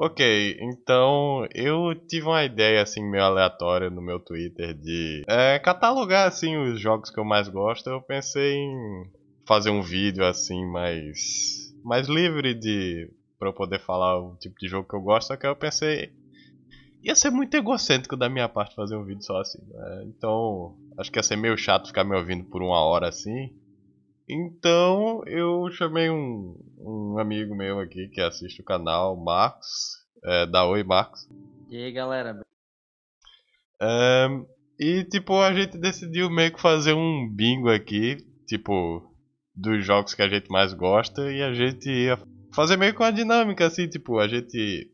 Ok, então eu tive uma ideia assim meio aleatória no meu Twitter de é, catalogar assim os jogos que eu mais gosto. Eu pensei em fazer um vídeo assim mais mais livre de para eu poder falar o tipo de jogo que eu gosto, só que eu pensei ia ser muito egocêntrico da minha parte fazer um vídeo só assim. Né? Então, acho que ia ser meio chato ficar me ouvindo por uma hora assim. Então eu chamei um, um amigo meu aqui que assiste o canal, Marcos. É, da Oi, Marcos. E aí galera? É, e tipo, a gente decidiu meio que fazer um bingo aqui, tipo, dos jogos que a gente mais gosta, e a gente ia fazer meio com a dinâmica, assim, tipo, a gente.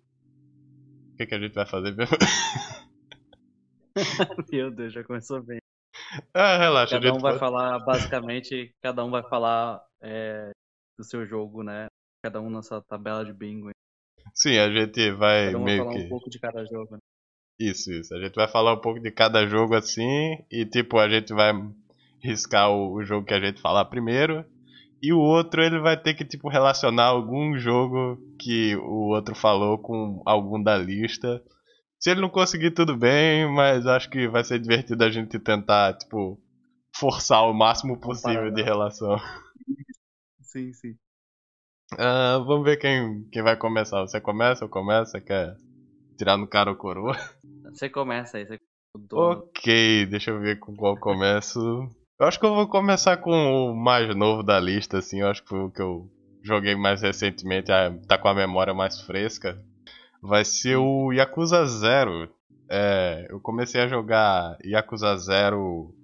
O que, que a gente vai fazer mesmo? Meu Deus, já começou bem. Ah, relaxa. Cada um vai falar, basicamente, cada um vai falar é, do seu jogo, né? Cada um na sua tabela de bingo. Sim, a gente vai cada um meio vai falar que... um pouco de cada jogo. Né? Isso, isso. A gente vai falar um pouco de cada jogo assim, e tipo, a gente vai riscar o, o jogo que a gente falar primeiro, e o outro ele vai ter que tipo relacionar algum jogo que o outro falou com algum da lista se ele não conseguir, tudo bem, mas acho que vai ser divertido a gente tentar, tipo, forçar o máximo possível de relação. Sim, sim. Uh, vamos ver quem, quem vai começar. Você começa ou começa? Quer tirar no cara ou coroa? Você começa aí. Você... Ok, deixa eu ver com qual começo. Eu acho que eu vou começar com o mais novo da lista, assim. Eu acho que foi o que eu joguei mais recentemente, ah, tá com a memória mais fresca vai ser o Yakuza Zero. É, eu comecei a jogar Yakuza Zero.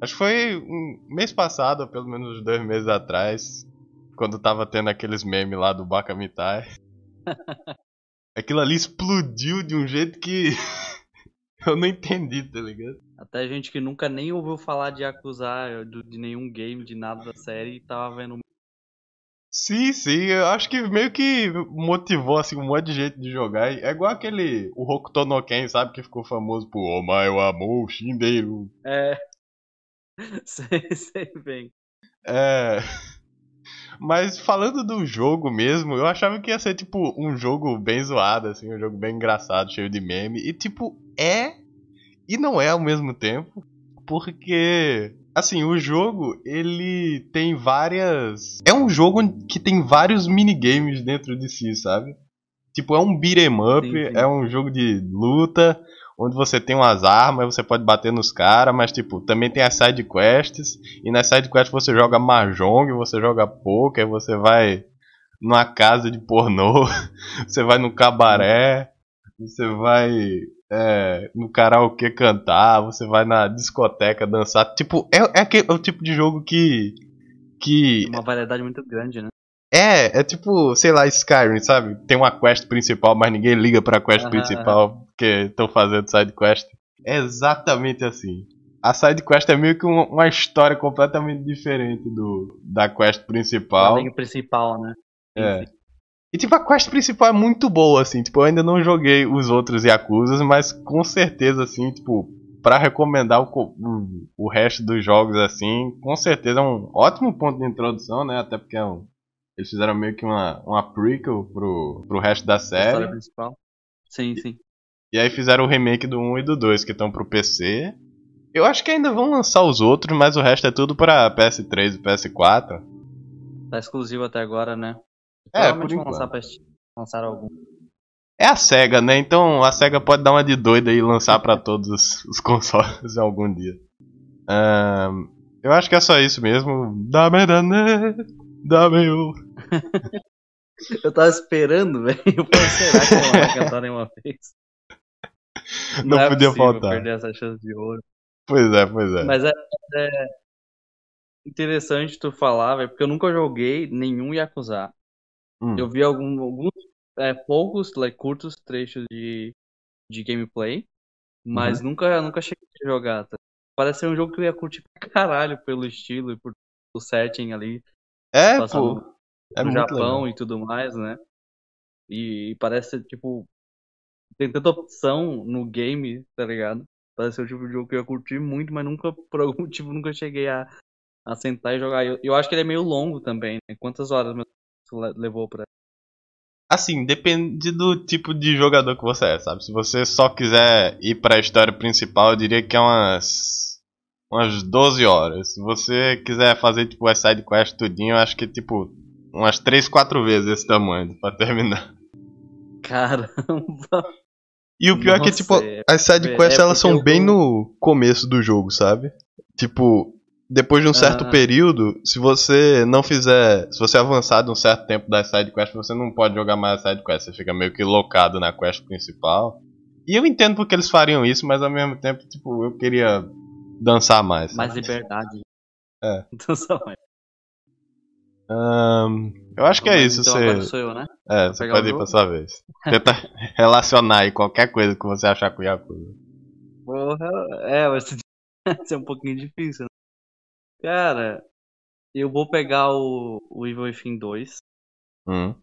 Acho que foi um mês passado, ou pelo menos dois meses atrás. Quando tava tendo aqueles memes lá do Bakamitai. Aquilo ali explodiu de um jeito que. eu não entendi, tá ligado? Até gente que nunca nem ouviu falar de Yakuza, de nenhum game, de nada da série, tava vendo Sim, sim, eu acho que meio que motivou assim um monte de gente de jogar. É igual aquele o Hokuto no Ken, sabe, que ficou famoso por Omae wa Amou Shinderu. É. sei, sei bem. É. Mas falando do jogo mesmo, eu achava que ia ser tipo um jogo bem zoado assim, um jogo bem engraçado, cheio de meme e tipo é e não é ao mesmo tempo, porque Assim, o jogo, ele tem várias. É um jogo que tem vários minigames dentro de si, sabe? Tipo, é um beat'em up, sim, sim. é um jogo de luta, onde você tem umas armas, você pode bater nos caras, mas tipo, também tem as side quests, e nas side quests você joga mahjong, você joga poker, você vai numa casa de pornô, você vai no cabaré, você vai é, no karaokê cantar, você vai na discoteca dançar. Tipo, é, é, aquele, é o tipo de jogo que. que. Uma variedade muito grande, né? É, é tipo, sei lá, Skyrim, sabe? Tem uma quest principal, mas ninguém liga pra quest principal porque estão fazendo side quest. É exatamente assim. A side quest é meio que uma, uma história completamente diferente do da quest principal. A principal, né? É. E tipo, a quest principal é muito boa, assim, tipo, eu ainda não joguei os outros Yakuza, mas com certeza, assim, tipo, para recomendar o, o, o, resto dos jogos, assim, com certeza é um ótimo ponto de introdução, né? Até porque é um, eles fizeram meio que uma, uma prequel pro, pro resto da série. A história principal. Sim, sim. E, e aí fizeram o remake do 1 e do 2, que estão pro PC. Eu acho que ainda vão lançar os outros, mas o resto é tudo pra PS3 e PS4. Tá exclusivo até agora, né? É, por enquanto. lançar, pra lançar algum. É a SEGA, né? Então a SEGA pode dar uma de doida e lançar para todos os, os consoles algum dia. Um, eu acho que é só isso mesmo. Dá merda, né? Dá meu. eu tava esperando, velho. Será que ela vai cantar nenhuma vez? Não, Não é podia faltar. perder essa chance de ouro. Pois é, pois é. Mas é, é interessante tu falar, velho, porque eu nunca joguei nenhum Yakuza. Hum. Eu vi algum, alguns é, poucos, like, curtos trechos de, de gameplay, mas uhum. nunca, nunca cheguei a jogar. Tá? Parece ser um jogo que eu ia curtir pra caralho pelo estilo e por o setting ali. É, pô. É no Japão legal. e tudo mais, né? E, e parece tipo. Tem tanta opção no game, tá ligado? Parece ser o tipo de jogo que eu ia curtir muito, mas nunca, por algum motivo, nunca cheguei a, a sentar e jogar. Eu, eu acho que ele é meio longo também, né? Quantas horas levou pra. Assim, depende do tipo de jogador que você é, sabe? Se você só quiser ir para a história principal, eu diria que é umas umas 12 horas. Se você quiser fazer tipo as side quest tudinho, eu acho que tipo umas 3, 4 vezes esse tamanho para terminar. Caramba. E o pior Nossa, é que tipo é, as side quests é elas são bem no começo do jogo, sabe? Tipo, depois de um certo ah. período, se você não fizer. Se você avançar de um certo tempo das sidequests, você não pode jogar mais a sidequest. Você fica meio que locado na quest principal. E eu entendo porque eles fariam isso, mas ao mesmo tempo, tipo, eu queria dançar mais. Mais liberdade. É. Dançar mais. Um, eu acho que é isso. Então você... agora sou eu, né? É, Vou você pode ir pra sua vez. Tenta relacionar aí qualquer coisa que você achar com o Yakuza. Porra, é, vai ser um pouquinho difícil, né? Cara, eu vou pegar o, o Evil Within 2. Hum.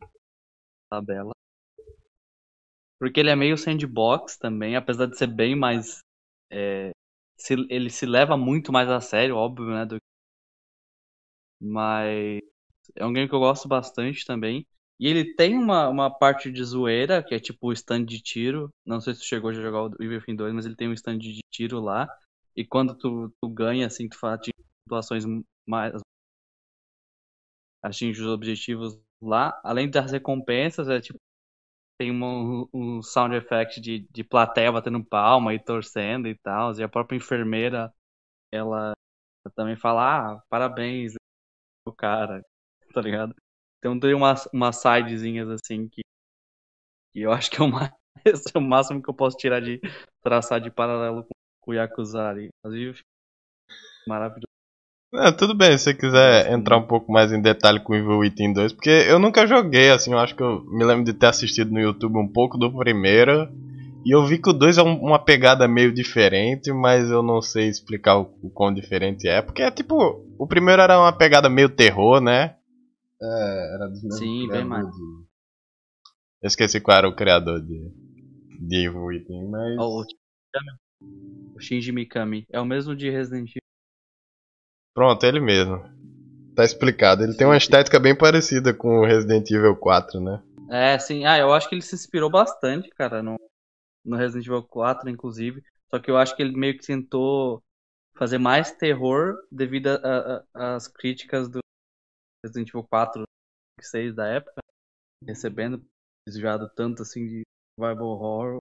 Tabela. Porque ele é meio sandbox também, apesar de ser bem mais. É, se, ele se leva muito mais a sério, óbvio, né? Do... Mas é um game que eu gosto bastante também. E ele tem uma, uma parte de zoeira, que é tipo o stand de tiro. Não sei se tu chegou a jogar o Evil Within 2, mas ele tem um stand de tiro lá. E quando tu, tu ganha, assim, tu faz, pontuações mais. atinge os objetivos lá. Além das recompensas, é tipo. Tem um, um sound effect de, de plateia batendo palma e torcendo e tal. E a própria enfermeira, ela também fala, ah, parabéns, o cara, tá ligado? Então tem umas, umas sidezinhas assim que, que eu acho que é o, mais, é o máximo que eu posso tirar de traçar de paralelo com o Yakuza. Inclusive, maravilhoso. É, tudo bem, se você quiser entrar um pouco mais em detalhe com o Evil Within 2, porque eu nunca joguei, assim, eu acho que eu me lembro de ter assistido no YouTube um pouco do primeiro, e eu vi que o 2 é um, uma pegada meio diferente, mas eu não sei explicar o, o quão diferente é, porque é tipo, o primeiro era uma pegada meio terror, né? É, era dos Sim, bem mais. De... Eu esqueci qual era o criador de, de Evil Within, mas... Oh, o Shinji Mikami, é o mesmo de Resident Evil. Pronto, ele mesmo. Tá explicado. Ele tem uma estética bem parecida com o Resident Evil 4, né? É, sim. Ah, eu acho que ele se inspirou bastante, cara, no, no Resident Evil 4, inclusive. Só que eu acho que ele meio que tentou fazer mais terror devido às críticas do Resident Evil 4 e 6 da época, recebendo desviado tanto assim de survival horror.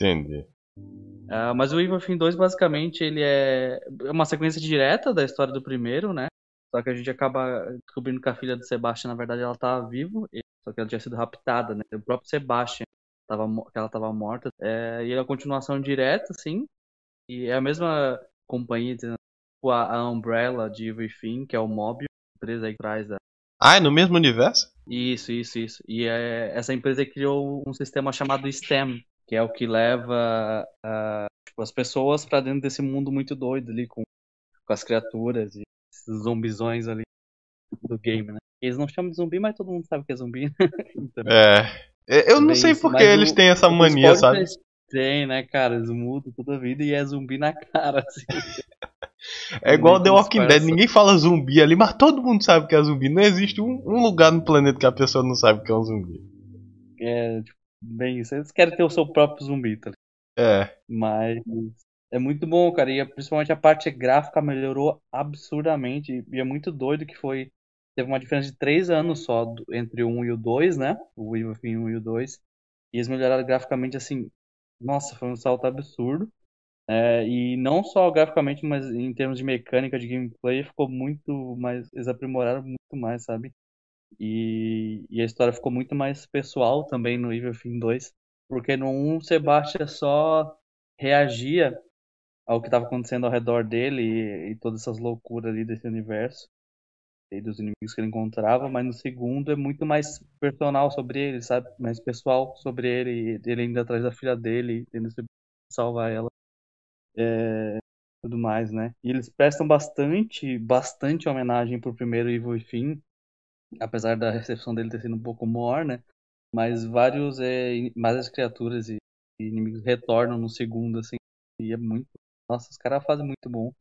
Entendi. Uh, mas o Evil Within 2, basicamente, ele é uma sequência direta da história do primeiro, né? Só que a gente acaba descobrindo que a filha do Sebastian, na verdade, ela estava tá viva, só que ela tinha sido raptada, né? O próprio Sebastian, tava, que ela estava morta. É, e é a continuação direta, assim. E é a mesma companhia, tipo a, a Umbrella de Evil Within, que é o Mobius, empresa aí traz da... Ah, é no mesmo universo? Isso, isso, isso. E é, essa empresa criou um sistema chamado STEM, que é o que leva uh, tipo, as pessoas para dentro desse mundo muito doido ali com, com as criaturas e esses zumbizões ali do game, né? Eles não chamam de zumbi, mas todo mundo sabe que é zumbi. então, é. Eu não sei porque eles o, têm essa mania, sabe? Tem, né, cara? Eles mudam toda a vida e é zumbi na cara, assim. É igual The Walking Dead, ninguém fala zumbi ali, mas todo mundo sabe que é zumbi. Não existe um, um, lugar no planeta que a pessoa não sabe que é um zumbi. É, tipo, bem isso. Eles querem ter o seu próprio zumbi, tá É. Mas é muito bom, cara. E principalmente a parte gráfica melhorou absurdamente. E é muito doido que foi. Teve uma diferença de 3 anos só entre o 1 e o 2, né? O Evil 1 e o 2. E eles melhoraram graficamente assim. Nossa, foi um salto absurdo. É, e não só graficamente, mas em termos de mecânica de gameplay, ficou muito mais. Eles aprimoraram muito mais, sabe? E, e a história ficou muito mais pessoal também no Evil Within 2. Porque no 1 o Sebastian só reagia ao que estava acontecendo ao redor dele e, e, todas essas loucuras ali desse universo e dos inimigos que ele encontrava, mas no segundo é muito mais personal sobre ele, sabe? Mais pessoal sobre ele, ele ainda atrás da filha dele, tendo que salvar ela. É, tudo mais, né? E eles prestam bastante, bastante homenagem pro primeiro Evil Within, apesar da recepção dele ter sido um pouco maior, né? Mas vários, é, várias criaturas e, inimigos retornam no segundo, assim, e é muito... Nossa, os caras fazem muito bom.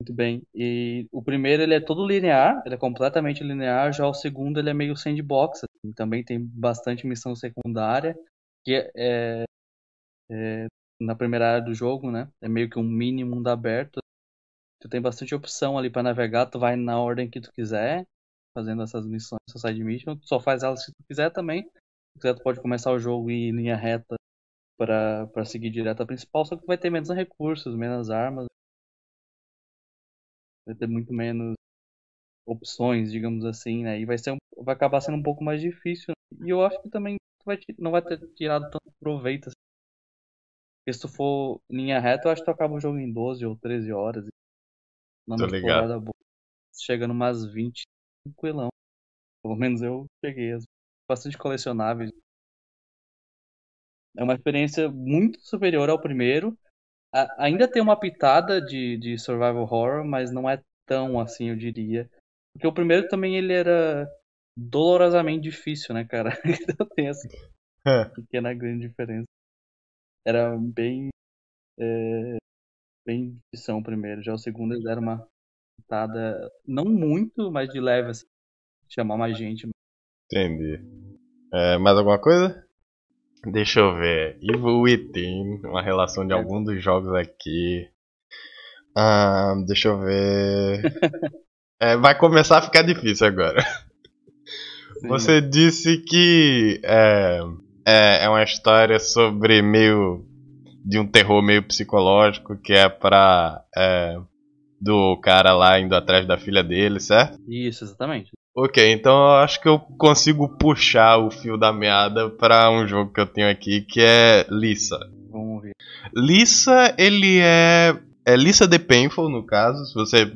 Muito bem. E o primeiro, ele é todo linear, ele é completamente linear, já o segundo, ele é meio sandbox. também tem bastante missão secundária, que é, é, é, na primeira área do jogo, né? É meio que um mini mundo aberto. Tu tem bastante opção ali para navegar, tu vai na ordem que tu quiser, fazendo essas missões, essas side mission, tu só faz elas se tu quiser também. Se quiser, tu pode começar o jogo em linha reta para seguir direto a principal, só que vai ter menos recursos, menos armas. Vai ter muito menos opções, digamos assim, né? E vai, ser um, vai acabar sendo um pouco mais difícil. E eu acho que também vai, não vai ter tirado tanto proveito. Assim. Porque se tu for linha reta, eu acho que tu acaba o jogo em 12 ou 13 horas. Não Tô ligado. Boa. Chega numas 20, tranquilão. Pelo menos eu cheguei. Bastante colecionáveis. É uma experiência muito superior ao primeiro. A, ainda tem uma pitada de, de survival horror, mas não é tão assim, eu diria. Porque o primeiro também ele era dolorosamente difícil, né, cara? Então tem essa é. pequena grande diferença. Era bem. É, bem difícil o primeiro. Já o segundo era uma não muito, mas de leve, assim. Chamar mais gente. Entendi. É, mais alguma coisa? Deixa eu ver. Evil Within, uma relação de é. algum dos jogos aqui. Ah, deixa eu ver. é, vai começar a ficar difícil agora. Sim. Você disse que é, é, é, uma história sobre meio. de um terror meio psicológico que é pra. É, do cara lá indo atrás da filha dele, certo? Isso, exatamente. Ok, então eu acho que eu consigo puxar o fio da meada para um jogo que eu tenho aqui que é Lisa. Vamos ver. Lisa, ele é. É Lisa The Painful, no caso. Se você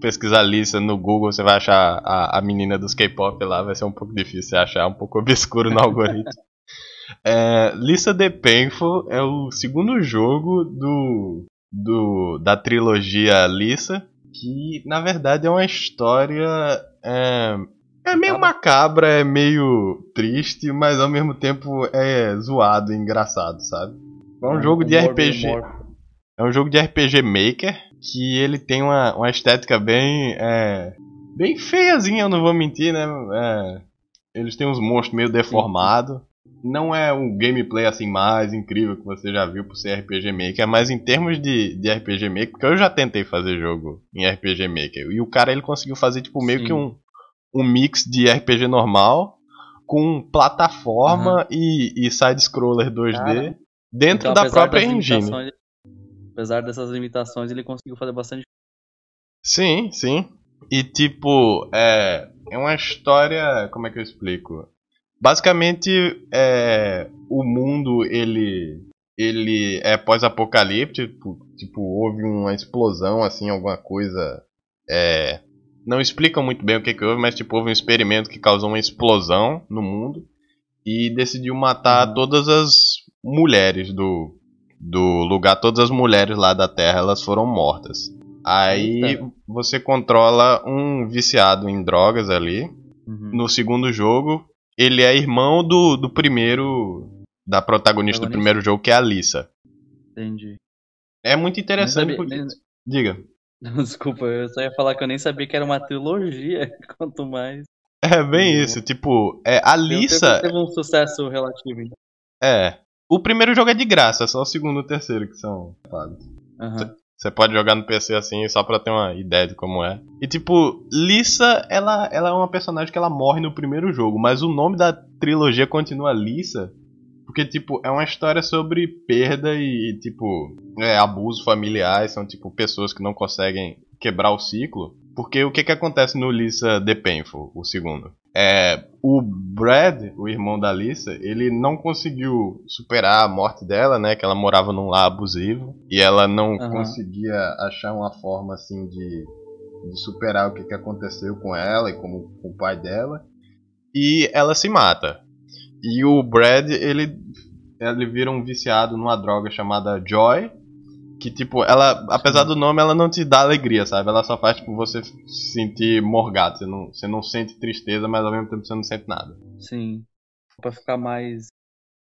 pesquisar Lisa no Google, você vai achar a, a menina dos K-pop lá. Vai ser um pouco difícil achar, um pouco obscuro no algoritmo. É, Lisa The Painful é o segundo jogo do, do da trilogia Lisa que na verdade é uma história é, é meio macabra, é meio triste, mas ao mesmo tempo é zoado e engraçado, sabe? É um jogo de RPG. É um jogo de RPG Maker que ele tem uma, uma estética bem é, bem feiazinha, eu não vou mentir, né? É, eles têm uns monstros meio deformados não é um gameplay assim mais incrível que você já viu por ser RPG Maker, mas em termos de, de RPG Maker, porque eu já tentei fazer jogo em RPG Maker, e o cara ele conseguiu fazer tipo meio Sim. que um, um mix de RPG normal com plataforma uhum. e, e side-scroller 2D cara, dentro então, da própria engine. Apesar dessas limitações, ele conseguiu fazer bastante. Sim, sim. E tipo, é, é uma história. Como é que eu explico? Basicamente, é, o mundo ele ele é pós-apocalíptico, tipo, houve uma explosão, assim, alguma coisa. É, não explicam muito bem o que, que houve, mas tipo, houve um experimento que causou uma explosão no mundo e decidiu matar uhum. todas as mulheres do, do lugar, todas as mulheres lá da Terra, elas foram mortas. Aí Eita. você controla um viciado em drogas ali. Uhum. No segundo jogo, ele é irmão do, do primeiro. Da protagonista do primeiro jogo, que é a Alissa. Entendi. É muito interessante. Sabia, porque... nem... Diga. Desculpa, eu só ia falar que eu nem sabia que era uma trilogia, quanto mais. É bem isso, tipo, é, a Lissa. Teve um sucesso relativo, então. É. O primeiro jogo é de graça, só o segundo e o terceiro que são pagos. Uhum. Você pode jogar no PC assim, só pra ter uma ideia de como é. E tipo, Lisa, ela, ela é uma personagem que ela morre no primeiro jogo, mas o nome da trilogia continua Lisa, porque tipo, é uma história sobre perda e tipo, é, abuso familiar, são tipo pessoas que não conseguem quebrar o ciclo. Porque o que que acontece no Lisa The Painful, o segundo? É, o Brad, o irmão da Lisa, ele não conseguiu superar a morte dela, né? Que ela morava num lar abusivo e ela não uhum. conseguia achar uma forma assim de, de superar o que, que aconteceu com ela e com, com o pai dela. E ela se mata. E o Brad, ele, ele vira um viciado numa droga chamada Joy, que tipo, ela, apesar do nome, ela não te dá alegria, sabe? Ela só faz tipo você se sentir morgado, você não, você não sente tristeza, mas ao mesmo tempo você não sente nada. Sim. Pra ficar mais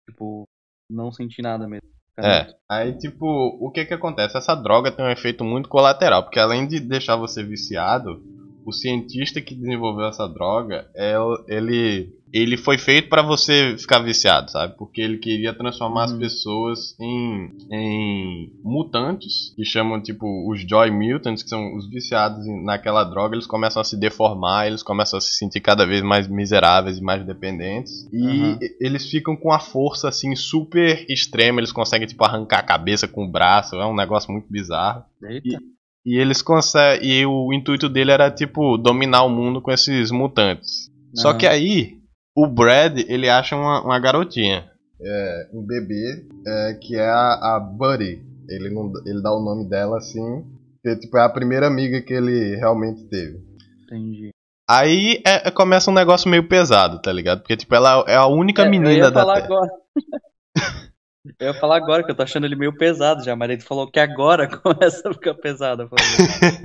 tipo, não sentir nada mesmo. É. Aí tipo, o que que acontece? Essa droga tem um efeito muito colateral, porque além de deixar você viciado, o cientista que desenvolveu essa droga, é, ele ele foi feito para você ficar viciado, sabe? Porque ele queria transformar uhum. as pessoas em, em mutantes, que chamam tipo os Joy Mutants, que são os viciados naquela droga, eles começam a se deformar, eles começam a se sentir cada vez mais miseráveis e mais dependentes. E uhum. eles ficam com a força assim super extrema, eles conseguem tipo arrancar a cabeça com o braço, é um negócio muito bizarro. Eita. E, e eles conseguem. E o intuito dele era, tipo, dominar o mundo com esses mutantes. Uhum. Só que aí, o Brad, ele acha uma, uma garotinha. É, um bebê, é, que é a, a Buddy. Ele, não, ele dá o nome dela assim. Que tipo, é a primeira amiga que ele realmente teve. Entendi. Aí é, começa um negócio meio pesado, tá ligado? Porque, tipo, ela é a única é, menina da Terra. Agora. Eu ia falar agora que eu tô achando ele meio pesado já, mas ele falou que agora começa a ficar pesado.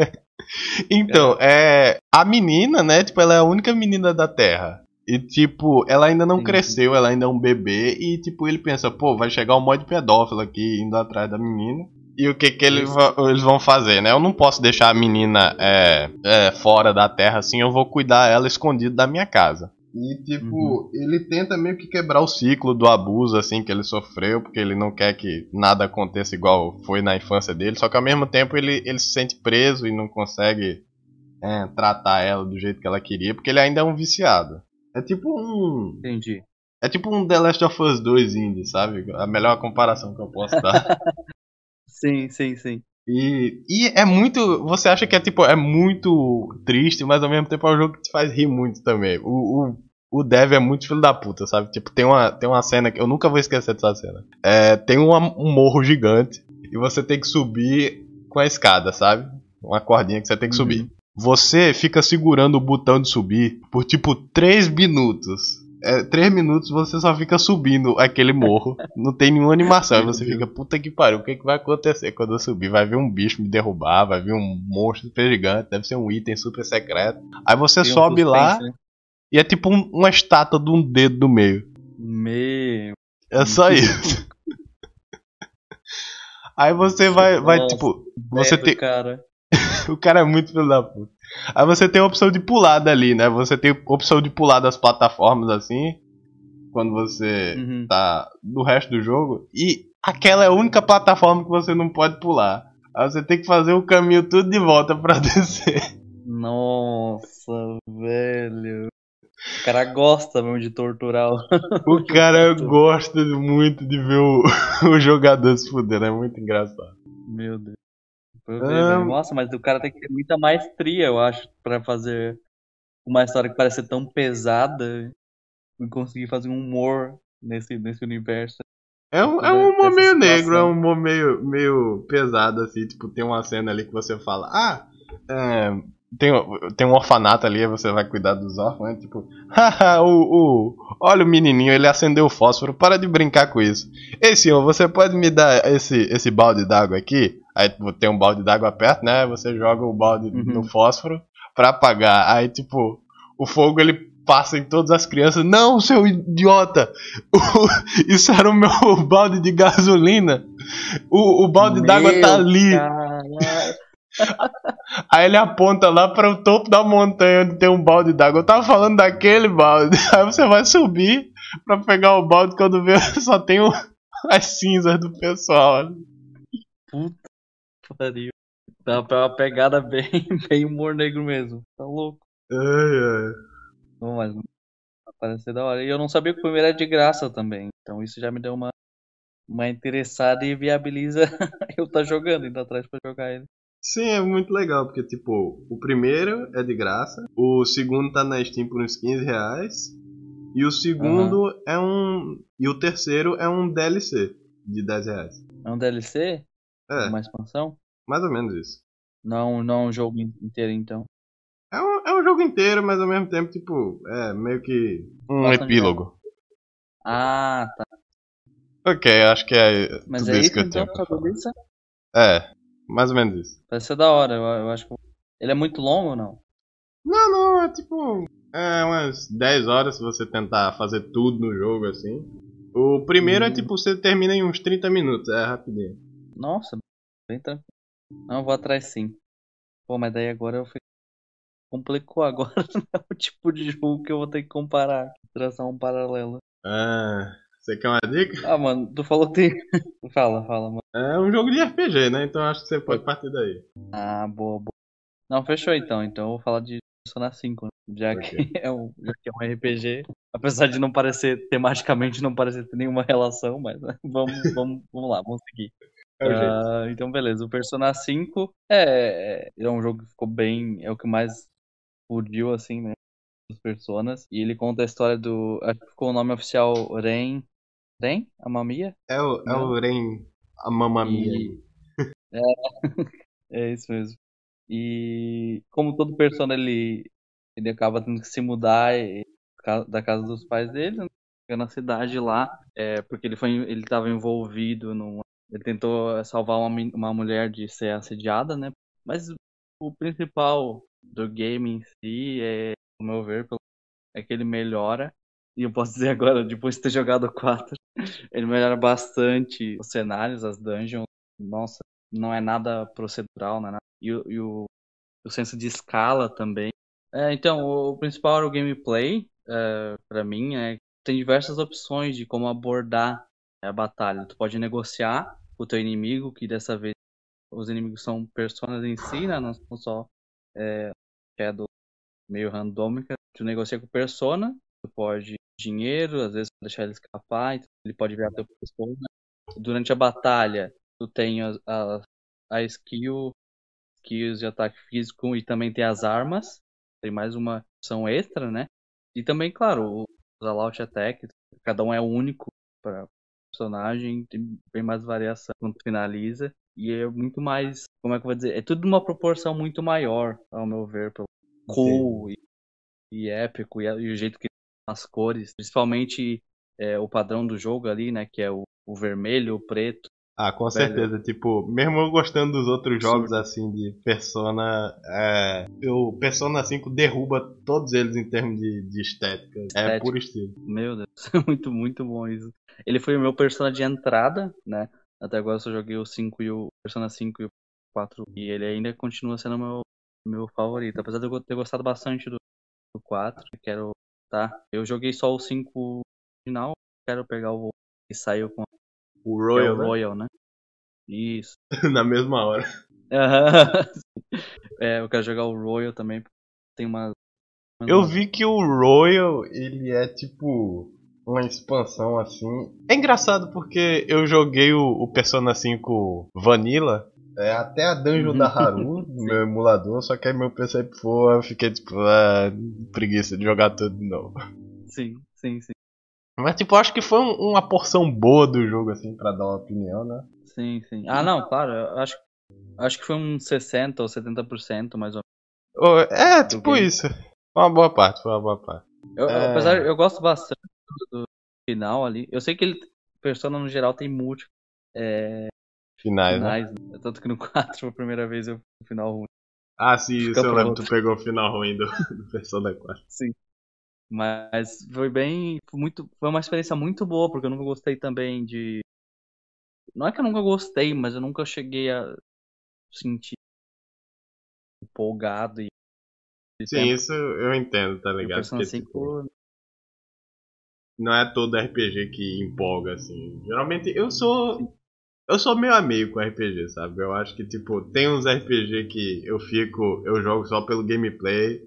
então, é. A menina, né? Tipo, ela é a única menina da Terra. E, tipo, ela ainda não Sim. cresceu, ela ainda é um bebê. E, tipo, ele pensa, pô, vai chegar um monte de pedófilo aqui indo atrás da menina. E o que que ele eles vão fazer, né? Eu não posso deixar a menina é, é, fora da Terra assim, eu vou cuidar ela escondido da minha casa. E, tipo, uhum. ele tenta meio que quebrar o ciclo do abuso, assim, que ele sofreu, porque ele não quer que nada aconteça igual foi na infância dele. Só que ao mesmo tempo ele, ele se sente preso e não consegue é, tratar ela do jeito que ela queria, porque ele ainda é um viciado. É tipo um. Entendi. É tipo um The Last of Us 2 indie, sabe? A melhor comparação que eu posso dar. sim, sim, sim. E, e é muito. Você acha que é tipo, é muito triste, mas ao mesmo tempo é um jogo que te faz rir muito também. O, o o Dev é muito filho da puta, sabe? Tipo, tem uma, tem uma cena que eu nunca vou esquecer dessa cena. É, tem uma, um morro gigante e você tem que subir com a escada, sabe? Uma cordinha que você tem que uhum. subir. Você fica segurando o botão de subir por tipo 3 minutos. É, 3 minutos você só fica subindo aquele morro. Não tem nenhuma animação. você fica, puta que pariu, o que, que vai acontecer quando eu subir? Vai vir um bicho me derrubar, vai vir um monstro super gigante, deve ser um item super secreto. Aí você tem sobe um lá. Né? E é tipo um, uma estátua de um dedo do meio. Meu. É só isso. Aí você vai, vai Nossa, tipo, você tem cara. o cara é muito filho da puta. Aí você tem a opção de pular dali, né? Você tem a opção de pular das plataformas assim, quando você uhum. tá do resto do jogo, e aquela é a única plataforma que você não pode pular. Aí você tem que fazer o caminho tudo de volta para descer. Nossa, velho. O cara gosta mesmo de torturar o. O cara gosta muito de ver o, o jogador se fuder, é muito engraçado. Meu Deus. Ah, Nossa, mas o cara tem que ter muita maestria, eu acho, para fazer uma história que parece ser tão pesada e conseguir fazer um humor nesse, nesse universo. É um, é um humor meio negro, é um humor meio, meio pesado, assim, tipo, tem uma cena ali que você fala, ah, é, tem, tem um orfanato ali, você vai cuidar dos órfãos, né? tipo, haha, o, o, olha o menininho, ele acendeu o fósforo, para de brincar com isso. Ei senhor, você pode me dar esse, esse balde d'água aqui? Aí tem um balde d'água perto, né? Você joga o balde uhum. no fósforo para apagar. Aí tipo, o fogo ele passa em todas as crianças. Não, seu idiota! isso era o meu balde de gasolina. O, o balde d'água tá ali. Aí ele aponta lá para o topo da montanha onde tem um balde d'água. Eu tava falando daquele balde. Aí você vai subir para pegar o balde quando vê só tem o... as cinzas do pessoal. Puta pariu. Dá uma pegada bem, bem humor negro mesmo. Tá louco. Ai, ai. Não, mas parece da hora. E eu não sabia que o primeiro era de graça também. Então isso já me deu uma, uma interessada e viabiliza eu estar tá jogando, indo atrás para jogar ele. Sim, é muito legal, porque, tipo, o primeiro é de graça, o segundo tá na Steam por uns 15 reais, e o segundo uhum. é um. E o terceiro é um DLC de 10 reais. É um DLC? É. Uma expansão? Mais ou menos isso. Não, não é um jogo inteiro, então. É um, é um jogo inteiro, mas ao mesmo tempo, tipo, é meio que um epílogo. Ah, tá. Ok, acho que é mas tudo é isso que eu então, tenho É, mais ou menos isso. Vai ser da hora, eu, eu acho que. Ele é muito longo ou não? Não, não, é tipo. É umas 10 horas se você tentar fazer tudo no jogo assim. O primeiro é é tipo, você termina em uns 30 minutos, é rapidinho. Nossa, bem tranquilo. Não, vou atrás sim. Pô, mas daí agora eu fui. complicou agora é o tipo de jogo que eu vou ter que comparar, traçar um paralelo. Ah, você quer uma dica? Ah, mano, tu falou que tem. fala, fala, mano. É um jogo de RPG, né? Então acho que você pode partir daí. Ah, boa, boa. Não, fechou então. Então eu vou falar de Persona 5, né? já, que é um, já que é um RPG. Apesar de não parecer, tematicamente não parecer ter nenhuma relação, mas né? vamos, vamos, vamos lá, vamos seguir. É uh, então, beleza. O Persona 5 é, é um jogo que ficou bem. É o que mais explodiu, assim, né? Dos personas. E ele conta a história do. Acho que ficou o nome oficial Ren. Ren? A Mamia? É o, é o Ren. A Mamamia. E... é, é isso mesmo. E como todo persona ele, ele acaba tendo que se mudar da casa dos pais dele, né? na cidade lá, é, porque ele foi ele estava envolvido num ele tentou salvar uma, uma mulher de ser assediada, né? Mas o principal do game em si é, ao meu ver, é que ele melhora. E eu posso dizer agora, depois de ter jogado 4, ele melhora bastante os cenários, as dungeons. Nossa, não é nada procedural, não é nada. E, e o, o senso de escala também. É, então, o principal era o gameplay, é, para mim, é tem diversas opções de como abordar a batalha. Tu pode negociar com o teu inimigo, que dessa vez os inimigos são personas em si, né? Não são só é, é do meio randômica. Tu negocia com persona, tu pode dinheiro, às vezes deixar ele escapar, então ele pode virar teu persona. Durante a batalha, tu tem a, a, a skill, skills de ataque físico e também tem as armas. Tem mais uma opção extra, né? E também, claro, os All Attack, cada um é único para personagem, tem bem mais variação quando finaliza. E é muito mais, como é que eu vou dizer? É tudo uma proporção muito maior, ao meu ver, pelo cool e, e, épico, e, e, o jeito que as cores, principalmente é, o padrão do jogo ali, né? Que é o, o vermelho, o preto, ah, com certeza. Tipo, mesmo eu gostando dos outros jogos assim de Persona, é, o Persona 5 derruba todos eles em termos de, de estética. É estética. É puro estilo. Meu Deus, muito, muito bom isso. Ele foi o meu Persona de entrada, né? Até agora eu só joguei o 5 e o Persona 5 e o 4. E ele ainda continua sendo meu, meu favorito. Apesar de eu ter gostado bastante do, do 4, quero. Tá? Eu joguei só o 5 final, quero pegar o que saiu com o Royal, é o né? Royal né? Isso. Na mesma hora. é, eu quero jogar o Royal também. Tem uma. Eu vi que o Royal, ele é tipo uma expansão assim. É engraçado porque eu joguei o, o Persona 5 Vanilla. É, até a dungeon da Haru, no meu emulador, só que aí meu PC pô, eu fiquei tipo, ah, preguiça de jogar tudo de novo. Sim, sim, sim. Mas, tipo, acho que foi um, uma porção boa do jogo, assim, pra dar uma opinião, né? Sim, sim. Ah, não, claro. Eu acho, acho que foi uns 60% ou 70% mais ou menos. É, tipo isso. Foi uma boa parte, foi uma boa parte. Eu, é... Apesar, eu gosto bastante do, final ali. Eu sei que ele, Persona no geral tem múltiplos é, finais, né? finais né? Tanto que no 4 foi a primeira vez eu o final ruim. Ah, sim, isso eu lembro, tu pegou o final ruim do, do Persona 4. Sim. Mas foi bem. Foi, muito, foi uma experiência muito boa, porque eu nunca gostei também de. Não é que eu nunca gostei, mas eu nunca cheguei a sentir empolgado e. Sim, tempo. isso eu entendo, tá ligado? Porque, tipo, não é todo RPG que empolga, assim. Geralmente eu sou. Eu sou meio amigo com RPG, sabe? Eu acho que, tipo, tem uns RPG que eu fico. Eu jogo só pelo gameplay.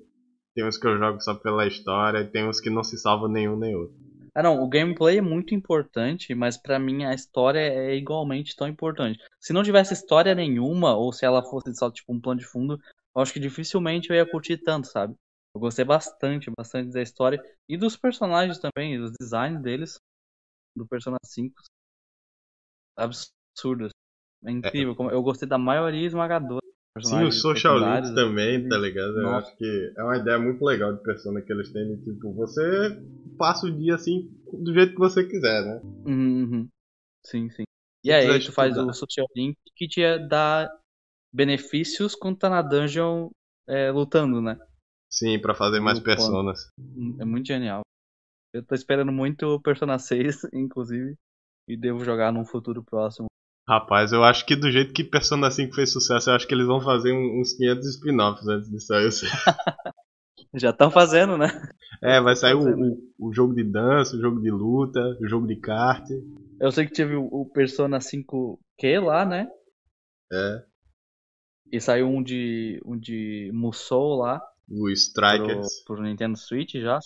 Tem uns que eu jogo só pela história, tem uns que não se salvam nenhum nem outro. Ah, não, o gameplay é muito importante, mas para mim a história é igualmente tão importante. Se não tivesse história nenhuma, ou se ela fosse só tipo um plano de fundo, eu acho que dificilmente eu ia curtir tanto, sabe? Eu gostei bastante, bastante da história e dos personagens também, dos designs deles, do Persona 5. Absurdos. É incrível. É. Eu gostei da maioria esmagadora. Sim, o Social Link também, tá ligado? Eu acho que é uma ideia muito legal de persona que eles têm. Tipo, você passa o dia assim do jeito que você quiser, né? Uhum. uhum. Sim, sim. E aí, tu faz o Social Link que te dá benefícios quando tá na dungeon é, lutando, né? Sim, para fazer mais personas. É muito genial. Eu tô esperando muito o Persona 6, inclusive, e devo jogar num futuro próximo. Rapaz, eu acho que do jeito que Persona 5 fez sucesso, eu acho que eles vão fazer uns 500 spin-offs antes de sair. Já estão fazendo, né? É, vai sair o, o, o, jogo de dança, o jogo de luta, o jogo de kart. Eu sei que teve o, o Persona 5Q lá, né? É. E saiu um de um de Musou lá. O Strikers. Pro, pro Nintendo Switch já.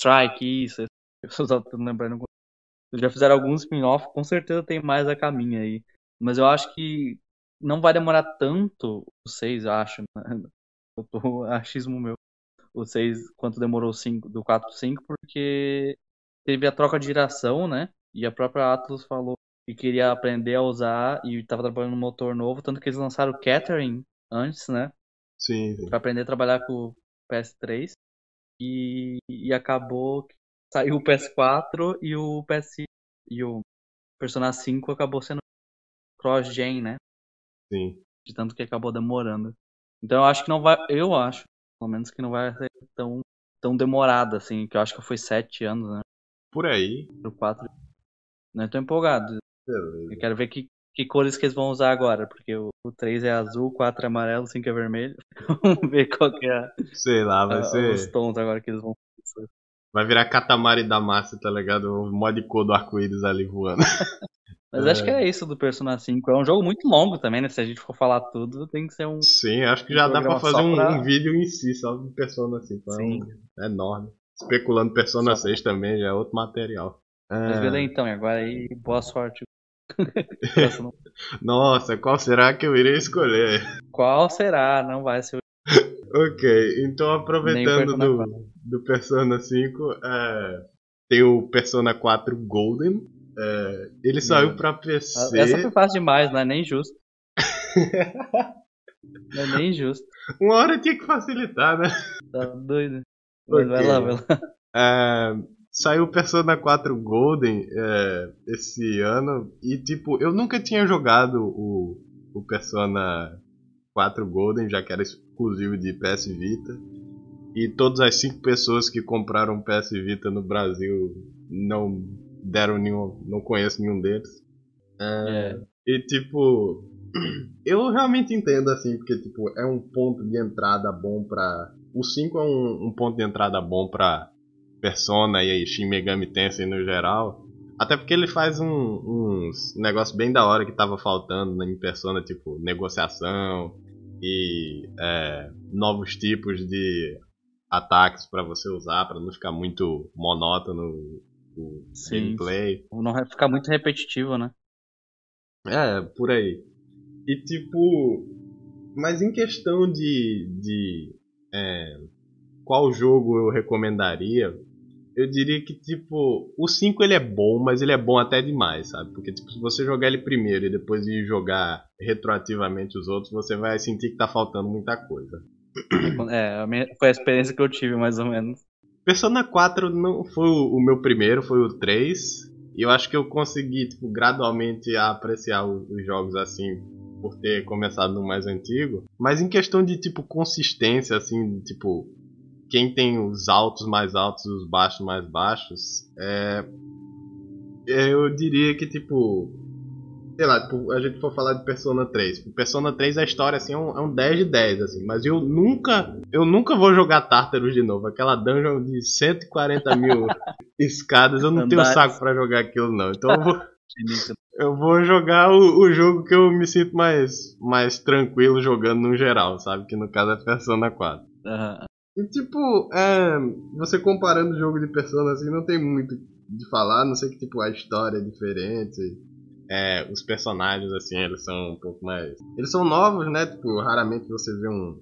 Strike, isso. Eu só tô lembrando. Já fizeram alguns spin-off, com certeza tem mais a caminho aí. Mas eu acho que não vai demorar tanto, vocês acham, né? Eu tô achismo meu. O 6, quanto demorou o 5, do 4 pro 5, porque teve a troca de geração, né? E a própria Atlus falou que queria aprender a usar e estava trabalhando no motor novo, tanto que eles lançaram o Catering antes, né? Sim. sim. Pra aprender a trabalhar com o PS3. E, e acabou que saiu o PS4 e o PS e o Persona 5 acabou sendo cross-gen, né? Sim. De tanto que acabou demorando. Então eu acho que não vai. Eu acho, pelo menos, que não vai ser tão, tão demorado, assim, que eu acho que foi sete anos, né? Por aí. Pro 4. Não tô empolgado. Beleza. Eu quero ver que, que cores que eles vão usar agora, porque o, o 3 é azul, o 4 é amarelo, o 5 é vermelho. Vamos ver qual que é. Sei lá, vai a, ser. Os tons agora que eles vão. Vai virar Katamari da Massa, tá ligado? O mod cor do arco-íris ali voando. Mas é. acho que é isso do Persona 5. É um jogo muito longo também, né? Se a gente for falar tudo, tem que ser um. Sim, acho que já um dá pra fazer um, pra... um, vídeo em si, só do Persona 5. Sim. É, um... é enorme. Especulando Persona só... 6 também, já é outro material. Mas beleza então, agora aí, boa sorte. Nossa, qual será que eu irei escolher? Qual será? Não vai ser o. ok, então aproveitando do, do Persona 5, é, tem o Persona 4 Golden. É, ele saiu pra PC. Essa foi fácil demais, não é nem justo. não é nem justo. Uma hora tinha que facilitar, né? Tá doido. Okay. Vai lá, vai lá. É, Saiu o Persona 4 Golden é, esse ano e, tipo, eu nunca tinha jogado o, o Persona 4 Golden, já que era exclusivo de PS Vita. E todas as 5 pessoas que compraram PS Vita no Brasil não deram nenhum. não conheço nenhum deles. É, é. E, tipo, eu realmente entendo assim, porque, tipo, é um ponto de entrada bom pra. O 5 é um, um ponto de entrada bom pra Persona e Shin Megami Tensei no geral. Até porque ele faz um, uns negócios bem da hora que tava faltando em Persona, tipo negociação e é, novos tipos de ataques para você usar, para não ficar muito monótono o Sim, gameplay. Não vai ficar muito repetitivo, né? É, por aí. E tipo. Mas em questão de. de é, qual jogo eu recomendaria? eu diria que, tipo, o 5 ele é bom, mas ele é bom até demais, sabe? Porque, tipo, se você jogar ele primeiro e depois ir jogar retroativamente os outros, você vai sentir que tá faltando muita coisa. É, foi a experiência que eu tive, mais ou menos. Persona 4 não foi o meu primeiro, foi o 3. E eu acho que eu consegui, tipo, gradualmente apreciar os jogos assim, por ter começado no mais antigo. Mas em questão de, tipo, consistência, assim, tipo, quem tem os altos mais altos e os baixos mais baixos, é, eu diria que, tipo, sei lá, tipo, a gente for falar de Persona 3. Tipo, Persona 3 a história assim é um, é um 10 de 10 assim, mas eu nunca, eu nunca vou jogar Tartarus de novo, aquela dungeon de 140 mil escadas, eu não tenho saco para jogar aquilo não. Então eu vou eu vou jogar o, o, jogo que eu me sinto mais, mais tranquilo jogando no geral, sabe? Que no caso é Persona 4. Uhum. E tipo, é, você comparando o jogo de Persona assim, não tem muito de falar, não sei que tipo a história é diferente. É, os personagens assim, eles são um pouco mais. Eles são novos, né? Tipo, raramente você vê um,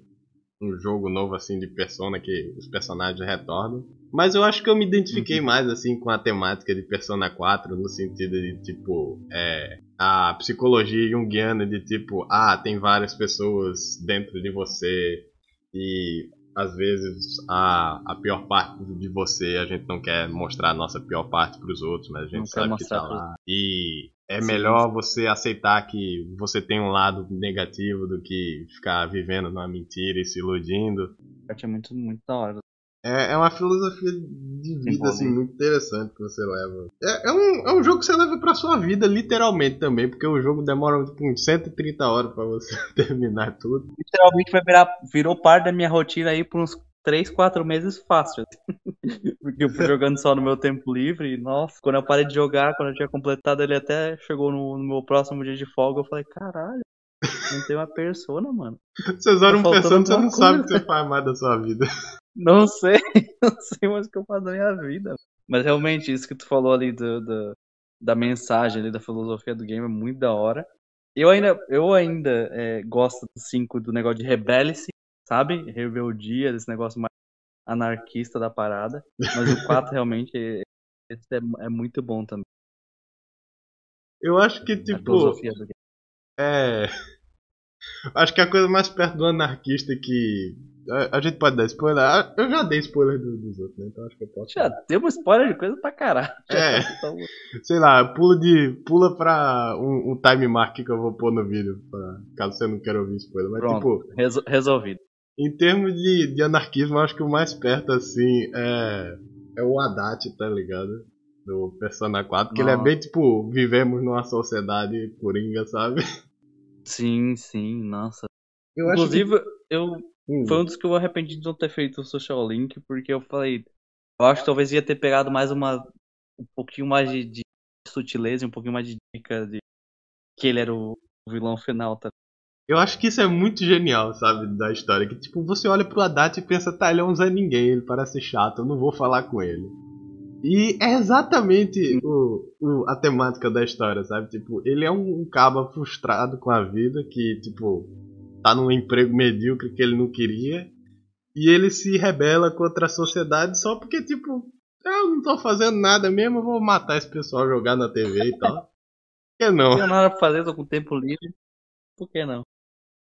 um jogo novo assim de Persona que os personagens retornam. Mas eu acho que eu me identifiquei uhum. mais assim com a temática de Persona 4 no sentido de tipo é, a psicologia junguiana de tipo, ah, tem várias pessoas dentro de você e às vezes a, a pior parte de você a gente não quer mostrar a nossa pior parte para os outros, mas a gente não sabe que tá lá. E é Sim. melhor você aceitar que você tem um lado negativo do que ficar vivendo numa mentira e se iludindo. É muito, muito da hora. É, é uma filosofia de vida, assim, muito interessante que você leva. É, é, um, é um jogo que você leva pra sua vida, literalmente também, porque o jogo demora tipo, uns 130 horas pra você terminar tudo. Literalmente vai virar, virou parte da minha rotina aí por uns 3, 4 meses fácil. Porque eu fui jogando só no meu tempo livre. E, nossa, quando eu parei de jogar, quando eu tinha completado, ele até chegou no, no meu próximo dia de folga. Eu falei, caralho, não tem uma persona, mano. Vocês olham tá pensando, você não coisa. sabe o que você faz mais da sua vida. Não sei, não sei mais o que eu faço da minha vida. Mas realmente, isso que tu falou ali do, do, da mensagem ali, da filosofia do game é muito da hora. Eu ainda, eu ainda é, gosto do 5 do negócio de rebelice, sabe? Rebeldia, desse negócio mais anarquista da parada. Mas o 4 realmente é, é, muito bom também. Eu acho que, tipo. É. Acho que a coisa mais perto do anarquista que. A, a gente pode dar spoiler. Eu já dei spoiler dos, dos outros, né? Então acho que eu posso. Já deu uma spoiler de coisa pra caralho. É. Sei lá, pula de. Pula pra um, um time mark que eu vou pôr no vídeo. Pra, caso você não queira ouvir spoiler. Mas Pronto, tipo. Resol resolvido. Em termos de, de anarquismo, acho que o mais perto, assim, é. É o Haddad, tá ligado? Do Persona 4, que ele é bem tipo, vivemos numa sociedade coringa, sabe? Sim, sim, nossa. Eu Inclusive, que... eu. Hum. Foi um dos que eu arrependi de não ter feito o Social Link, porque eu falei. Eu acho que talvez ia ter pegado mais uma. Um pouquinho mais de, de sutileza, um pouquinho mais de dica de que ele era o vilão final, tá? Eu acho que isso é muito genial, sabe, da história. Que tipo, você olha pro Haddad e pensa, tá, ele é um Zé Ninguém, ele parece chato, eu não vou falar com ele. E é exatamente o, o, a temática da história, sabe? Tipo, ele é um, um caba frustrado com a vida, que, tipo, tá num emprego medíocre que ele não queria. E ele se rebela contra a sociedade só porque, tipo, eu não tô fazendo nada mesmo, eu vou matar esse pessoal, jogar na TV e tal. Por que não? Não tenho nada pra fazer, tô com tempo livre. Por que não?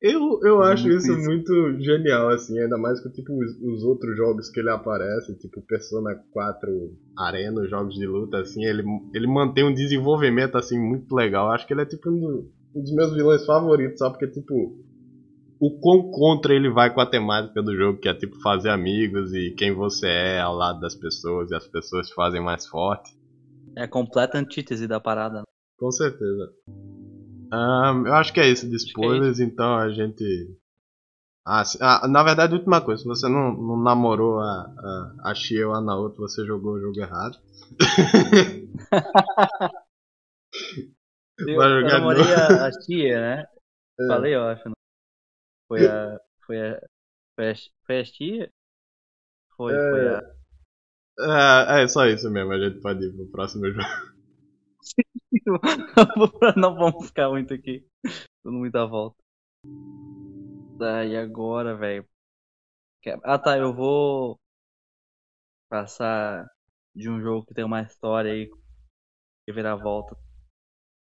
Eu, eu acho isso muito genial, assim, ainda mais com tipo, os, os, outros jogos que ele aparece, tipo Persona 4 Arena, jogos de luta, assim, ele, ele mantém um desenvolvimento assim muito legal. Acho que ele é tipo um, um dos meus vilões favoritos, só porque tipo o quão contra ele vai com a temática do jogo, que é tipo fazer amigos e quem você é ao lado das pessoas e as pessoas te fazem mais forte. É a completa antítese da parada. Né? Com certeza. Um, eu acho que é isso de é spoilers, é isso. então a gente. Ah, ah, na verdade, última coisa, se você não, não namorou a, a, a Shia ou a Naoto, você jogou o jogo errado. eu, eu namorei a, a Shia, né? É. Falei, eu acho. Não. Foi a. Foi a. Foi a, foi a Shia? Foi, é, foi a. É, é só isso mesmo, a gente pode ir pro próximo jogo. não vamos ficar muito aqui. Dando muita volta. Tá, e agora, velho? Ah tá, eu vou passar de um jogo que tem uma história aí que virar volta.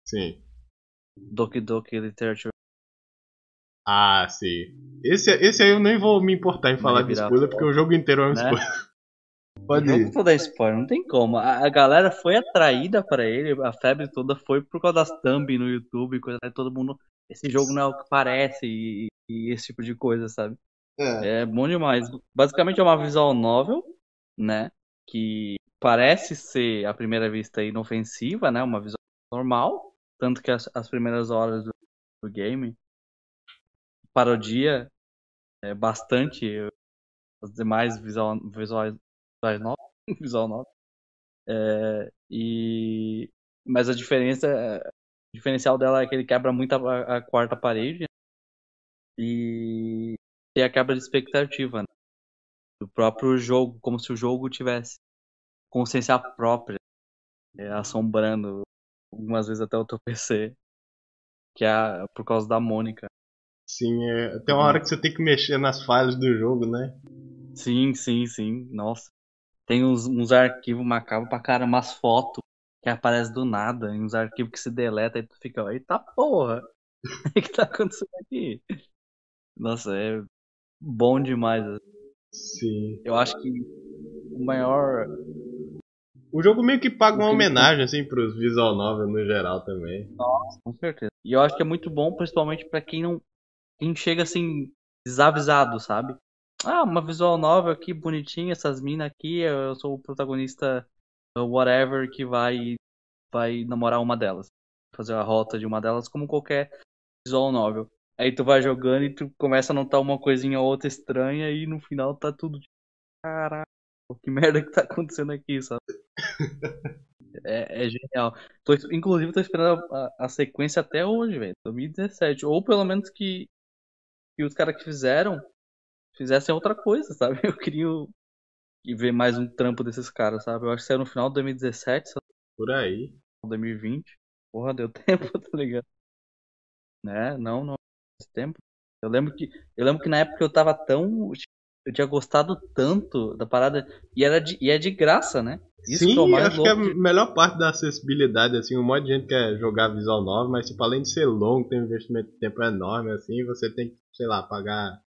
Sim. Doki Doki Literature. Ah, sim. Esse, esse aí eu nem vou me importar em falar de spoiler, porque o jogo inteiro é um né? spoiler. Pode não ir. Não dar spoiler, não tem como. A, a, galera foi atraída para ele, a febre toda foi por causa das thumb no YouTube, coisa todo mundo. Esse jogo não é o que parece e, e esse tipo de coisa, sabe? É. é bom demais. Basicamente é uma visual novel, né? Que parece ser, à primeira vista, inofensiva, né? Uma visual normal. Tanto que as, as primeiras horas do, do game parodia é, bastante as demais visual, visuais visual novel. É, e mas a diferença, o diferencial dela é que ele quebra muito a, a quarta parede e tem a quebra de expectativa né? do próprio jogo, como se o jogo tivesse consciência própria, é, assombrando algumas vezes até o teu PC, que é por causa da Mônica. Sim, é, tem uma hora que você tem que mexer nas falhas do jogo, né? Sim, sim, sim. Nossa. Tem uns, uns arquivos macabros pra cara, umas fotos que aparecem do nada, uns arquivos que se deleta e tu fica, eita porra! O que tá acontecendo aqui? Nossa, é bom demais. Sim. Eu acho que o maior. O jogo meio que paga uma homenagem, assim, pros visual novel no geral também. Nossa, com certeza. E eu acho que é muito bom, principalmente para quem não. Quem chega assim, desavisado, sabe? Ah, uma visual novel aqui bonitinha, essas minas aqui, eu sou o protagonista whatever que vai vai namorar uma delas. Fazer a rota de uma delas como qualquer visual novel. Aí tu vai jogando e tu começa a notar uma coisinha ou outra estranha e no final tá tudo de caraca, que merda que tá acontecendo aqui, sabe? É, é genial. Tô, inclusive, tô esperando a, a, sequência até hoje, velho. 2017. Ou pelo menos que, que os caras que fizeram fizessem outra coisa, sabe? Eu queria ver mais um trampo desses caras, sabe? Eu acho que saiu no final de 2017, sabe? Por aí. 2020. Porra, deu tempo, tá ligado? Né? Não, não. Tempo. Eu lembro que eu lembro que na época eu tava tão eu tinha gostado tanto da parada e era de, e é de graça, né? Isso Sim, que acho que é a melhor parte da acessibilidade, assim, um monte de gente quer jogar visual novel, mas tipo, além de ser longo, tem um investimento de tempo enorme, assim, você tem que, sei lá, pagar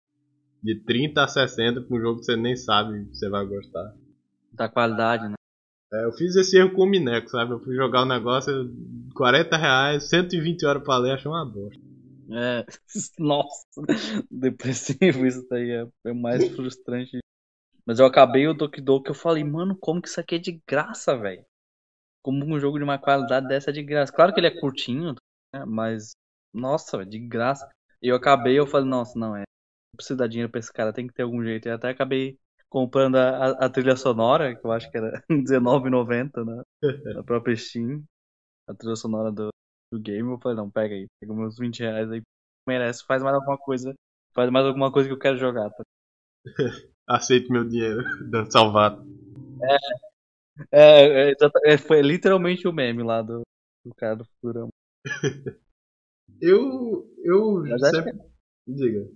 de 30 a 60 pra um jogo que você nem sabe se você vai gostar. Da qualidade, né? É, eu fiz esse erro com o Mineco, sabe? Eu fui jogar o um negócio, 40 reais, 120 horas pra ler, achei uma bosta. É, nossa, depressivo isso daí, é, é mais frustrante mas eu acabei o Doki Doki eu falei, mano, como que isso aqui é de graça, velho? Como um jogo de uma qualidade dessa é de graça. Claro que ele é curtinho, né? mas, nossa, de graça. E eu acabei, eu falei, nossa, não, é. Não precisa dar dinheiro pra esse cara, tem que ter algum jeito. E até acabei comprando a, a, trilha sonora, que eu acho que era R$19,90, né? Na própria Steam. A trilha sonora do, do game. Eu falei, não, pega aí, pega meus 20 reais aí. Merece, faz mais alguma coisa. Faz mais alguma coisa que eu quero jogar, tá? aceite meu dinheiro, Dan Salvato. É, é, é, foi literalmente o meme lá do, do cara do Futurama. eu. Eu. Sempre... Que... Diga.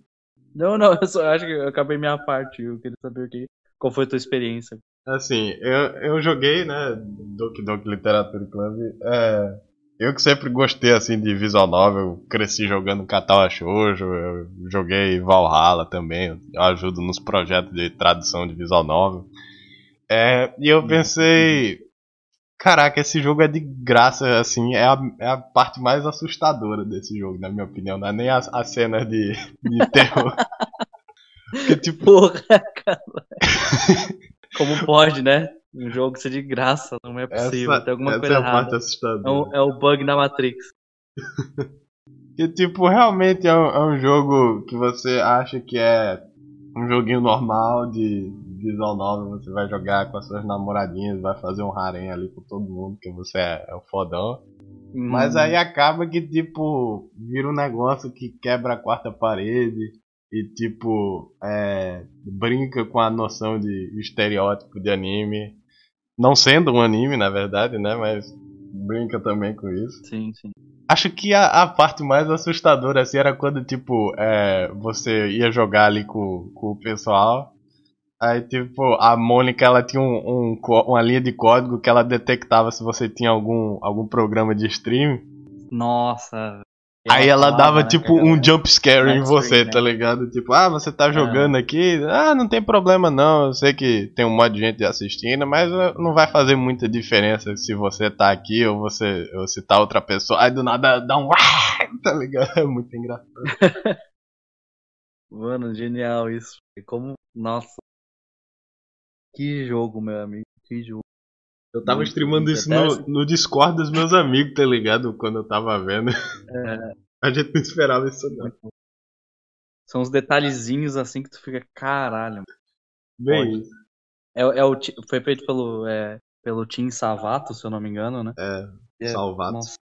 Não, não, eu só acho que eu acabei minha parte. Eu queria saber o que, qual foi a tua experiência. Assim, eu, eu joguei, né, Doki Doki Literatura Club. É, eu que sempre gostei assim de visual novel, cresci jogando Katawa Shoujo, eu joguei Valhalla também, eu ajudo nos projetos de tradução de visual novel. É, e eu pensei, caraca, esse jogo é de graça, assim, é a, é a parte mais assustadora desse jogo, na minha opinião, não é nem as, as cenas de, de terror. Porque, tipo... Porra, cara. Como pode, né? Um jogo ser de graça, não é possível. Essa, Tem alguma essa coisa é a parte assustadora. É, um, é o bug da Matrix. que tipo, realmente é um, é um, jogo que você acha que é um joguinho normal de visual novel, você vai jogar com as suas namoradinhas, vai fazer um harém ali com todo mundo, que você é, é o fodão. Hum. Mas aí acaba que, tipo, vira um negócio que quebra a quarta parede e tipo é, brinca com a noção de estereótipo de anime, não sendo um anime na verdade, né? Mas brinca também com isso. Sim, sim. Acho que a, a parte mais assustadora assim era quando tipo é, você ia jogar ali com, com o pessoal. Aí, tipo, a Mônica, ela tinha um, um, uma linha de código que ela detectava se você tinha algum, algum programa de stream. Nossa, Aí ela dava né, tipo um jump scare em você, né? tá ligado? Tipo, ah, você tá jogando é. aqui, ah, não tem problema não, eu sei que tem um monte de gente assistindo, mas eh, não vai fazer muita diferença se você tá aqui ou você ou se tá outra pessoa. Aí do nada dá um tá ligado? É muito engraçado. Mano, genial isso. Como, nossa. Que jogo, meu amigo, que jogo. Eu tava streamando isso no, no Discord dos meus amigos, tá ligado? Quando eu tava vendo. É. A gente não esperava isso não. São os detalhezinhos assim que tu fica, caralho. Bem. É, é o, foi feito pelo, é, pelo Tim Savato, se eu não me engano, né? É, é Salvato. Nossa,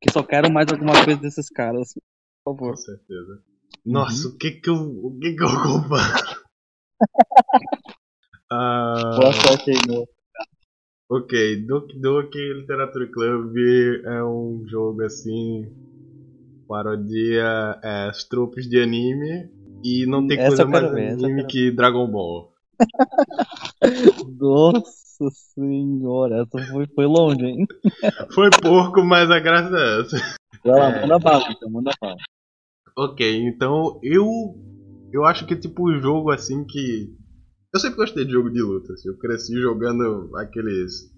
que só quero mais alguma coisa desses caras, por favor. Com certeza. Nossa, uhum. o que que eu, o que que eu comparo? ah... Boa sorte aí, meu. Ok, Duke Duke Literature Club é um jogo assim. Parodia é, os tropos de anime. E não tem essa coisa mais ver, anime que Dragon Ball. Nossa senhora, essa foi, foi longe, hein? Foi pouco, mas a graça é essa. Vai lá, é... manda bala, então, manda bala. Ok, então eu. Eu acho que tipo o jogo assim que eu sempre gostei de jogo de luta. Assim. Eu cresci jogando aqueles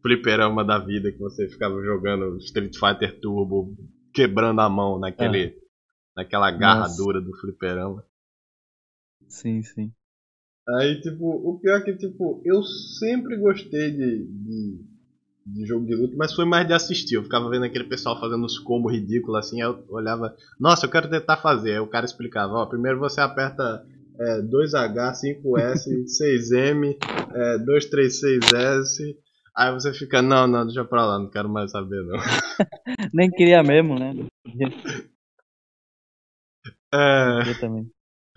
fliperama da vida que você ficava jogando Street Fighter Turbo, quebrando a mão naquele, é. naquela garra Nossa. dura do fliperama. Sim, sim. Aí, tipo, o pior é que, tipo, eu sempre gostei de, de, de, jogo de luta, mas foi mais de assistir. Eu ficava vendo aquele pessoal fazendo os combos ridículos assim, aí eu olhava, nossa, eu quero tentar fazer. Aí o cara explicava, ó, primeiro você aperta é, 2H, 5S, 6M, é, 236S. Aí você fica, não, não, deixa pra lá, não quero mais saber não. Nem queria mesmo, né? É. Eu também.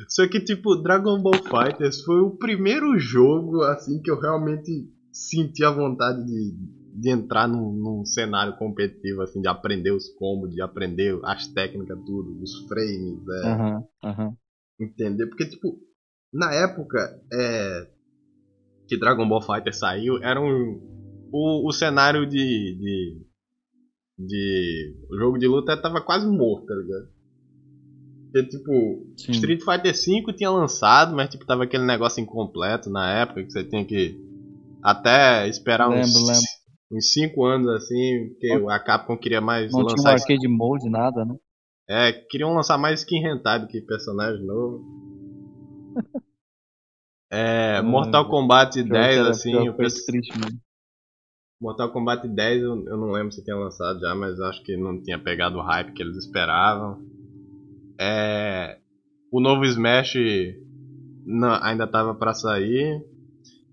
Só que, tipo, Dragon Ball Fighters foi o primeiro jogo, assim, que eu realmente senti a vontade de, de entrar num, num cenário competitivo, assim, de aprender os combos, de aprender as técnicas, tudo, os frames, é. Uhum, uhum. Entender? Porque, tipo, na época é, que Dragon Ball Fighter saiu, era um. O, o cenário de, de. de. O jogo de luta tava quase morto, tá ligado? Porque, tipo, Sim. Street Fighter V tinha lançado, mas tipo, tava aquele negócio incompleto na época que você tinha que até esperar lembro, uns, lembro. uns 5 anos assim, porque a Capcom queria mais Não lançar. Não tinha um arcade mode, nada, né? É, queriam lançar mais skin do que personagem novo. é, Mortal Kombat 10, assim. Eu penso... triste. Mortal Kombat 10 eu, eu não lembro se tinha lançado já, mas acho que não tinha pegado o hype que eles esperavam. É, o novo Smash não, ainda tava para sair.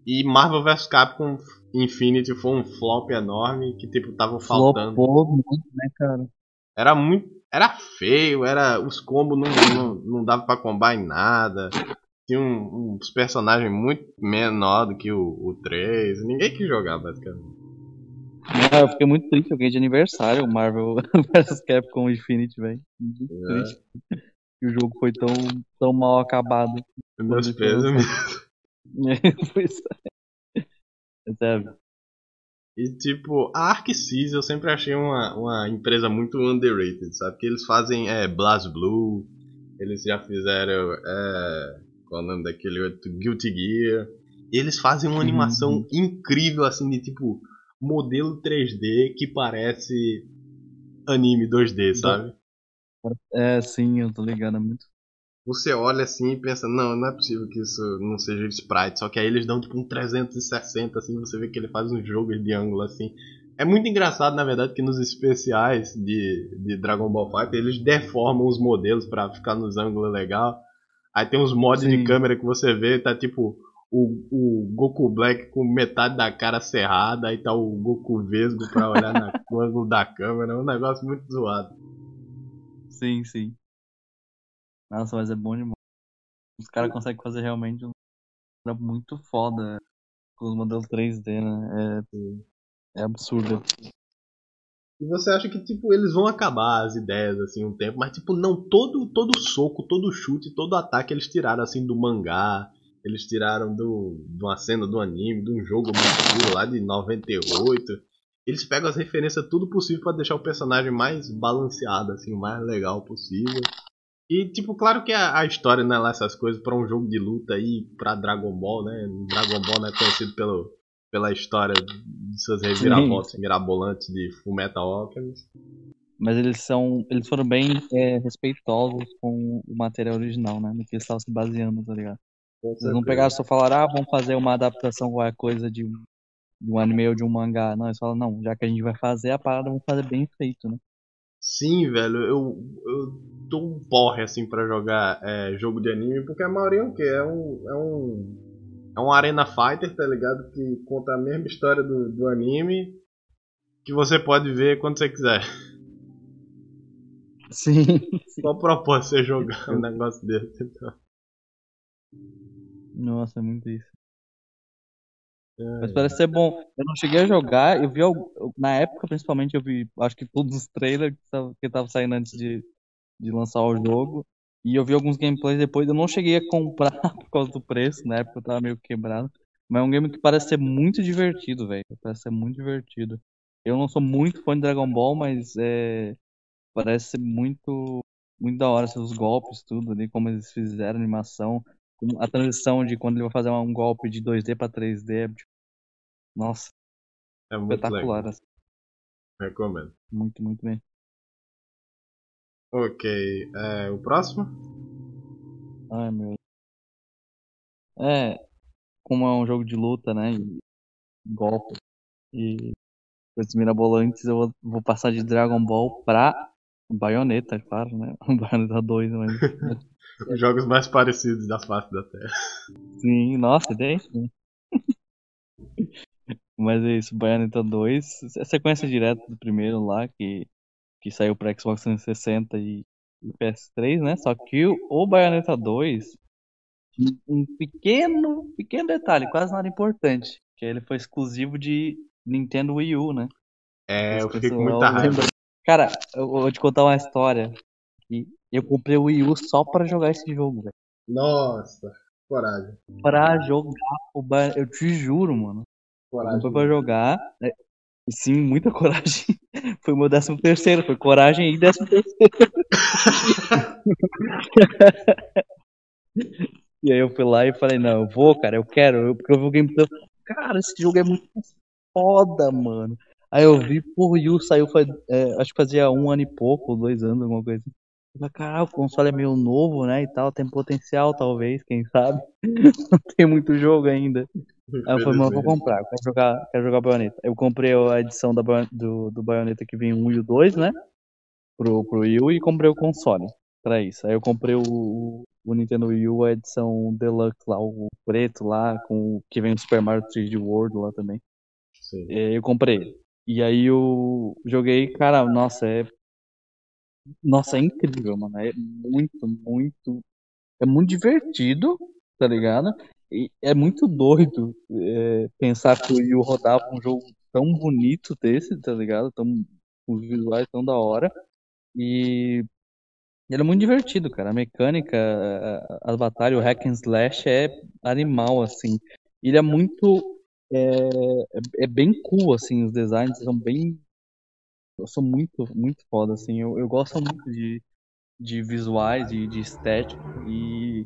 E Marvel vs Capcom Infinity foi um flop enorme que tipo tava faltando. Flopou muito, né, cara? Era muito era feio, era os combos não, não, não dava para combar em nada. Tinha um, uns personagens muito menor do que o, o 3. Ninguém quis jogar, basicamente. Ah, eu fiquei muito triste, eu ganhei de aniversário o Marvel vs Capcom Infinite, velho. Muito é. triste. Que o jogo foi tão, tão mal acabado. Meus pesos mesmo. pois é. É sério. E tipo, a Arc Sys eu sempre achei uma, uma empresa muito underrated, sabe? Que eles fazem é, Blue, eles já fizeram. É, qual é o nome daquele outro? Guilty Gear. E eles fazem uma animação uhum. incrível, assim, de tipo, modelo 3D que parece anime 2D, sabe? É, sim, eu tô ligado, é muito você olha assim e pensa, não, não é possível que isso não seja sprite. Só que aí eles dão tipo um 360, assim, você vê que ele faz um jogo de ângulo assim. É muito engraçado, na verdade, que nos especiais de, de Dragon Ball Fighter eles deformam os modelos para ficar nos ângulos legal. Aí tem uns mods Sim. de câmera que você vê, tá tipo o, o Goku Black com metade da cara cerrada, aí tá o Goku Vesgo pra olhar na, no ângulo da câmera. É um negócio muito zoado. Sim, sim. Nossa, mas é bom demais. Os caras conseguem fazer realmente um muito foda com os modelos 3D, né? É, é absurdo. E você acha que, tipo, eles vão acabar as ideias, assim, um tempo, mas, tipo, não, todo, todo soco, todo chute, todo ataque eles tiraram, assim, do mangá, eles tiraram do, de uma cena do anime, de um jogo muito lá de 98. Eles pegam as referências tudo possível para deixar o personagem mais balanceado, assim, o mais legal possível. E, tipo, claro que a, a história não é lá essas coisas para um jogo de luta aí, pra Dragon Ball, né? Dragon Ball não é conhecido pelo, pela história de suas reviravoltas mirabolantes de Fullmetal Alchemist. Mas eles são. Eles foram bem é, respeitosos com o material original, né? No que eles estavam se baseando, tá ligado? Eles não pegaram só falaram, ah, vamos fazer uma adaptação qualquer coisa de um, de um anime ou de um mangá. Não, eles falam, não, já que a gente vai fazer a parada, vamos fazer bem feito, né? Sim, velho, eu, eu tô um porre assim para jogar é, jogo de anime, porque a maioria é o quê? É um, é um. É um Arena Fighter, tá ligado? Que conta a mesma história do, do anime que você pode ver quando você quiser. Sim. Qual propósito você jogar um negócio desse então? Nossa, é muito isso. Mas parece ser bom. Eu não cheguei a jogar, eu vi na época principalmente eu vi, acho que todos os trailers que estavam saindo antes de, de lançar o jogo. E eu vi alguns gameplays depois, eu não cheguei a comprar por causa do preço, na época eu tava meio quebrado. Mas é um game que parece ser muito divertido, velho. Parece ser muito divertido. Eu não sou muito fã de Dragon Ball, mas é, parece ser muito, muito da hora assim, os golpes, tudo ali, como eles fizeram a animação a transição de quando ele vai fazer um golpe de 2D para 3D é tipo, nossa, é muito espetacular. Legal. Assim. Recomendo. Muito, muito bem. Ok, é, o próximo? Ai meu. É, como é um jogo de luta, né? E golpe e coisas mirabolantes, eu vou, vou passar de Dragon Ball pra Bayonetta, claro, né? Bayonetta 2, mas. Os jogos mais parecidos das faces da Terra. Sim, nossa, idêntico. Né? mas é isso, Bayonetta 2, é sequência direta do primeiro lá, que, que saiu pra Xbox 360 e, e PS3, né? Só que o, o Bayonetta 2, um pequeno, pequeno detalhe, quase nada importante, que ele foi exclusivo de Nintendo Wii U, né? É, eu fiquei com muita raiva. Cara, eu vou te contar uma história. Eu comprei o Wii U só pra jogar esse jogo, velho. Nossa, coragem. Pra jogar o ba... Eu te juro, mano. Coragem. Foi pra jogar. Né? Sim, muita coragem. Foi meu décimo terceiro. Foi coragem e décimo terceiro. e aí eu fui lá e falei, não, eu vou, cara, eu quero. Eu, porque eu vi o gameplay. Cara, esse jogo é muito foda, mano. Aí eu vi, o Yu saiu, faz, é, acho que fazia um ano e pouco, dois anos, alguma coisa falei, caralho, o console é meio novo, né, e tal, tem potencial, talvez, quem sabe. Não tem muito jogo ainda. Aí eu falei, mano, vou comprar, quero jogar, quero jogar Bayonetta. Eu comprei a edição da, do, do Bayonetta que vem o 1 e o 2, né, pro, pro Wii U, e comprei o console pra isso. Aí eu comprei o, o Nintendo Wii U, a edição Deluxe lá, o preto lá, com que vem o Super Mario 3D World lá também. Sim. Eu comprei ele. E aí eu joguei, cara, nossa, é. Nossa, é incrível, mano. É muito, muito. É muito divertido, tá ligado? E é muito doido é, pensar que o Yu rodava um jogo tão bonito desse, tá ligado? Tão, os visuais tão da hora. E ele é muito divertido, cara. A mecânica, as batalhas, o hack and slash é animal, assim. Ele é muito é, é, é bem cool, assim, os designs são bem. São muito, muito foda, assim. Eu, eu gosto muito de, de visuais, de, de estética e,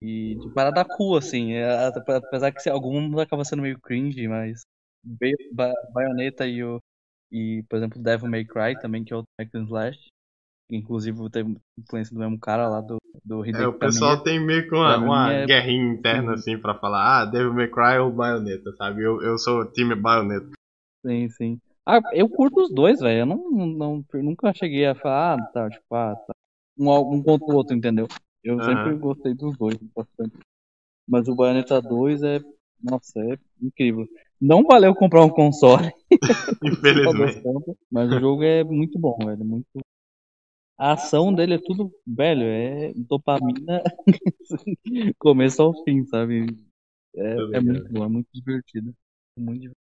e de parada cool, assim. É, apesar que alguns acaba sendo meio cringe, mas Bayonetta e o. E, por exemplo, Devil May Cry também, que é outro hack and slash. Inclusive tem influência do mesmo cara lá do, do Hideki É, o pessoal tem meio que uma, uma é... guerrinha interna assim pra falar, ah, Devil May Cry ou Bayonetta, sabe? Eu, eu sou time Bayonetta. Sim, sim. Ah, eu curto os dois, velho. Eu não, não, nunca cheguei a falar, ah, tá, tipo, ah, tá. Um, um contra o outro, entendeu? Eu uhum. sempre gostei dos dois bastante. Mas o Bayonetta 2 é. Nossa, é incrível. Não valeu comprar um console. Infelizmente. mas o jogo é muito bom, velho. Muito, a ação dele é tudo, velho, é dopamina começo ao fim, sabe? É, é muito bom, é muito divertido. Muito divertido.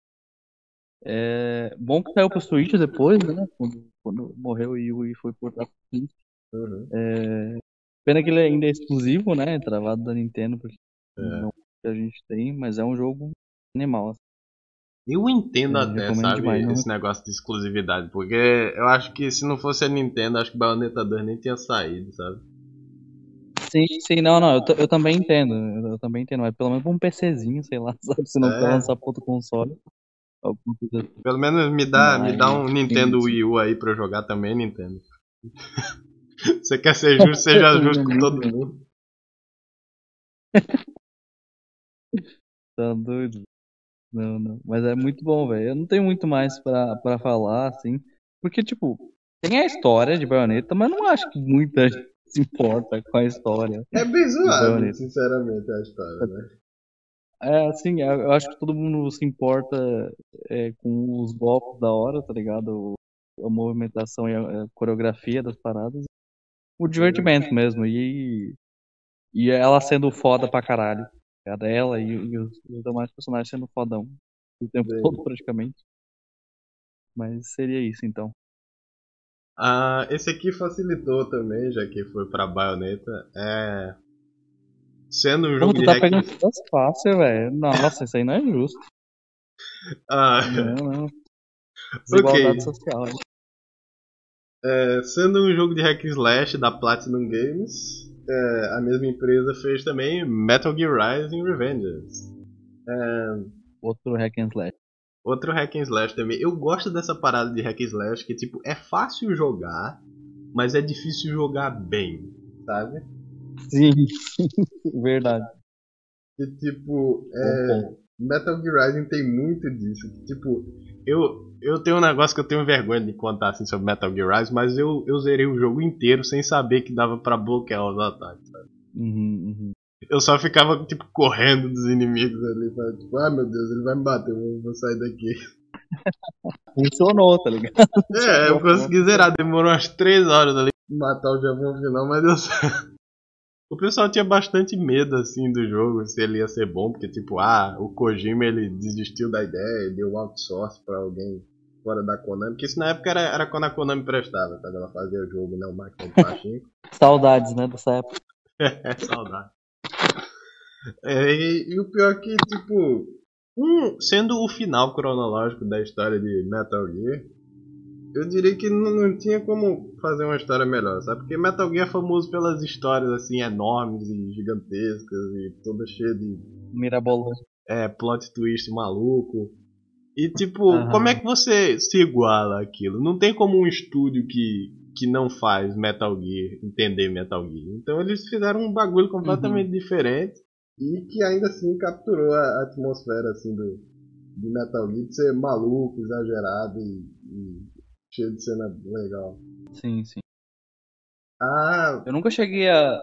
É bom que saiu pro Switch depois, né? Quando, quando morreu o e foi por Switch. Uhum. É... Pena que ele ainda é exclusivo, né? Travado da Nintendo, porque é. não a gente tem, mas é um jogo animal. Assim. Eu entendo eu até, sabe, demais, esse negócio de exclusividade, porque eu acho que se não fosse a Nintendo, acho que Bayonetta 2 nem tinha saído, sabe? Sim, sim, não, não, eu, eu também entendo, eu, também entendo, mas pelo menos um PCzinho, sei lá, sabe, se não é. lançar pro outro console. Assim. Pelo menos me dá, me dá um Nintendo Wii U aí pra eu jogar também, Nintendo. Você quer ser justo, seja justo com todo mundo. tá doido. Não, não. Mas é muito bom, velho. Eu não tenho muito mais pra, pra falar, assim. Porque, tipo, tem a história de Bayonetta, mas não acho que muita gente se importa com a história. É bem zoado, sinceramente, a história, né? É, assim, eu acho que todo mundo se importa é, com os golpes da hora, tá ligado? A movimentação e a coreografia das paradas. O divertimento mesmo. E, e ela sendo foda pra caralho. A dela e, e os, os, demais personagens sendo fodão o tempo todo, praticamente. Mas seria isso então. Ah, esse aqui facilitou também, já que foi pra baioneta. É. Sendo um jogo Pô, tu de tá pegando todas fácil, velho. Nossa, isso aí não é justo. Ah. Não, não. Desigualdade okay. social. É, sendo um jogo de hack slash da Platinum Games, é, a mesma empresa fez também Metal Gear Rising Revengeance. É, outro hack and slash. Outro hack and slash também. Eu gosto dessa parada de hack and slash que tipo é fácil jogar, mas é difícil jogar bem, sabe? Sim, verdade. Que tipo, é, Metal Gear Rising tem muito disso. Que, tipo, eu, eu tenho um negócio que eu tenho vergonha de contar assim sobre Metal Gear Rising, mas eu, eu zerei o jogo inteiro sem saber que dava para bloquear os ataques, sabe? Uhum, uhum. Eu só ficava, tipo, correndo dos inimigos ali, sabe? Tipo, ah meu Deus, ele vai me bater, eu vou sair daqui. Funcionou, tá ligado? É, eu consegui zerar, demorou umas 3 horas ali matar o Javon final, mas deu certo. O pessoal tinha bastante medo, assim, do jogo, se ele ia ser bom, porque, tipo, ah, o Kojima, ele desistiu da ideia, ele deu outsource pra alguém fora da Konami, porque isso na época era, era quando a Konami prestava, quando ela fazia o jogo, né, o máquina de Pachinko. Saudades, né, dessa época. é, saudade. É, e, e, o pior é que, tipo, um, sendo o final cronológico da história de Metal Gear, eu diria que não, não, tinha como fazer uma história melhor, sabe? Porque Metal Gear é famoso pelas histórias assim enormes e gigantescas e toda cheia de mirabolante. É, plot twist maluco. E tipo, uhum. como é que você se iguala aquilo? Não tem como um estúdio que que não faz Metal Gear entender Metal Gear. Então eles fizeram um bagulho completamente uhum. diferente e que ainda assim capturou a atmosfera assim do de Metal Gear de ser maluco, exagerado e, e cheio de cena legal. Sim, sim. Ah. Eu nunca cheguei a,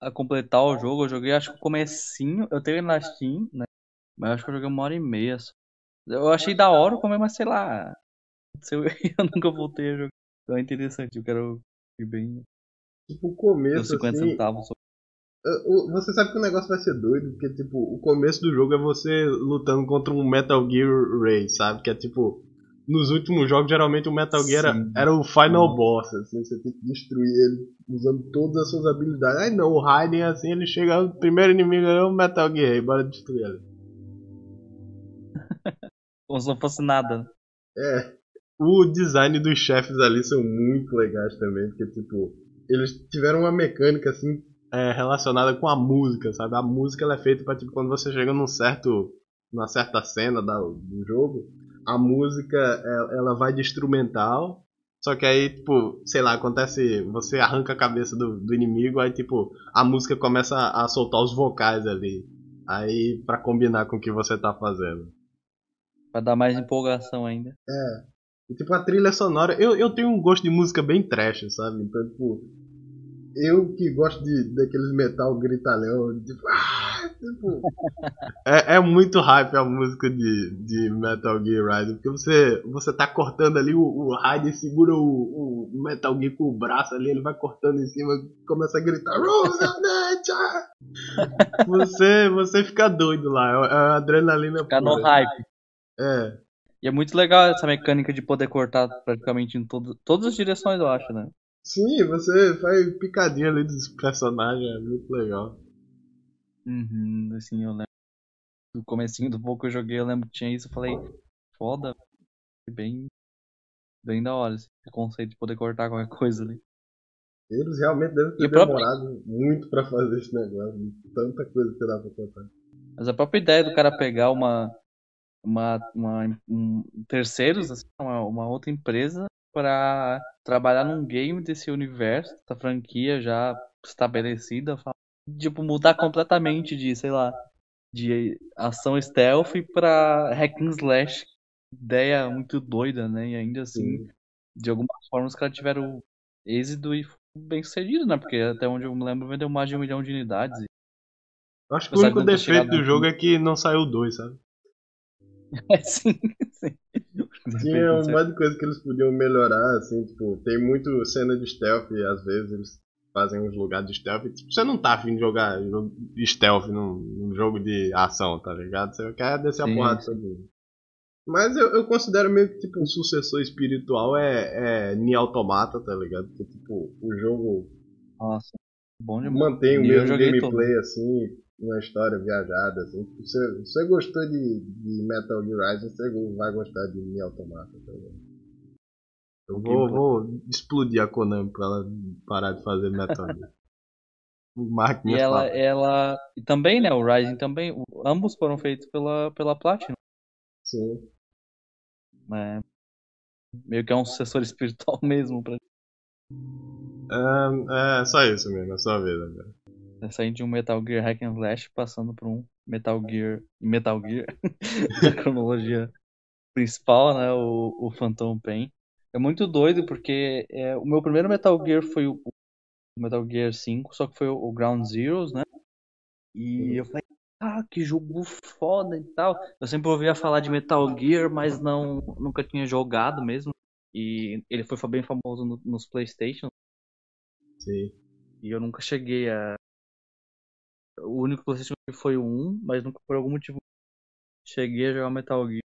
a completar o jogo, eu joguei acho que o comecinho, eu tenho na Steam, né? Mas acho que eu joguei uma hora e meia só. Eu achei da hora o comer, mas sei lá. Eu, eu nunca voltei a jogar. Então é interessante, eu quero ir bem. Tipo, o começo. 50 assim, centavos. Você sabe que o negócio vai ser doido, porque tipo, o começo do jogo é você lutando contra um Metal Gear Ray, sabe? Que é tipo nos últimos jogos, geralmente o Metal Gear era, era, o final Sim. boss, assim, você tem que destruir ele usando todas as suas habilidades. Aí não, o Raiden, assim, ele chega, o primeiro inimigo é o Metal Gear, e bora destruir ele. Como se não fosse nada. É. O design dos chefes ali são muito legais também, porque, tipo, eles tiveram uma mecânica, assim, é, relacionada com a música, sabe? A música ela é feita pra, tipo, quando você chega num certo, numa certa cena da, do jogo, a música é, ela vai de instrumental, só que aí, tipo, sei lá, acontece. Você arranca a cabeça do, do inimigo, aí, tipo, a música começa a, a soltar os vocais ali. Aí, para combinar com o que você tá fazendo. Pra dar mais empolgação ainda. É. E, tipo, a trilha sonora. Eu, eu tenho um gosto de música bem trash, sabe? Então, tipo. Eu que gosto de, daqueles metal gritalhão, tipo. Ah! É, é, muito hype a música de, de Metal Gear Rising, porque você, você tá cortando ali, o, o Raiden segura o, o Metal Gear com o braço ali, ele vai cortando em cima, começa a gritar você, você fica doido lá, é, é adrenalina Fica no hype. É. E é muito legal essa mecânica de poder cortar praticamente em todo, todas as direções, eu acho, né? Sim, você faz picadinha ali dos personagens, é muito legal. Uhum, assim, eu lembro do comecinho do pouco que eu joguei, eu lembro que tinha isso, eu falei, foda, bem, bem da hora esse conceito de poder cortar qualquer coisa ali. Eles realmente devem ter demorado própria... muito para fazer esse negócio, tanta coisa que dá pra cortar. Mas a própria ideia do cara pegar uma, uma, uma um, terceiros, assim, uma, uma outra empresa para trabalhar num game desse universo, da franquia já estabelecida, tipo, mudar completamente de, sei lá, de ação stealth pra hack and slash. Ideia muito doida, né? E ainda assim, Sim. de alguma forma os caras tiveram êxito e bem sucedido, né? Porque até onde eu me lembro vendeu mais de um milhão de unidades. Eu acho que o único defeito do jogo é que não saiu dois, sabe? É, sim, sim. Tinha um monte de coisa que eles podiam melhorar, assim, tipo, tem muito cena de stealth às vezes eles fazem uns lugares de stealth. Tipo, você não tá afim de jogar stealth num, num, jogo de ação, tá ligado? Você quer descer Sim. a porrada sobre Mas eu, eu, considero meio que tipo um sucessor espiritual é, é Nier Automata, tá ligado? Porque tipo, o jogo. Nossa, bom demais. Mantém o mesmo gameplay todo. assim, uma história viajada, assim. Se você, se você gostou de, de Metal Gear Rising, você vai gostar de Nier Automata, tá ligado? Eu vou, vou explodir a Konami pra ela parar de fazer Metal Gear. e ela, ela. E também, né? O Rising também. Ambos foram feitos pela, pela Platinum. Sim. É, meio que é um sucessor espiritual mesmo pra. É, é só isso mesmo, é só a vida. É saindo de um Metal Gear Hack and Slash passando por um Metal Gear Metal Gear da cronologia principal, né, o, o Phantom Pain. É muito doido porque é, o meu primeiro Metal Gear foi o, Metal Gear 5, só que foi o, o Ground Zeroes, né? E eu falei, ah, que jogo foda e tal. Eu sempre ouvia falar de Metal Gear, mas não nunca tinha jogado mesmo. E ele foi bem famoso no, nos PlayStation. Sim. E eu nunca cheguei a. O único PlayStation que foi o 1, mas nunca por algum motivo cheguei a jogar Metal Gear.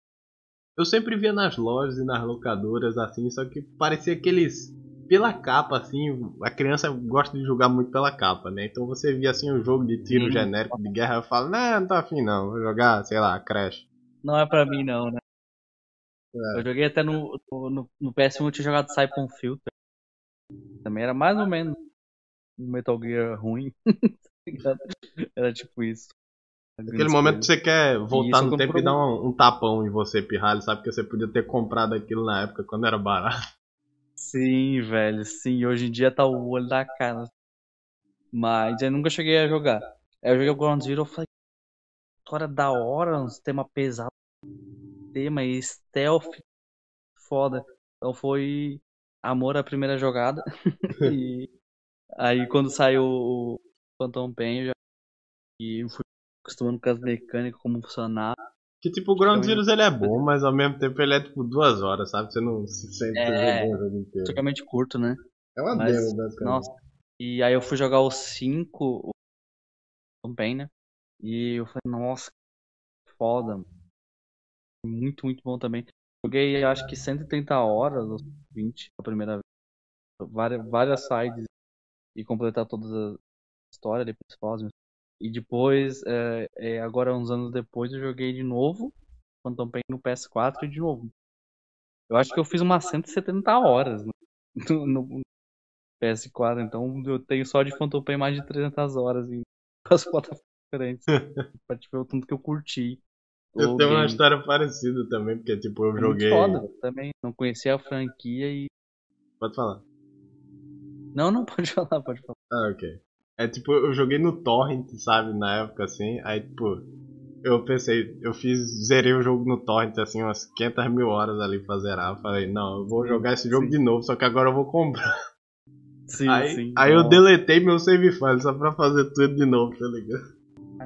Eu sempre via nas lojas e nas locadoras assim, só que parecia aqueles pela capa, assim, a criança gosta de jogar muito pela capa, né? Então você via assim um jogo de tiro Sim. genérico de guerra, eu falo, não, não tá afim não, vou jogar, sei lá, Crash. Não é pra mim não, né? É. Eu joguei até no, no, no PS1 eu tinha jogado Siphon Filter. Também era mais ou menos um Metal Gear ruim. era tipo isso. Aquele momento que você quer voltar no tempo e dar um, um, tapão em você, pirralho, sabe? Porque você podia ter comprado aquilo na época quando era barato. Sim, velho, sim. Hoje em dia tá o olho da cara. Mas eu nunca cheguei a jogar. Aí eu joguei o Ground Zero e falei, história da hora, um tema pesado, tema e stealth, foda. Então foi amor à primeira jogada. e aí quando saiu o Phantom Pain, eu já e fui acostumando com as mecânicas, como funcionava. Que tipo, o Ground Zeroes ele é bom, mas ao mesmo tempo ele é tipo duas horas, sabe? Você não se sente é, o jogo inteiro. Totalmente curto, né? É uma mas, demo, basicamente. Nossa. E aí eu fui jogar o 5 também, né? E eu falei, nossa, foda, mano. Muito, muito bom também. Joguei acho que 130 horas, 20 a primeira vez. Várias, várias sides e completar todas as histórias principais, e depois, é, é, agora uns anos depois, eu joguei de novo Phantom Pain no PS4 e de novo. Eu acho que eu fiz umas 170 horas no, no PS4, então eu tenho só de Phantom Pain mais de 300 horas em as plataformas diferentes. pra te ver o tanto que eu curti. Eu tenho game. uma história parecida também, porque tipo, eu joguei. Foda, também. Não conhecia a franquia e. Pode falar. Não, não, pode falar, pode falar. Ah, ok. É tipo, eu joguei no Torrent, sabe, na época assim. Aí, tipo, eu pensei, eu fiz, zerei o jogo no Torrent, assim, umas 500 mil horas ali pra zerar. Falei, não, eu vou jogar esse jogo sim. de novo, só que agora eu vou comprar. Sim, aí, sim. Aí eu deletei meu save file só pra fazer tudo de novo, tá ligado?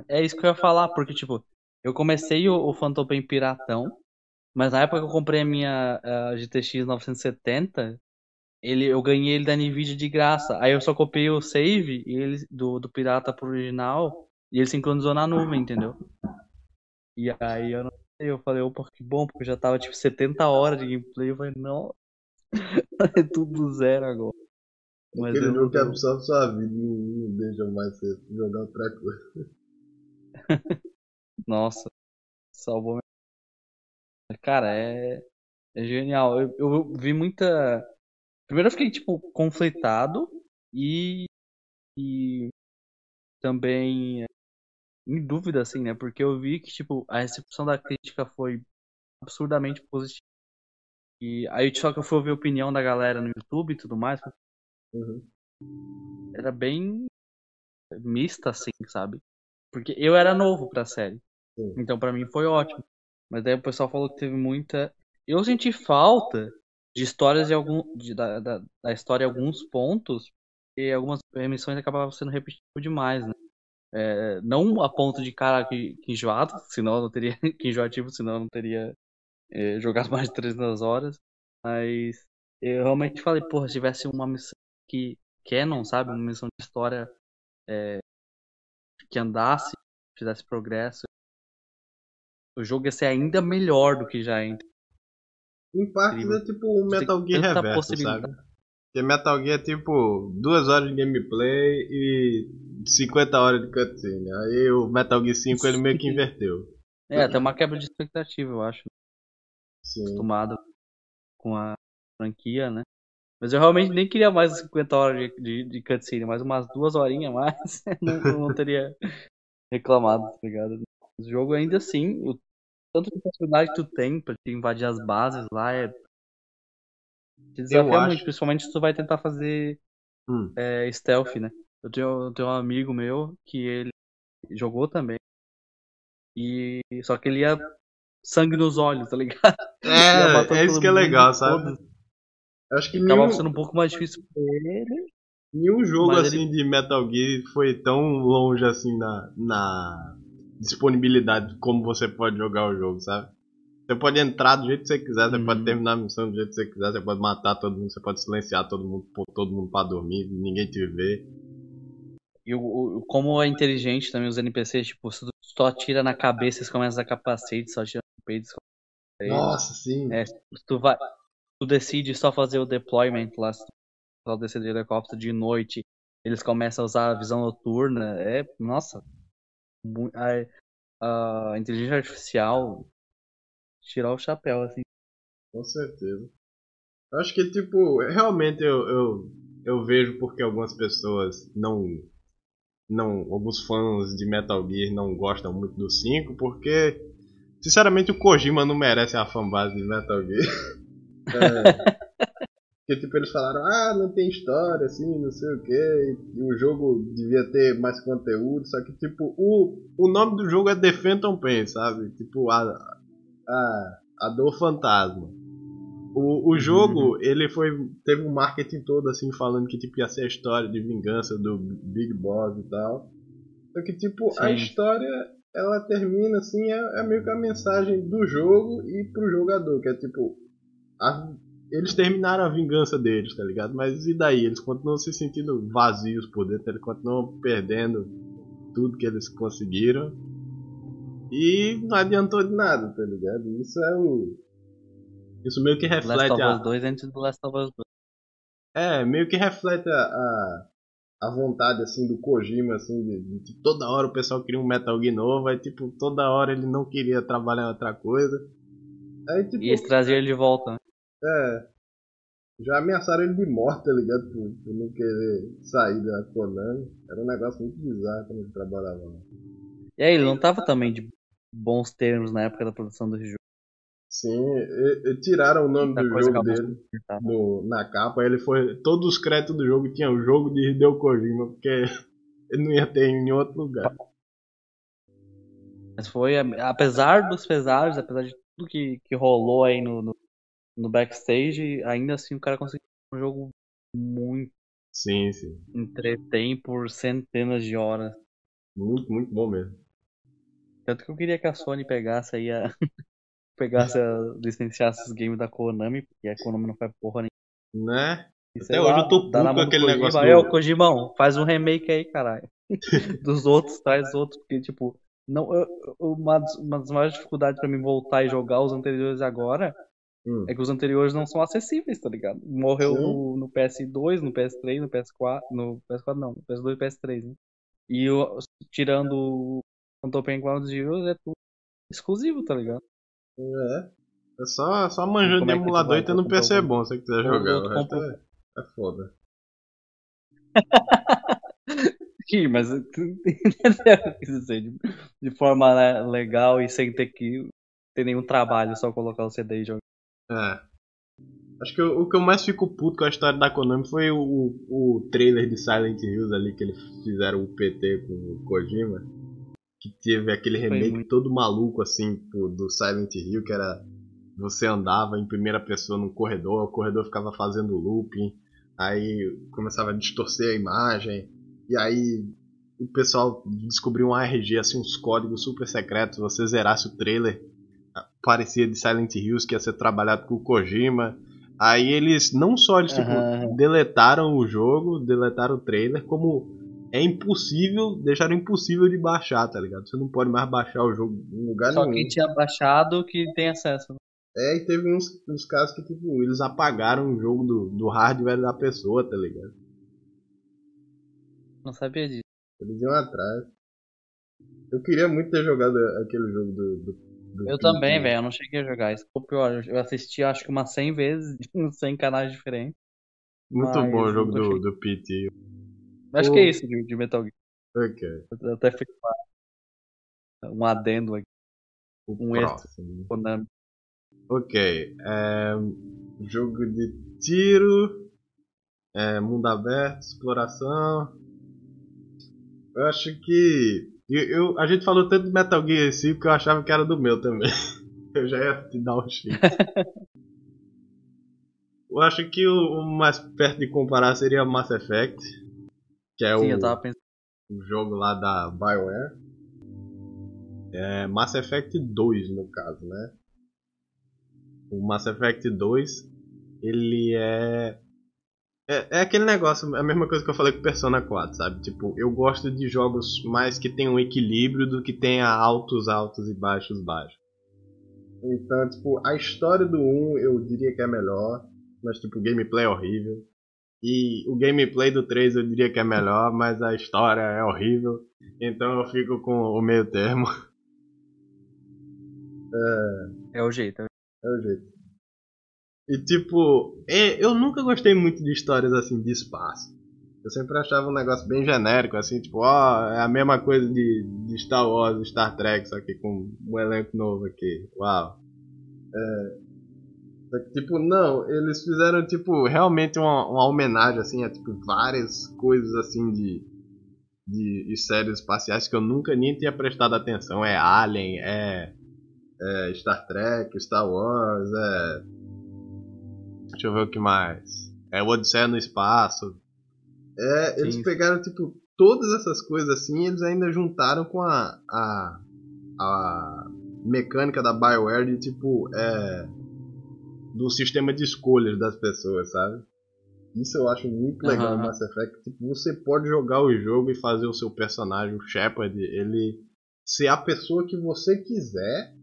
É isso que eu ia falar, porque, tipo, eu comecei o, o Phantom Pain Piratão, mas na época que eu comprei a minha a GTX 970, ele, eu ganhei ele da Nvidia de graça. Aí eu só copiei o save ele, do, do pirata pro original e ele sincronizou na nuvem, entendeu? E aí eu não sei, eu falei, opa, que bom, porque já tava tipo 70 horas de gameplay. Eu falei, não, é tudo zero agora. Mas Aquele eu jogo que absorve sua vida não, deixa mais você jogar outra coisa. Nossa, salvou minha... Cara, é, é genial. Eu, eu vi muita Primeiro eu fiquei, tipo, conflitado e, e também em dúvida, assim, né? Porque eu vi que, tipo, a recepção da crítica foi absurdamente positiva. E aí só que eu fui ouvir a opinião da galera no YouTube e tudo mais. Uhum. Era bem mista, assim, sabe? Porque eu era novo pra série. Uhum. Então pra mim foi ótimo. Mas daí o pessoal falou que teve muita. Eu senti falta de histórias de algum de, da, da, da, história alguns pontos e algumas emissões acabavam sendo repetitivas demais, né? É, não a ponto de cara que, que enjoado, senão não teria que enjoativo, senão eu não teria é, jogado mais de 300 horas, mas eu realmente falei, porra, se tivesse uma missão que canon, sabe, uma missão de história é, que andasse, fizesse progresso, o jogo ia ser ainda melhor do que já é. Em partes é tipo um Metal Gear Reverso, sabe? Porque Metal Gear é tipo duas horas de gameplay e 50 horas de cutscene. Aí o Metal Gear 5 ele meio que inverteu. É, tem uma quebra de expectativa, eu acho. Sim. Acostumado com a franquia, né? Mas eu realmente nem queria mais 50 horas de, de, de cutscene, mais umas duas horinhas mais, não, não teria reclamado, tá ligado? O jogo ainda assim, o tanto de possibilidade que tu tem pra te invadir as bases lá é. Te desafia muito, principalmente se tu vai tentar fazer hum. é, stealth, né? Eu tenho, eu tenho um amigo meu que ele jogou também. E só que ele ia sangue nos olhos, tá ligado? É, é isso que é legal, sabe? Eu acho que nenhum... sendo um pouco mais difícil pra ele. Nenhum jogo assim ele... de Metal Gear foi tão longe assim na, na disponibilidade como você pode jogar o jogo, sabe? Você pode entrar do jeito que você quiser, você uhum. pode terminar a missão do jeito que você quiser, você pode matar todo mundo, você pode silenciar todo mundo, pôr todo mundo pra dormir, ninguém te vê. E o, o, como é inteligente também os NPCs, tipo, se tu só atira na cabeça, eles começam a capacete, só atira no peito. Nossa, sim. É, tu vai, tu decide só fazer o deployment lá, só descer de helicóptero de noite, eles começam a usar a visão noturna, é, nossa, a, a inteligência artificial tirar o chapéu, assim. Com certeza. Acho que, tipo, realmente eu, eu, eu vejo porque algumas pessoas não. não Alguns fãs de Metal Gear não gostam muito do 5, porque, sinceramente, o Kojima não merece a fanbase de Metal Gear. é. Porque, tipo, eles falaram, ah, não tem história, assim, não sei o que, e o jogo devia ter mais conteúdo, só que, tipo, o, o nome do jogo é The Phantom Pain, sabe? Tipo, a, a, a dor fantasma. O, o jogo, uhum. ele foi. Teve um marketing todo assim falando que tipo, ia ser a história de vingança do Big Boss e tal. Só que tipo, Sim. a história ela termina assim, é, é, meio que a mensagem do jogo e pro jogador, que é tipo. A, eles terminaram a vingança deles, tá ligado? Mas e daí? Eles continuam se sentindo vazios por dentro, eles continuam perdendo tudo que eles conseguiram. E não adiantou de nada, tá ligado? Isso é o. Isso meio que reflete. Last of Us 2 antes do Last of Us 2. É, meio que reflete a, a, a vontade assim do Kojima, assim, de, de, de, toda hora o pessoal queria um Metal Gear novo, aí tipo, toda hora ele não queria trabalhar em outra coisa. Aí, tipo, e eles traziam ele de volta, né? É. Já ameaçaram ele de morte, tá ligado? Por, por não querer sair da Konami. Era um negócio muito bizarro quando ele trabalhava lá. E aí, ele não tava também de bons termos na época da produção do jogo? Sim, e, e tiraram o nome do jogo dele no, na capa. Ele foi. Todos os créditos do jogo tinham o jogo de Hideo Kojima, porque ele não ia ter em outro lugar. Mas foi, apesar dos pesares, apesar de tudo que, que rolou aí no, no no backstage, ainda assim o cara conseguiu um jogo muito. Sim, sim. Entretém por centenas de horas. Muito, muito bom mesmo. Tanto que eu queria que a Sony pegasse aí a. pegasse a. licenciasse os games da Konami, porque a Konami não faz porra nenhuma. Né? E, Até hoje lá, eu tô puto com aquele Kojima. negócio. É, o Kojimão, faz um remake aí, caralho. Dos outros, traz outros, porque, tipo, não, eu, uma, uma das maiores dificuldades para mim voltar e jogar os anteriores agora Hum. É que os anteriores não são acessíveis, tá ligado? Morreu no, no, PS2, no PS3, no PS4. No PS4 não, no PS2 e PS3, né? E eu, tirando o Phantom Pain Ground Zeroes é tudo exclusivo, tá ligado? É. É só, só manjando de é emulador e tendo um PC bom se você quiser jogar. O resto é, é foda. Sim, mas de, de forma né, legal e sem ter que ter nenhum trabalho, só colocar o CD e jogar. É. Acho que o, o, que eu mais fico puto com a história da Konami foi o, o trailer de Silent Hills ali que eles fizeram o PT com o Kojima. Que teve aquele remake todo maluco assim do Silent Hill, que era você andava em primeira pessoa num corredor, o corredor ficava fazendo looping, aí começava a distorcer a imagem, e aí o pessoal descobriu um ARG, assim, uns códigos super secretos, você zerasse o trailer, parecia de Silent Hills que ia ser trabalhado com o Kojima. Aí eles não só eles tipo, uhum. deletaram o jogo, deletaram o trailer, como é impossível, deixaram impossível de baixar, tá ligado? Você não pode mais baixar o jogo em lugar só nenhum. Só quem tinha baixado que tem acesso. É, e teve uns, uns casos que tipo, eles apagaram o jogo do, do hardware da pessoa, tá ligado? Não sabia disso. Eles iam atrás. Eu queria muito ter jogado aquele jogo do, do eu também, velho. Eu não cheguei a jogar. Isso foi pior. Eu assisti acho que umas 100 vezes em 100 canais diferentes. Muito bom o jogo do, do PT. Acho o... que é isso de, de Metal Gear. Ok. Eu até fiz um adendo aqui. O um próximo. extra. Ok. É... Jogo de tiro. É... Mundo aberto, exploração. Eu acho que. Eu, eu, a gente falou tanto de Metal Gear 5 que eu achava que era do meu também. Eu já ia te dar um cheiro. eu acho que o, o, mais perto de comparar seria Mass Effect. Que é Sim, o, o jogo lá da BioWare. É Mass Effect 2 no caso, né? O Mass Effect 2 ele é é, é aquele negócio, a mesma coisa que eu falei com Persona 4, sabe? Tipo, eu gosto de jogos mais que tenham um equilíbrio do que tenha altos, altos e baixos, baixos. Então, tipo, a história do 1 eu diria que é melhor, mas tipo, o gameplay é horrível. E o gameplay do 3 eu diria que é melhor, mas a história é horrível. Então eu fico com o meio termo. É, é o jeito. É o jeito. E tipo, é, eu nunca gostei muito de histórias assim de espaço. Eu sempre achava um negócio bem genérico, assim, tipo, ó, é a mesma coisa de, de Star Wars, Star Trek, só que com um elenco novo aqui. Uau. É, só que, tipo, não, eles fizeram, tipo, realmente uma, uma homenagem, assim, a, tipo, várias coisas, assim, de, de, de séries espaciais que eu nunca nem tinha prestado atenção. É Alien, é, é Star Trek, Star Wars, é Deixa eu ver o que mais. É o Odisseia no Espaço. É, eles Sim. pegaram, tipo, todas essas coisas assim eles ainda juntaram com a, a, a mecânica da BioWare de, tipo, é, do sistema de escolhas das pessoas, sabe? Isso eu acho muito legal uhum. no Mass Effect. Tipo, você pode jogar o jogo e fazer o seu personagem, o Shepard, ele ser a pessoa que você quiser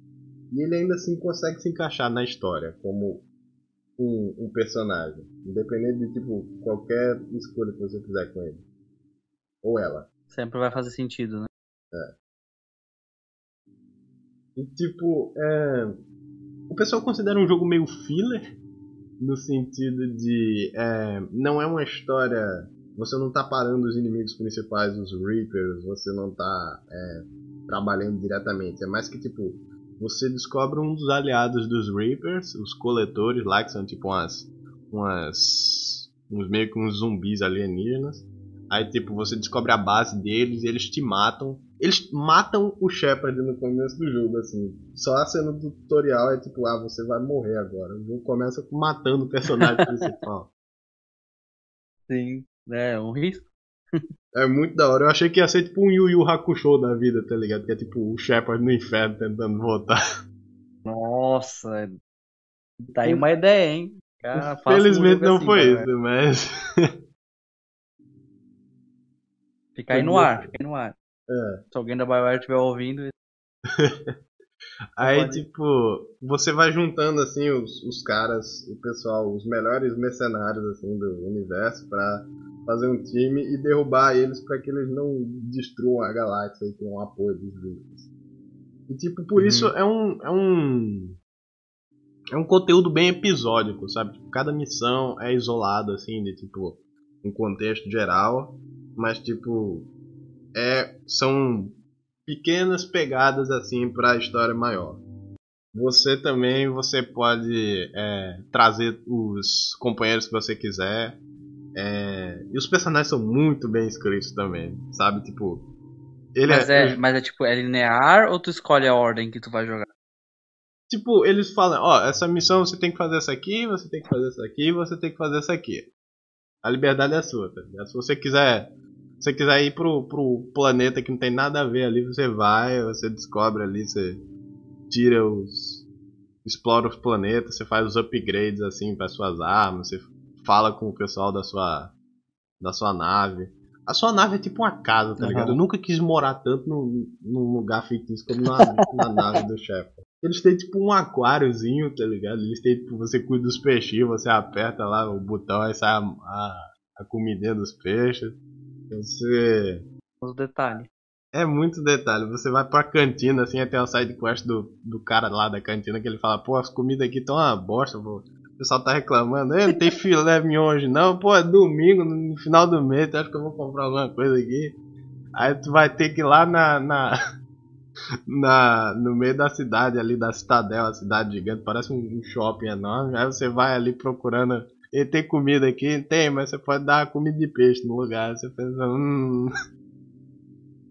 e ele ainda assim consegue se encaixar na história, como um, um, personagem. Independente de tipo qualquer escolha que você fizer com ele. Ou ela. Sempre vai fazer sentido, né? É. E tipo, é... o pessoal considera um jogo meio filler no sentido de é... não é uma história. Você não tá parando os inimigos principais, os Reapers, você não tá é... trabalhando diretamente. É mais que tipo você descobre um dos aliados dos Reapers, os coletores lá, que são tipo umas. umas. uns meio que uns zumbis alienígenas. Aí tipo, você descobre a base deles e eles te matam. Eles matam o Shepard no começo do jogo, assim. Só a cena do tutorial é tipo, ah, você vai morrer agora. O jogo começa matando o personagem principal. Sim, é um risco. É muito da hora. Eu achei que ia ser tipo um Yu Yu Hakusho da vida, tá ligado? Que é tipo o Shepard no inferno tentando voltar. Nossa, tá aí uma ideia, hein? Cara, Felizmente não assim, foi isso, mas. Fica aí no ar, fica aí no ar. É. Se alguém da BioWare estiver ouvindo. Aí, tipo, você vai juntando, assim, os, os caras, o pessoal, os melhores mercenários, assim, do universo pra fazer um time e derrubar eles para que eles não destruam a galáxia e tenham apoio dos vivos. E, tipo, por uhum. isso é um, é um... É um conteúdo bem episódico, sabe? Tipo, cada missão é isolada, assim, de, tipo, um contexto geral. Mas, tipo, é, são pequenas pegadas assim para a história maior. Você também você pode é, trazer os companheiros que você quiser. É, e os personagens são muito bem escritos também, sabe? Tipo. Ele mas, é, é, mas é tipo, é linear ou tu escolhe a ordem que tu vai jogar? Tipo, eles falam, ó, essa missão você tem que fazer essa aqui, você tem que fazer essa aqui, você tem que fazer essa aqui. A liberdade é sua, tá? Se você quiser se você quiser ir pro, pro planeta que não tem nada a ver ali, você vai, você descobre ali, você tira os. explora os planetas, você faz os upgrades assim para suas armas, você fala com o pessoal da sua. da sua nave. A sua nave é tipo uma casa, tá uhum. ligado? Eu nunca quis morar tanto num, num lugar fictício como na, na nave do chefe. Eles têm tipo um aquáriozinho, tá ligado? Eles têm tipo, você cuida dos peixinhos, você aperta lá o botão, aí sai a, a, a comidinha dos peixes. Você. Os detalhes. É muito detalhe. Você vai pra cantina, assim, até o side quest do, do cara lá da cantina, que ele fala, pô, as comidas aqui estão uma bosta, pô. O pessoal tá reclamando, não tem filé mignon hoje não, pô, é domingo, no final do mês, tu acha que eu vou comprar alguma coisa aqui? Aí tu vai ter que ir lá na, na, na, no meio da cidade ali, da Citadel, a cidade gigante, parece um shopping enorme, aí você vai ali procurando e tem comida aqui? Tem, mas você pode dar comida de peixe no lugar. Você pensa, hum.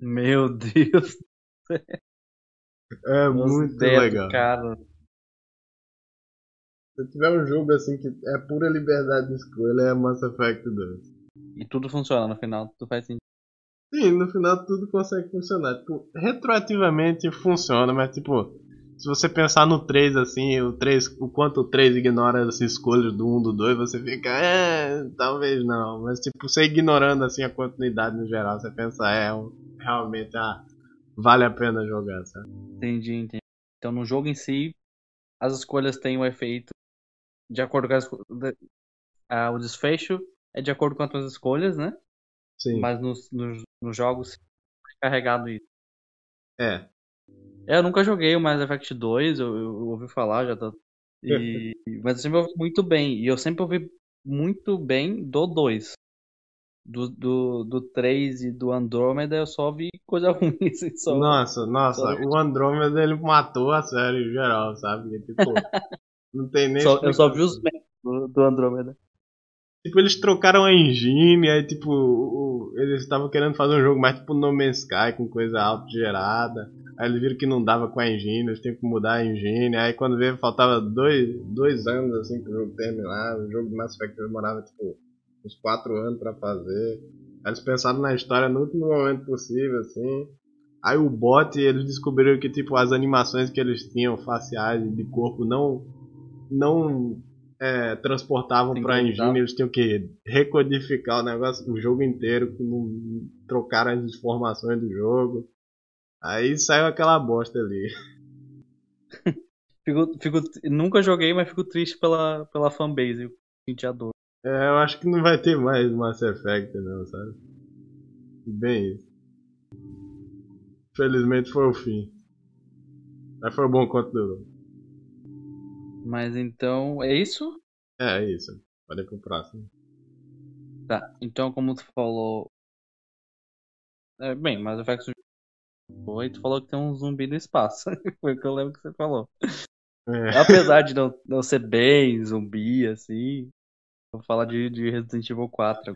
Meu Deus. É muito legal. Cara. Se tiver um jogo assim que é pura liberdade de escolha, é Mass Effect 2. E tudo funciona no final, tudo faz sentido. Sim, no final tudo consegue funcionar. Tipo, retroativamente funciona, mas tipo, se você pensar no 3 assim, o 3, o quanto o 3 ignora as escolhas do 1 do 2, você fica, é, talvez não. Mas tipo, você ignorando assim a continuidade no geral, você pensa, é, realmente ah, vale a pena jogar, sabe? Entendi, entendi. Então no jogo em si, as escolhas têm um efeito de acordo com as, ah, o desfecho é de acordo com as tuas escolhas, né? Sim. Mas nos, nos, nos jogos é carregado isso. É. é. Eu nunca joguei o Mass Effect 2, eu, eu ouvi falar, já tá. E, mas eu sempre ouvi muito bem. E eu sempre ouvi muito bem do 2. Do, do, do 3 e do Andromeda eu só vi coisa ruim. Assim, só, nossa, nossa, só... o Andromeda ele matou a série em geral, sabe? Tipo, não tem nem. Só, eu só vi os memes do, do Andromeda. Tipo, eles trocaram a engine, aí tipo, eles estavam querendo fazer um jogo mais tipo No Man's Sky, com coisa autogerada. Aí eles viram que não dava com a engine, eles tinham que mudar a engine. Aí quando veio, faltava dois, dois anos assim pro jogo terminar. O jogo de Mass Effect demorava tipo uns quatro anos para fazer. Aí eles pensaram na história no último momento possível, assim. Aí o bot, eles descobriram que tipo as animações que eles tinham faciais de corpo não não é, transportavam para engine, eles tinham que recodificar o negócio, o jogo inteiro, trocar as informações do jogo. Aí saiu aquela bosta ali. fico, fico, nunca joguei, mas fico triste pela, pela fanbase. Senti a dor. É, eu acho que não vai ter mais Mass Effect, não, sabe? Bem isso. Felizmente foi o fim. Mas foi bom quanto durou. Mas então, é isso? É, é isso. Ir pro próximo. Tá, então como tu falou. É, bem, mas o Effect foi, tu falou que tem um zumbi no espaço. Foi o que eu lembro que você falou. É. Apesar de não, não ser bem zumbi, assim. Vou falar de, de Resident Evil 4.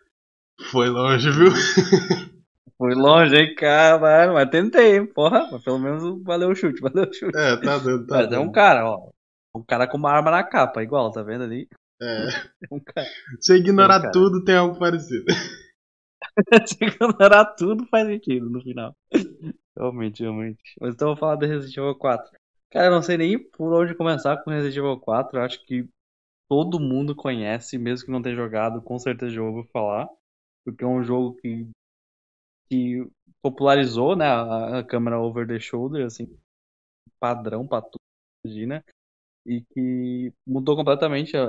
Foi longe, viu? Foi longe, hein, caralho. Mas tentei, porra. Mas pelo menos valeu o chute, valeu o chute. É, tá dando, tá Mas dando. é um cara, ó. Um cara com uma arma na capa, igual, tá vendo ali? É. Um cara... Se ignorar um tudo, tem algo parecido. Se ignorar tudo, faz sentido no final. Realmente, realmente. Mas então eu vou falar do Resident Evil 4. Cara, eu não sei nem por onde começar com Resident Evil 4. Eu acho que todo mundo conhece, mesmo que não tenha jogado, com certeza já ouviu falar. Porque é um jogo que, que popularizou né, a, a câmera over the shoulder, assim, padrão pra tudo, imagina e que mudou completamente a,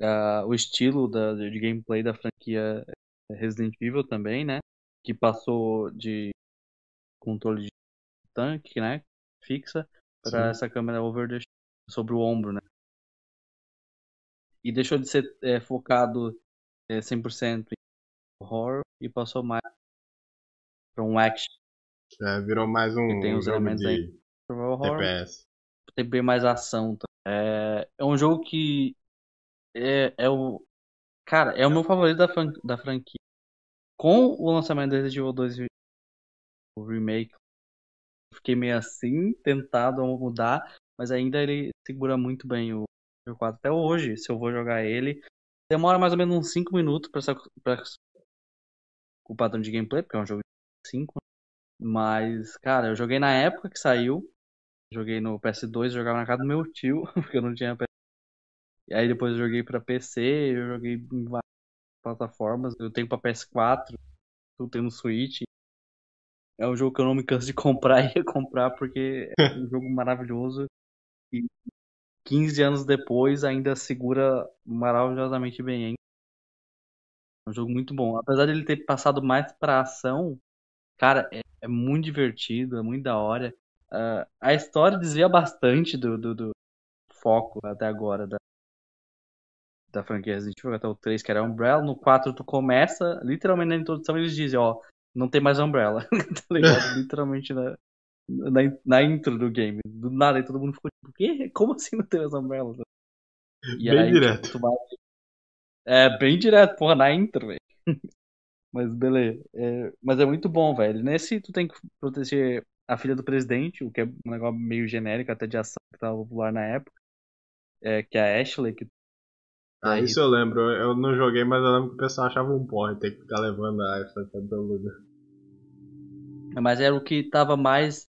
a, a, o estilo da, de gameplay da franquia Resident Evil também, né? Que passou de controle de tanque, né? Fixa, para essa câmera over the, sobre o ombro, né? E deixou de ser é, focado é, 100% em horror e passou mais para um action. É, virou mais um, tem os elementos de aí. Horror, tem bem mais ação. É, é um jogo que é, é o. Cara, é o meu favorito da, fran da franquia. Com o lançamento do Resident Evil 2 o remake, fiquei meio assim, tentado a mudar, mas ainda ele segura muito bem o 4 até hoje. Se eu vou jogar ele, demora mais ou menos uns 5 minutos para pra, o padrão de gameplay, porque é um jogo de 5. Mas, cara, eu joguei na época que saiu. Joguei no PS2, jogava na casa do meu tio, porque eu não tinha PS. E aí depois eu joguei pra PC, eu joguei em várias plataformas. Eu tenho pra PS4, eu tenho no Switch. É um jogo que eu não me canso de comprar e recomprar, porque é um jogo maravilhoso. E 15 anos depois ainda segura maravilhosamente bem, hein? É um jogo muito bom. Apesar de ele ter passado mais pra ação, cara, é, é muito divertido, é muito da hora. Uh, a história desvia bastante do, do, do, foco até agora da, da franquia Resident Evil, até o 3, que era Umbrella. No 4 tu começa, literalmente na introdução eles dizem, ó, não tem mais Umbrella, tá ligado? literalmente na, na, na, intro do game. Do nada, e todo mundo ficou tipo, quê? Como assim não tem mais Umbrella? E bem aí, direto. Tipo, vai... É, bem direto, porra, na intro, velho. Mas beleza. É, mas é muito bom, velho. Nesse tu tem que proteger a filha do presidente, o que é um negócio meio genérico até de ação que tava popular na época. É, que é a Ashley, que ah, isso eu lembro. Eu não joguei, mas eu lembro que o pessoal achava um porre ter que ficar levando a Ashley pra todo lugar. Mas era o que tava mais.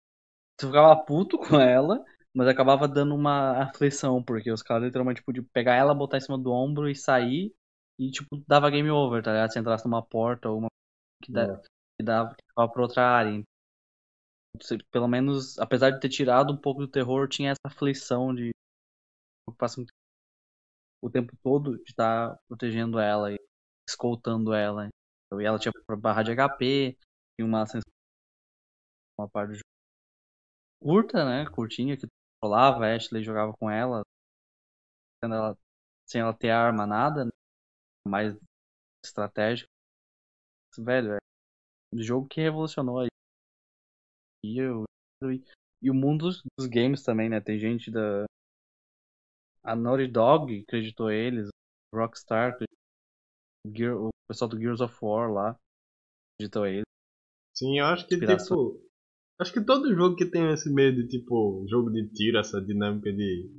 Tu ficava puto com ela, mas acabava dando uma aflição, porque os caras literalmente podiam pegar ela, botar em cima do ombro e sair, e tipo, dava game over, tá ligado? Se entrasse numa porta ou uma. que, dava, é. que dava que pra outra área. Pelo menos, apesar de ter tirado um pouco do terror, tinha essa aflição de. Passa o tempo todo de estar protegendo ela e escoltando ela. E ela tinha barra de HP, tinha uma uma parte do jogo curta, né? Curtinha, que rolava, a Ashley jogava com ela, ela sem ela ter arma, nada, né? mais estratégico. Velho, é um jogo que revolucionou aí. E, eu, e o mundo dos games também, né? Tem gente da. A Naughty Dog acreditou eles, Rockstar, o pessoal do Gears of War lá acreditou eles. Sim, eu acho que tipo Acho que todo jogo que tem esse meio de tipo jogo de tiro, essa dinâmica de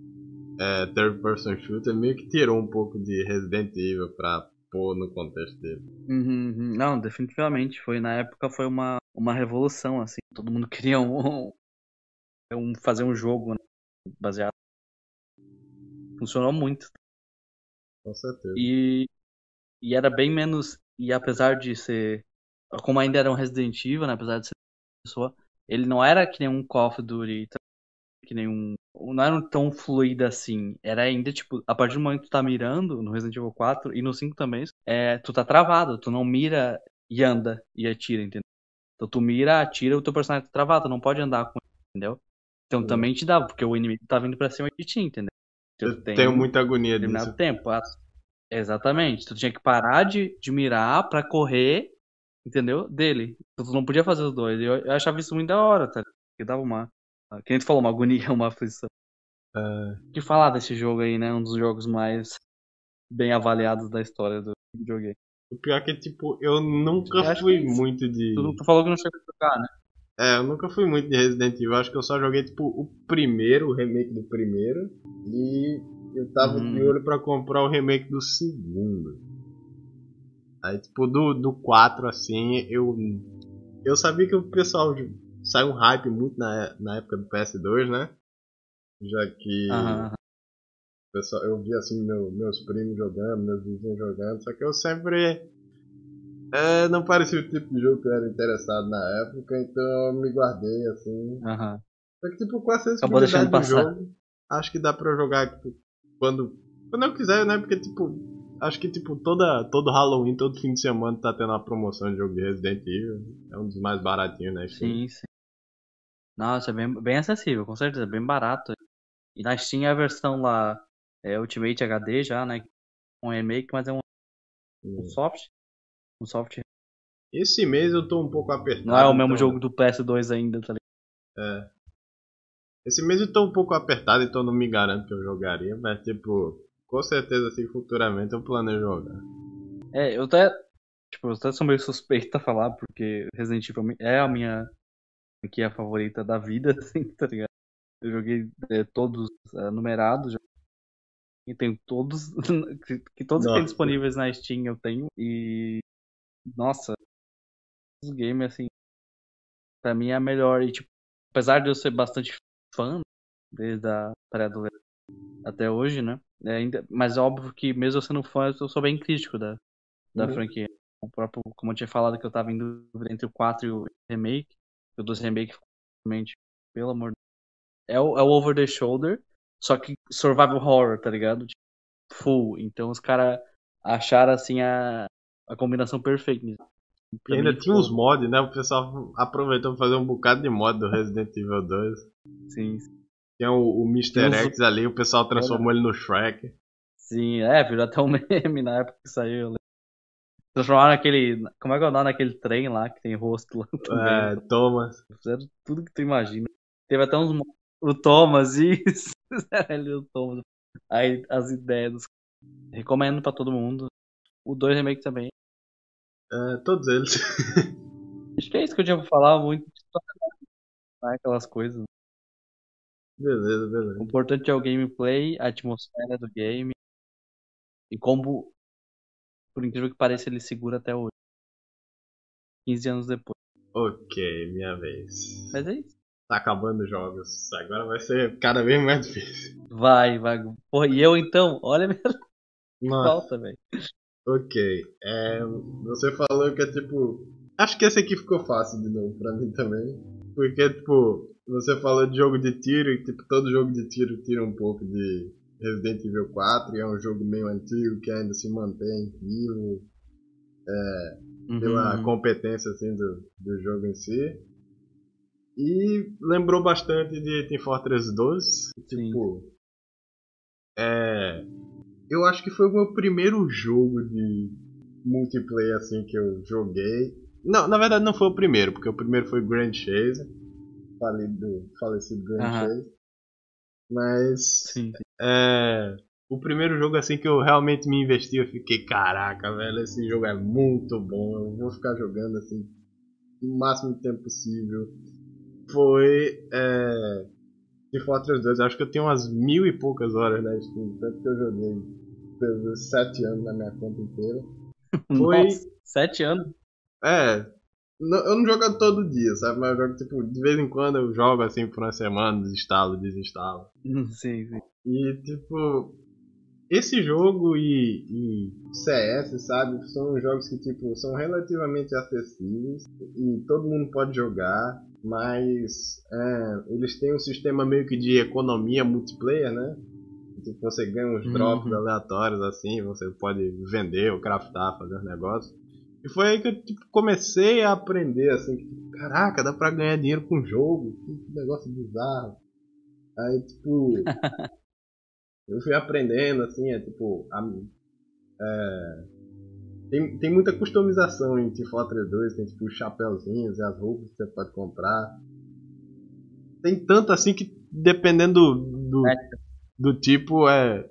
é, third person shooter, meio que tirou um pouco de Resident Evil pra pôr no contexto dele. Uhum, uhum. Não, definitivamente. Foi na época foi uma, uma revolução, assim. Todo mundo queria um, um fazer um jogo né, baseado. Funcionou muito. Com certeza. E, e era bem menos. E apesar de ser. Como ainda era um Resident Evil, né, apesar de ser pessoa ele não era que nem um Call of Duty, que nem um. Não era tão fluido assim. Era ainda, tipo, a partir do momento que tu tá mirando no Resident Evil 4 e no 5 também, é, tu tá travado, tu não mira e anda e atira, entendeu? Então tu mira, atira, o teu personagem tá travado, tu não pode andar com ele, entendeu? Então uhum. também te dá, porque o inimigo tá vindo pra cima de ti, entendeu? Então, Eu tenho muita agonia disso. tempo. Exatamente. Tu tinha que parar de, de mirar pra correr entendeu? Dele. Tu não podia fazer os dois. Eu, eu achava isso muito da hora, tá? Que dava uma. Que a gente falou, uma agonia, uma aflição. Uh... que falar desse jogo aí, né? Um dos jogos mais bem avaliados da história do videogame. O pior é que, tipo, eu nunca eu fui muito de. Tu, tu, falou que não chegou a jogar, né? É, eu nunca fui muito de Resident Evil. Acho que eu só joguei, tipo, o primeiro, o remake do primeiro. E eu tava uhum. de olho pra comprar o remake do segundo. Aí, tipo, do, do 4, assim, eu. Eu sabia que o pessoal saiu um hype muito na, na época do PS2, né? Já que. Uhum. Pessoal, eu vi assim meu, meus primos jogando, meus vizinhos jogando, só que eu sempre. É, não parecia o tipo de jogo que eu era interessado na época, então eu me guardei assim. Uhum. Só que tipo, com essa exclusividade do jogo, acho que dá pra jogar tipo, quando, quando eu quiser, né? Porque tipo, Acho que, tipo, toda, todo Halloween, todo fim de semana tá tendo uma promoção de jogo de Resident Evil. É um dos mais baratinhos, né? Sim, sim. Nossa, é bem, bem acessível, com certeza, bem barato. E na Steam a versão lá, é Ultimate HD já, né? Um remake, mas é um, um soft. Um soft. Esse mês eu tô um pouco apertado. Não é o mesmo então... jogo do PS2 ainda, tá ligado? É. Esse mês eu tô um pouco apertado, então não me garanto que eu jogaria, mas tipo, com certeza, assim, futuramente eu planejo jogar. É, eu até. Tipo, eu até sou meio suspeito a falar, porque Resident Evil é a minha aqui a favorita da vida, assim, tá ligado? Eu joguei é, todos é, numerados, já. E tenho todos, que, que todos que tem disponíveis na Steam eu tenho, e nossa, os games, assim, pra mim é a melhor, e tipo, apesar de eu ser bastante fã, desde a pré-adolescência até hoje, né, é, ainda, mas é óbvio que mesmo eu sendo fã, eu sou bem crítico da, da uhum. franquia. O próprio, como eu tinha falado que eu tava indo entre o 4 e o remake, o 2 remake, realmente, pelo amor de Deus. É o, é o over the shoulder, só que survival horror, tá ligado? Tipo, full. Então os caras acharam assim a, a combinação perfeita. E ainda tinha uns mods, né? O pessoal aproveitou pra fazer um bocado de mod do Resident Evil 2. Sim, sim. Tem o, o Mr. X ali, o pessoal transformou ele no Shrek. Sim, é, virou até um meme na época que saiu. Transformaram naquele. Como é que é o nome daquele trem lá que tem rosto lá também? É, Thomas. Fizeram tudo que tu imagina. Teve até uns. O Thomas, isso. ele o Thomas. Aí as ideias dos. Recomendo pra todo mundo. O 2 remake também. É, todos eles. Acho que é isso que eu tinha pra falar muito. Aquelas coisas. Beleza, beleza. O importante é o gameplay, a atmosfera do game. E como, por incrível que pareça, ele segura até hoje. 15 anos depois. Ok, minha vez. Mas é isso. Tá acabando os jogos. Agora vai ser cada vez mais difícil. Vai, vai. Porra, e eu então? Olha a minha Nossa. falta, velho. Ok. É, você falou que é tipo. Acho que esse aqui ficou fácil de novo pra mim também. Porque, tipo, você falou de jogo de tiro e, tipo, todo jogo de tiro tira um pouco de Resident Evil 4 e é um jogo meio antigo que ainda se mantém vivo é, uhum. pela competência, assim, do, do jogo em si. E lembrou bastante de Team Fortress 2. Tipo, Sim. é, eu acho que foi o meu primeiro jogo de multiplayer assim que eu joguei. Não, na verdade não foi o primeiro, porque o primeiro foi Grand Chase. Falido, falecido Grand uh -huh. Chase. Mas. Sim. É, o primeiro jogo assim que eu realmente me investi, eu fiquei, caraca, velho, esse jogo é muito bom. Eu vou ficar jogando assim o máximo de tempo possível. Foi. É, de Fortress 2, acho que eu tenho umas mil e poucas horas na Steam, tanto que eu joguei pelos sete anos na minha conta inteira. Foi. Nossa, sete anos? É. eu não jogo todo dia, sabe? Mas eu jogo, tipo, de vez em quando eu jogo assim por uma semana, desinstalo, desinstalo. Sim, sim. E, tipo, esse jogo e, e, CS, sabe, são jogos que tipo são relativamente acessíveis e todo mundo pode jogar, mas é, eles têm um sistema meio que de economia multiplayer, né? Tipo, você ganha uns drops uhum. aleatórios assim, você pode vender ou craftar, fazer os negócios. E foi aí que eu tipo, comecei a aprender assim, que, caraca, dá pra ganhar dinheiro com jogo, que negócio bizarro. Aí tipo eu fui aprendendo, assim, é tipo. A, é, tem, tem muita customização em Team Fortress 2, tem tipo os chapéuzinhos e as roupas que você pode comprar. Tem tanto assim que dependendo do, do, é. do tipo, é.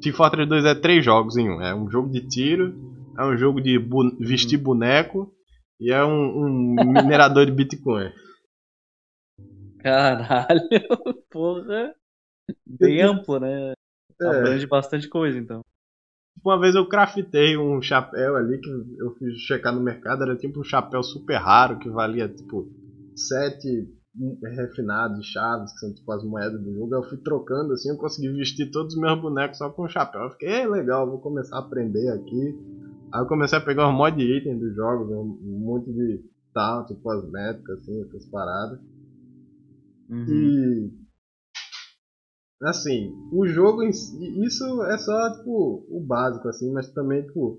Team Fortress 2 é três jogos em um. É um jogo de tiro, é um jogo de bu vestir hum. boneco e é um, um minerador de Bitcoin. Caralho, porra. Bem amplo, né? É. Abrange bastante coisa, então. Uma vez eu craftei um chapéu ali que eu fiz checar no mercado, era tipo um chapéu super raro que valia tipo sete refinados chaves, que são tipo as moedas do jogo. Eu fui trocando assim, eu consegui vestir todos os meus bonecos só com um chapéu. Eu fiquei, legal, vou começar a aprender aqui. Aí eu comecei a pegar um monte de itens dos jogos, um monte de tal, tipo cosméticos, assim, essas paradas. Uhum. E assim, o jogo em si, isso é só, tipo, o básico, assim, mas também, tipo,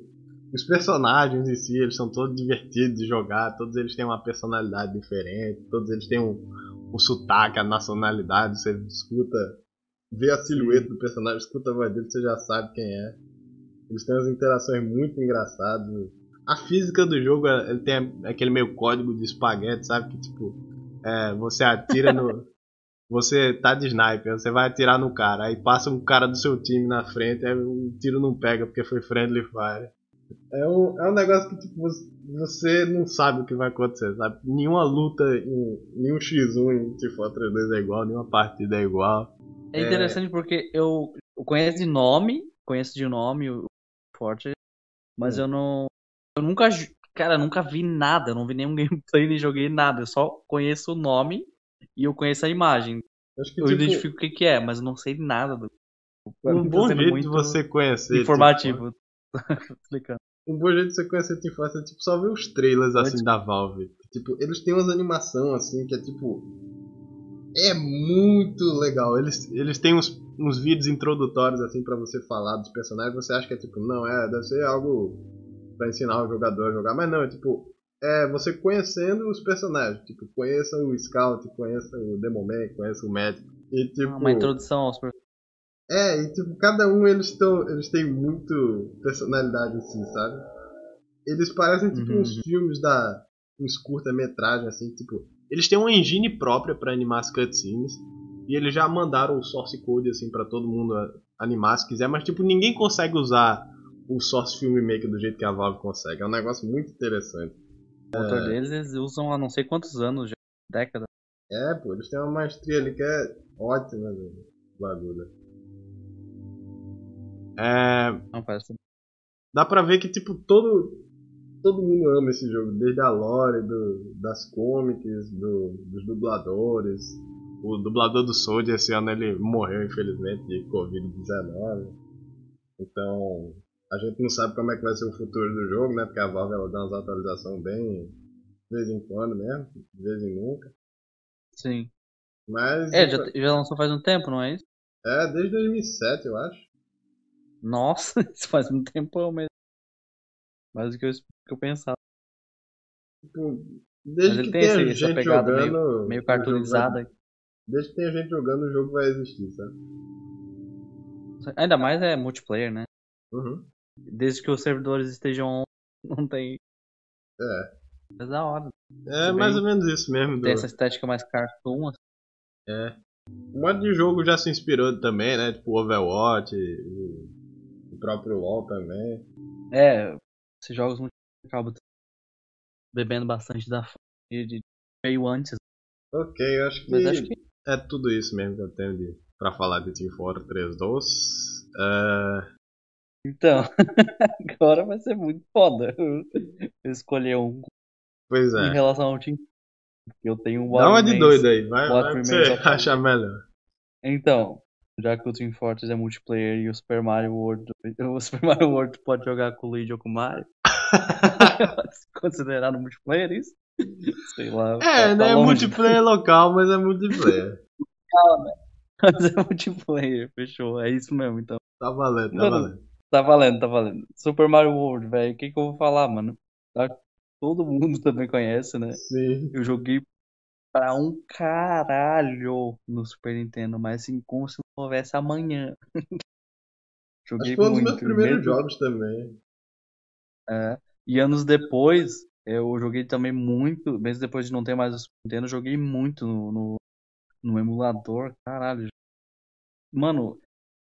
os personagens em si, eles são todos divertidos de jogar, todos eles têm uma personalidade diferente, todos eles têm um, um sotaque, a nacionalidade, você escuta, vê a silhueta do personagem, escuta a voz dele, você já sabe quem é. Eles têm umas interações muito engraçadas. A física do jogo, ele tem aquele meio código de espaguete, sabe? Que tipo, é, você atira no, você tá de sniper, você vai atirar no cara, aí passa um cara do seu time na frente, aí o tiro não pega porque foi friendly fire. É um, é um negócio que tipo, você não sabe o que vai acontecer, sabe? Nenhuma luta, em, nenhum X1 em Fortress 2 é igual, nenhuma partida é igual. É interessante é... porque eu, eu conheço de nome, conheço de nome o Fortress, mas hum. eu não. Eu nunca. Cara, nunca vi nada, não vi nenhum gameplay nem joguei nada. Eu só conheço o nome e eu conheço a imagem. Acho que, eu tipo, identifico o que, que é, mas eu não sei nada do. Um bom tá jeito de você conhecer. Informativo. Tipo, explicando. Um bom jeito de você conhecer Team Fortress é tipo só ver os trailers assim da Valve. Tipo, eles têm umas animação assim que é tipo. É muito legal. Eles, eles têm uns, uns vídeos introdutórios assim para você falar dos personagens. Você acha que é tipo, não, é, deve ser algo para ensinar o jogador a jogar. Mas não, é tipo, é você conhecendo os personagens. Tipo, conheça o Scout, conheça o Demoman, conheça o médico. E, tipo, Uma introdução aos personagens. É, e tipo, cada um eles, tão, eles têm muito personalidade assim, sabe? Eles parecem tipo uhum. uns filmes da. uns curta-metragem, assim, tipo. Eles têm uma engine própria para animar as cutscenes. E eles já mandaram o source code assim para todo mundo animar se quiser, mas tipo, ninguém consegue usar o Source Filmmaker do jeito que a Valve consegue. É um negócio muito interessante. O motor é... deles eles usam há não sei quantos anos, já, décadas. É, pô, eles têm uma maestria ali que é ótima do bagulho. É. Não, parece. Dá pra ver que, tipo, todo. Todo mundo ama esse jogo, desde a lore, do, das comics, do, dos dubladores. O dublador do Soldier esse ano ele morreu, infelizmente, de Covid-19. Então, a gente não sabe como é que vai ser o futuro do jogo, né? Porque a Valve ela dá umas atualizações bem de vez em quando mesmo, de vez em nunca. Sim. Mas. É, já, já lançou faz um tempo, não é isso? É, desde 2007, eu acho. Nossa, isso faz um tempão mesmo. Mais do que eu, que eu pensava. Tipo, desde Mas que tem esse, gente essa pegada jogando, meio, meio cartoonizada. Desde que tenha gente jogando, o jogo vai existir, sabe? Ainda mais é multiplayer, né? Uhum. Desde que os servidores estejam on, não tem. É. É da hora. É mais ou menos isso mesmo. Tem do... essa estética mais cartoon. Assim. É. O modo de jogo já se inspirou também, né? Tipo Overwatch, o próprio LoL também. É, esses jogos muito acabam bebendo bastante da de, de meio antes. Ok, eu acho que, acho que, é tudo isso mesmo que eu tenho de, pra falar de Team Fortress 2. Uh, então, agora vai ser muito foda eu escolher um. Pois é. Em relação ao time. Eu tenho um Dá uma de doido aí, vai, vai você achar melhor. Então, já que o Team Fortress é multiplayer e o Super Mario World. O Super Mario World pode jogar com o Luigi ou com o Mario. Considerado multiplayer isso? Sei lá. É, tá, não tá é multiplayer local, mas é multiplayer. Calma, né? Mas é multiplayer, fechou. É isso mesmo, então. Tá valendo, tá Mano, valendo. Tá valendo, tá valendo. Super Mario World, velho. O que, que eu vou falar, mano? Tá, todo mundo também conhece, né? Sim. Eu joguei pra um caralho no Super Nintendo, mas assim, como se não houvesse amanhã. joguei Acho que foi um dos meus primeiros mesmo. jogos também. É. E anos depois, eu joguei também muito, mesmo depois de não ter mais o Super Nintendo, eu joguei muito no, no, no emulador, caralho. Mano,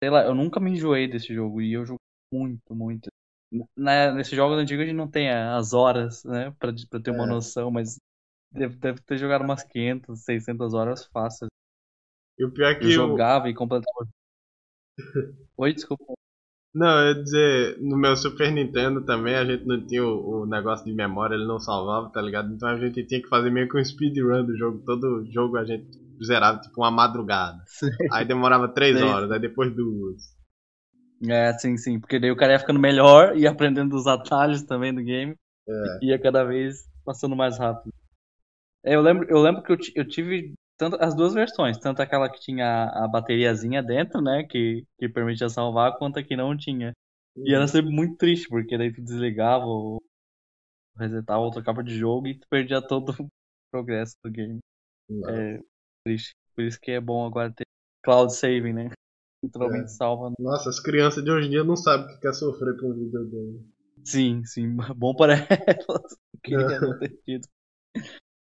sei lá, eu nunca me enjoei desse jogo e eu joguei muito, muito. Na, nesses jogos antigos a gente não tem as horas, né, pra, pra ter uma é. noção, mas deve, deve ter jogado umas 500, 600 horas fáceis. E o pior é que eu, eu... jogava e completava. Oi, desculpa. Não, eu ia dizer, no meu Super Nintendo também a gente não tinha o, o, negócio de memória, ele não salvava, tá ligado? Então a gente tinha que fazer meio que um speedrun do jogo. Todo jogo a gente zerava tipo uma madrugada. Sim. Aí demorava três horas, aí depois duas. É, sim, sim. Porque daí o cara ia ficando melhor e aprendendo os atalhos também do game. É. E ia cada vez passando mais rápido. É, eu lembro, eu lembro que eu, eu tive tanto, as duas versões, tanto aquela que tinha a bateriazinha dentro, né, que, que permitia salvar, quanto a que não tinha. Uhum. E era sempre muito triste, porque daí tu desligava ou resetava outra capa de jogo e tu perdia todo o progresso do game. É triste. Por isso que é bom agora ter cloud saving, né? Literalmente é. salva. Nossa, as crianças de hoje em dia não sabem o que é sofrer com um videogame. Sim, sim, bom para elas. Queria não ter tido.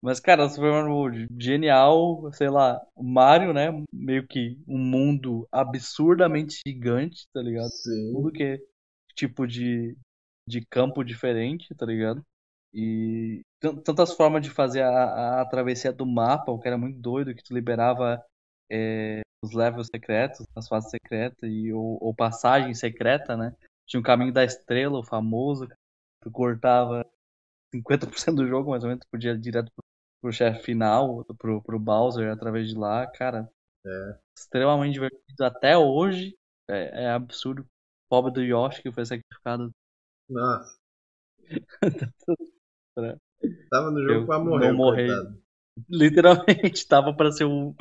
Mas, cara, Super Mario World, genial, sei lá, Mario, né? Meio que um mundo absurdamente gigante, tá ligado? Sim. Tudo que é tipo de, de campo diferente, tá ligado? E tantas formas de fazer a, a, a travessia do mapa, o que era muito doido, que tu liberava é, os levels secretos, as fases secretas e ou, ou, passagem secreta, né? Tinha o caminho da estrela, o famoso, tu cortava 50% do jogo, mais ou menos, tu podia ir direto pro, pro chefe final, pro, pro Bowser através de lá, cara. É. Extremamente divertido. Até hoje é, é absurdo. O pobre do Yoshi que foi sacrificado. Nossa. Tava no jogo Eu pra morrer. Não morrer. Literalmente, tava pra ser um,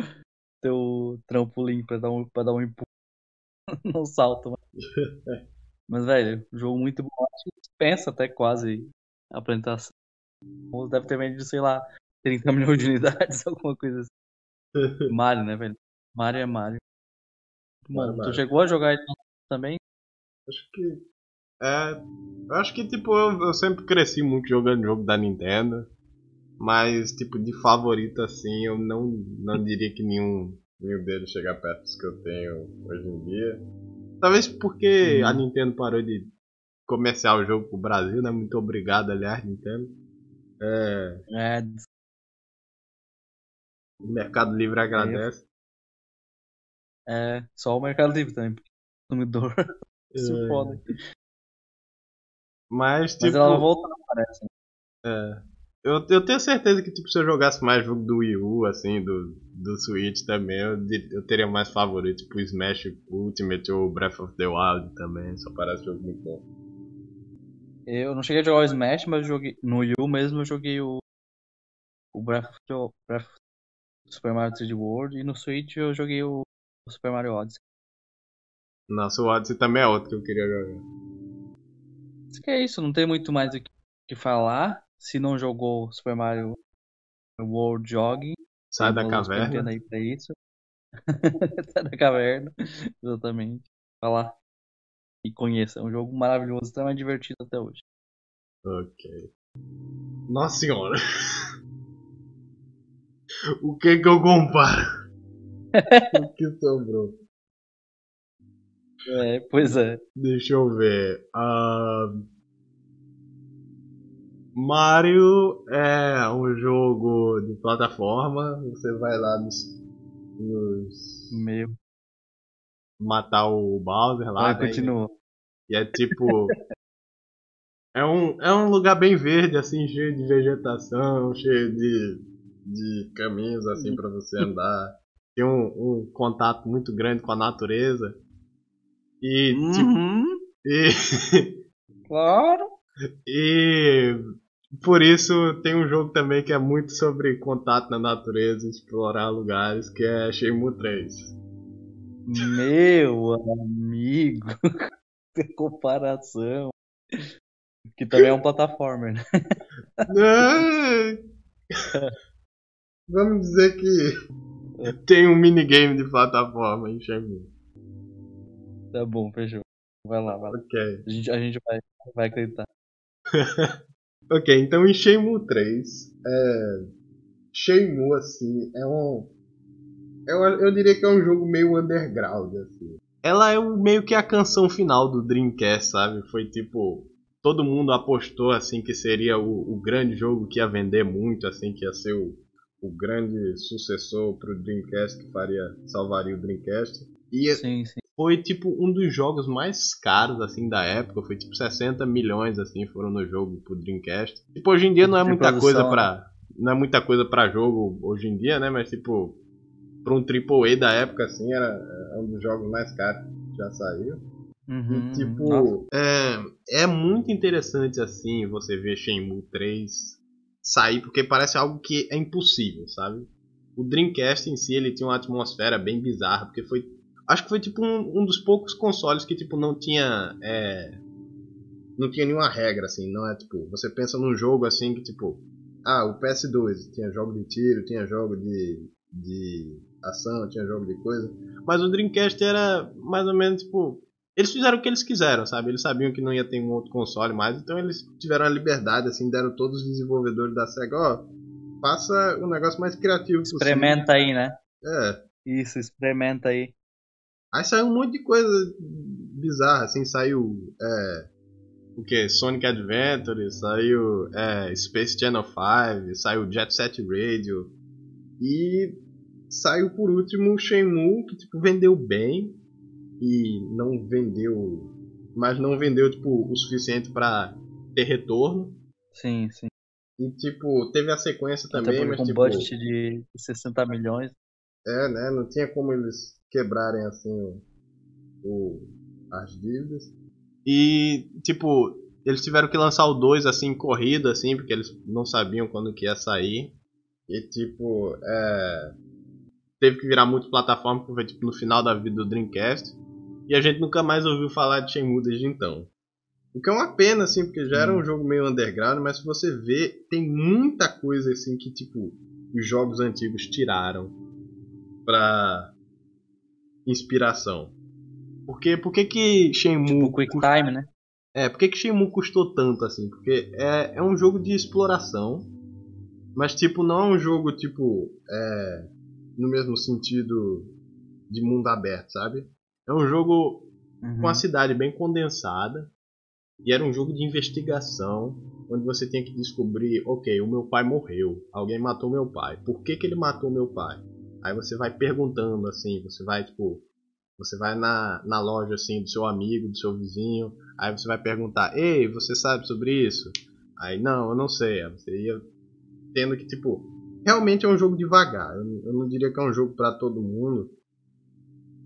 teu trampolim pra dar um, pra dar um empurro no salto. Mas, mas velho, jogo muito bom. Acho que dispensa até quase a apresentação. Deve ter vendido, sei lá, 30 milhões de unidades, alguma coisa assim. Mario, né, velho? Mario é Mario. Bom, tu chegou a jogar também? Acho que. É. Acho que, tipo, eu, eu sempre cresci muito jogando jogo da Nintendo. Mas, tipo, de favorito assim, eu não, não diria que nenhum, nenhum deles chega perto dos que eu tenho hoje em dia. Talvez porque uhum. a Nintendo parou de comercial o jogo pro Brasil, né? Muito obrigado, aliás, Nintendo. É. É. O Mercado Livre agradece. É, só o Mercado Livre também, porque o consumidor se É. foda. Mas, tipo. Mas ela volta, não parece. né? É. Eu, eu tenho certeza que tipo, se eu jogasse mais jogo do Wii U, assim, do, do Switch também, eu, eu teria mais favorito, tipo Smash Ultimate ou Breath of the Wild também, só parece jogo muito bom. Eu não cheguei a jogar o Smash, mas joguei. No Wii U mesmo eu joguei o. O Breath of the Breath Super Mario 3D World e no Switch eu joguei o, o Super Mario Odyssey. Nossa, o Odyssey também é outro que eu queria jogar. Acho que é isso, não tem muito mais o que falar. Se não jogou Super Mario World, jogue. Sai da caverna. aí pra isso. Sai da caverna, exatamente. Vai lá e conheça. É um jogo maravilhoso, extremamente divertido até hoje. Ok. Nossa senhora. o que que eu comparo? o que sobrou? É, pois é. Deixa eu ver. Ahn, Mario é um jogo de plataforma. Você vai lá nos, nos Meu. matar o Bowser lá. Vai, né? continua. E é tipo. é, um, é um lugar bem verde, assim, cheio de vegetação, cheio de, de caminhos assim para você andar. Tem um, um contato muito grande com a natureza. E, tipo, Uhum, e, claro. e por isso tem um jogo também que é muito sobre contato na natureza, explorar lugares, que é Shenmue 3. Meu amigo. Que comparação. Que também é um plataformer, né? Ah, Vamos dizer que tem um minigame de plataforma em Shenmue. Tá bom, fechou. Vai lá, vai lá. Ok. A gente, a gente vai, vai acreditar. Ok, então em Shenmue 3, é... Shenmue, assim, é um... Eu, eu diria que é um jogo meio underground, assim. Ela é o, meio que a canção final do Dreamcast, sabe? Foi tipo... Todo mundo apostou, assim, que seria o, o grande jogo que ia vender muito, assim, que ia ser o, o grande sucessor pro Dreamcast, que faria, salvaria o Dreamcast. E Sim, sim. Foi tipo um dos jogos mais caros assim da época, foi tipo 60 milhões assim foram no jogo pro Dreamcast. Tipo, hoje em dia não é muita coisa pra. não é muita coisa para jogo hoje em dia, né, mas tipo pra um AAA da época assim era, era um dos jogos mais caros que já saiu. Uhum, E tipo, nossa. é, é muito interessante assim você ver Shenmue 3 sair, porque parece algo que é impossível, sabe? O Dreamcast em si ele tinha uma atmosfera bem bizarra, porque foi. Acho que foi tipo um, um dos poucos consoles que tipo não tinha. é, não tinha nenhuma regra, assim, não é tipo. Você pensa num jogo assim que tipo. Ah, o PS2 tinha jogo de tiro, tinha jogo de. de ação, tinha jogo de coisa. Mas o Dreamcast era mais ou menos tipo. Eles fizeram o que eles quiseram, sabe? Eles sabiam que não ia ter um outro console mais, então eles tiveram a liberdade, assim, deram todos os desenvolvedores da SEGA, ó, faça um negócio mais criativo possível. Experimenta aí, né? É. Isso, experimenta aí. Aí saiu um monte de coisa bizarra, assim, saiu é, o que? Sonic Adventure, saiu é, Space Channel 5, saiu Jet Set Radio e saiu por último o Shenmue, que tipo vendeu bem e não vendeu, mas não vendeu tipo o suficiente pra ter retorno. Sim, sim. E tipo, teve a sequência também, mas um tipo, budget de 60 milhões. É, né? Não tinha como eles quebrarem assim o, as dívidas. E, tipo, eles tiveram que lançar o 2 assim em corrida, assim, porque eles não sabiam quando que ia sair. E tipo, é. Teve que virar multiplataforma, porque foi tipo no final da vida do Dreamcast. E a gente nunca mais ouviu falar de Shenmue desde então. O que é uma pena, assim, porque já era um jogo meio underground, mas se você vê, tem muita coisa assim que, tipo, os jogos antigos tiraram pra inspiração. Porque por que que Shenmue Tipo, Quick Time, né? é, por que que Shenmue custou tanto assim? Porque é, é um jogo de exploração, mas tipo não é um jogo tipo é, no mesmo sentido de mundo aberto, sabe? É um jogo com Uhum. a cidade bem condensada E era um jogo de investigação, onde você tinha que descobrir, ok, o meu pai morreu, alguém matou meu pai, por que, que ele matou meu pai? Aí você vai perguntando assim, você vai tipo, você vai na, na loja assim do seu amigo, do seu vizinho, aí você vai perguntar, ei, você sabe sobre isso? Aí não, eu não sei. Aí você ia tendo que tipo, realmente é um jogo devagar. Eu, eu não diria que é um jogo para todo mundo,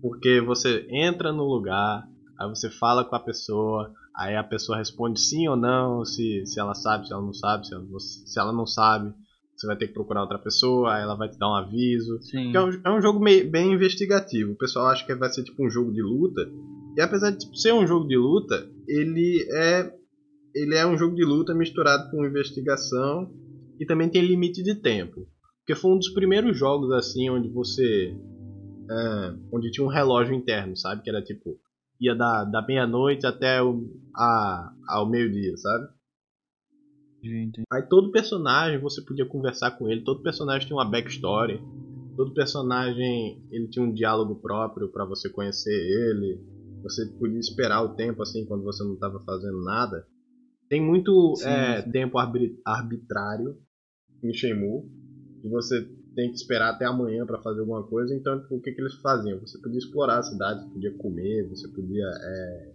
porque você entra no lugar, aí você fala com a pessoa, aí a pessoa responde sim ou não, se, se ela sabe, se ela não sabe, se ela, se ela não sabe, você vai ter que procurar outra pessoa, aí ela vai te dar um aviso. É um, é um jogo meio, bem investigativo. O pessoal acha que vai ser tipo um jogo de luta. E apesar de tipo, ser um jogo de luta, ele é ele é um jogo de luta misturado com investigação e também tem limite de tempo. Porque foi um dos primeiros jogos assim onde você é, onde tinha um relógio interno, sabe? Que era tipo ia da, da meia-noite até o, a, ao meio-dia, sabe? Aí todo personagem você podia conversar com ele, todo personagem tinha uma backstory, todo personagem ele tinha um diálogo próprio para você conhecer ele. Você podia esperar o tempo assim quando você não estava fazendo nada. Tem muito sim, é, sim. tempo arbitrário em Shenmue e você tem que esperar até amanhã para fazer alguma coisa. Então, tipo, o que, que eles faziam? Você podia explorar a cidade, você podia comer, você podia é,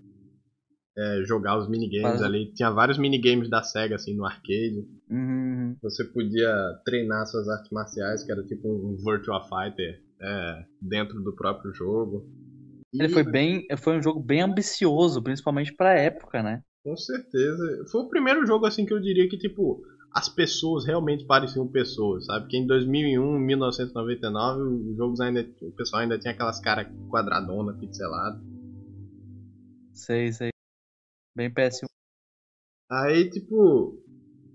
é, jogar os minigames Mas... ali. Tinha vários minigames da SEGA, assim, no arcade. Uhum. Você podia treinar suas artes marciais, que era tipo um Virtua Fighter é, dentro do próprio jogo. Ele foi bem. Foi um jogo bem ambicioso, principalmente pra época, né? Com certeza. Foi o primeiro jogo, assim, que eu diria que, tipo, as pessoas realmente pareciam pessoas, sabe? Que em 2001, 1999, os jogos ainda. O pessoal ainda tinha aquelas caras quadradonas, pixeladas. Sei, sei. Bem péssimo. Aí, tipo,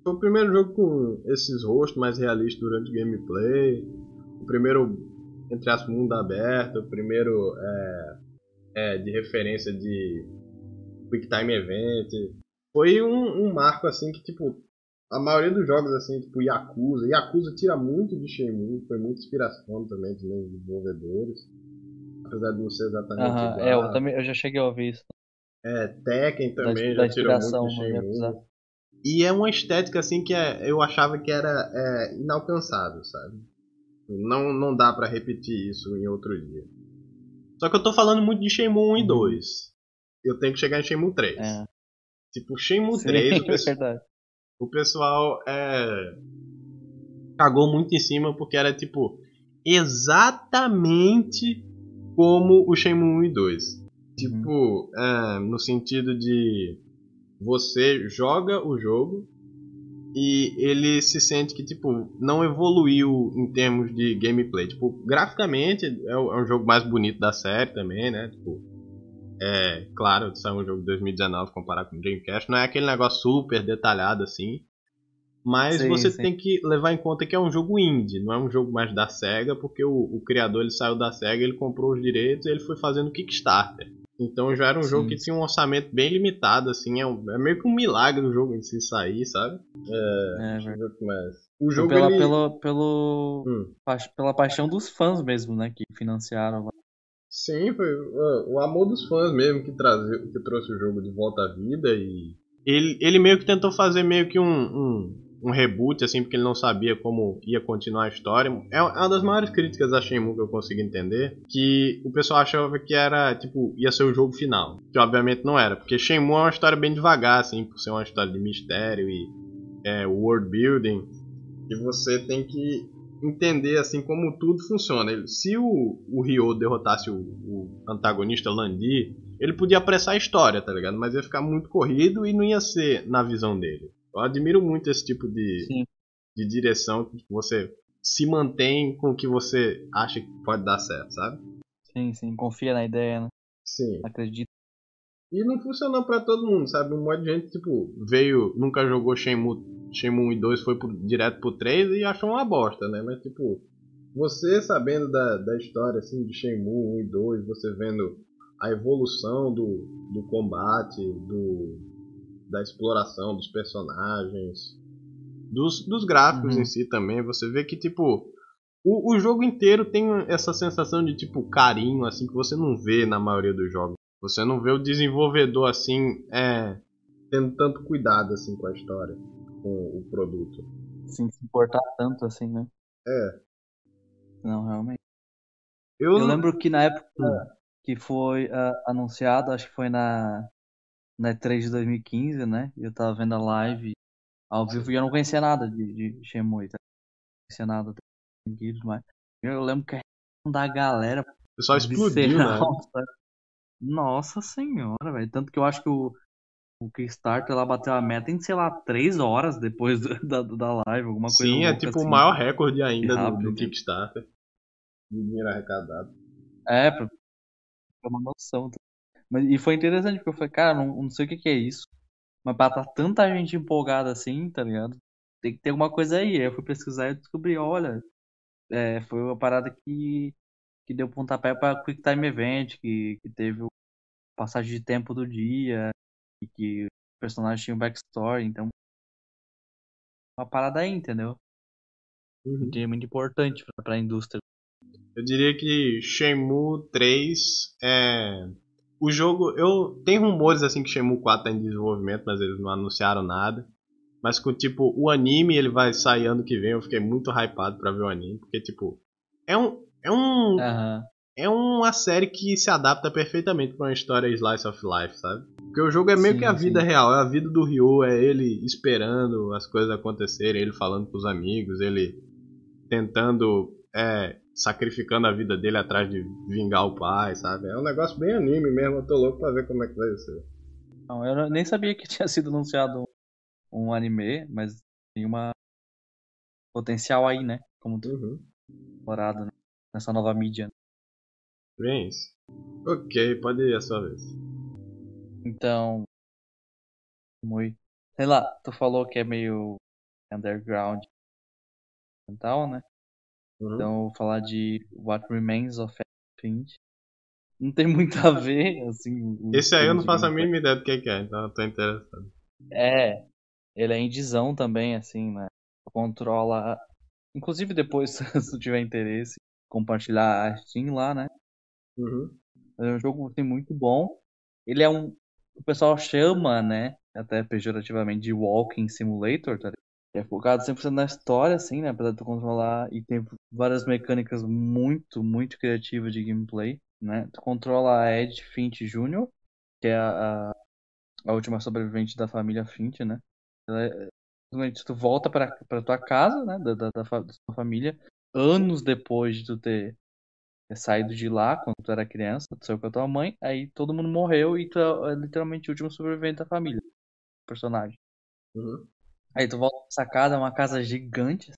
foi o primeiro jogo com esses rostos mais realistas durante o gameplay. O primeiro, entre as mundo aberto. O primeiro é, é, de referência de Quick Time Event. Foi um, um marco, assim, que, tipo, a maioria dos jogos, assim, tipo Yakuza. Yakuza tira muito de Shenmue. Foi muita inspiração também dos meus desenvolvedores. Apesar de não ser exatamente uh -huh. igual. É, eu, também, eu já cheguei a ouvir isso. É, Tekken também da, já tirou muito Shenmue. E é uma estética assim que é, eu achava que era é, inalcançável, sabe? Não, não dá para repetir isso em outro dia. Só que eu tô falando muito de Shenmue 1 e 2. Uhum. Eu tenho que chegar em Shenmue 3. É. Tipo, Shenmue Sim, 3, o, pessoal, o pessoal é, cagou muito em cima porque era tipo exatamente como o Shenmue 1 e 2. Tipo, uhum. é, no sentido de você joga o jogo e ele se sente que tipo não evoluiu em termos de gameplay. Tipo, graficamente é o, é jogo mais bonito da série também, né? Tipo, é claro, saiu um jogo de 2019 comparado com o Dreamcast, não é aquele negócio super detalhado assim, mas sim, você sim. tem que levar em conta que é um jogo indie, não é um jogo mais da SEGA, porque o, o criador ele saiu da SEGA, ele comprou os direitos e ele foi fazendo Kickstarter. Então já era um Sim. jogo que tinha um orçamento bem limitado, assim, é, um, é, meio que um milagre o jogo em si sair, sabe? É, é deixa eu ver como é. O jogo pela, ele... pelo, pelo, hum. pa, pela paixão dos fãs mesmo, né, que financiaram. Sim, foi o amor dos fãs mesmo que, trazia, que trouxe o jogo de volta à vida e ele, ele meio que tentou fazer meio que um, um um reboot, assim, porque ele não sabia como ia continuar a história. É uma das maiores críticas a Shenmue que eu consigo entender, que o pessoal achava que era, tipo, ia ser o jogo final. Que obviamente não era, porque Shenmue é uma história bem devagar, assim, por ser uma história de mistério e é, world building. E você tem que entender, assim, como tudo funciona. Se o, o Ryo derrotasse o, o antagonista Landi, ele podia apressar a história, tá ligado? Mas ia ficar muito corrido e não ia ser na visão dele. Eu admiro muito esse tipo de, de direção que você se mantém com o que você acha que pode dar certo, sabe? Sim, sim, confia na ideia, né? Sim. Acredita. E não funcionou para todo mundo, sabe? Um monte de gente, tipo, veio, nunca jogou Shenmue, Shenmue 1 e 2, foi pro, direto pro 3 e achou uma bosta, né? Mas, tipo, você sabendo da, da história, assim, de Shenmue 1 e 2, você vendo a evolução do, do combate, do, da exploração dos personagens, dos, dos gráficos uhum. em si também. Você vê que, tipo, o, o jogo inteiro tem essa sensação de, tipo, carinho, assim, que você não vê na maioria dos jogos. Você não vê o desenvolvedor, assim, é, tendo tanto cuidado assim com a história, com o produto. Sim, se importar tanto assim, né? É. Não, realmente. Eu, eu lembro que na época hum. que foi uh, anunciado, acho que foi na, na E3 de 2015, né? Eu tava vendo a live ao vivo e eu não conhecia nada de, de tá? Não conhecia nada mas eu lembro que a da galera. O pessoal explodiu, né? Nossa senhora, velho. Tanto que eu acho que o, o Kickstarter lá bateu a meta em, sei lá, três horas depois da, da live, alguma coisa. Sim, é tipo assim, o maior recorde ainda do, do, Kickstarter. Dinheiro arrecadado. É, pra ter uma noção. Tá? Mas, e foi interessante, porque eu falei, cara, não, não sei o que, que é isso. Mas pra tá tanta gente empolgada assim, tá ligado? Tem que ter alguma coisa aí. Aí eu fui pesquisar e descobri, olha, é, foi uma parada que, que deu pontapé pra Quick Time Event, que, que teve o passagem de tempo do dia, e que o personagem tinha um backstory, então. Uma parada aí, entendeu? Uhum. É muito importante pra, pra indústria. Eu diria que Shenmue 3 é. O jogo. Eu. Tem rumores assim que Shenmue 4 tá em desenvolvimento, mas eles não anunciaram nada. Mas com tipo, o anime ele vai sair ano que vem, eu fiquei muito hypado pra ver o anime, porque tipo, é um. É um. Uhum. É uma série que se adapta perfeitamente pra uma história Slice of Life, sabe? Porque o jogo é meio sim, que a vida sim. real, é a vida do Ryu, é ele esperando as coisas acontecerem, ele falando pros amigos, ele tentando. É, sacrificando a vida dele atrás de vingar o pai, sabe? É um negócio bem anime mesmo, eu tô louco pra ver como é que vai ser. Não, eu nem sabia que tinha sido anunciado um anime, mas tem uma potencial aí, né? Como tu uhum. explorado né? nessa nova mídia. Bem isso. Ok, pode ir a sua vez. Então. Muito. Sei lá, tu falou que é meio underground e tal, né? Uhum. Então, vou falar de What Remains of Finch. Não tem muito a ver, assim. Esse aí eu não faço a mínima ideia do que é, então eu tô interessado. É, ele é indizão também, assim, né? Controla. Inclusive, depois, se tu tiver interesse, compartilhar a Steam lá, né? Uhum. É um jogo assim, muito bom. Ele é um. O pessoal chama, né? Até pejorativamente de Walking Simulator, tá é focado 100% na história, assim, né? De tu controlar. E tem várias mecânicas muito, muito criativas de gameplay, né? Tu controla a Ed Finch Jr., que é a, a, a última sobrevivente da família Finch, né? Ela é, tu volta pra, pra tua casa, né? Da, da, da, da tua família, anos depois de tu ter saído de lá, quando tu era criança, tu saiu com a tua mãe, aí todo mundo morreu e tu é, é literalmente o último sobrevivente da família. Personagem. Uhum. Aí tu volta pra essa casa, é uma casa gigante,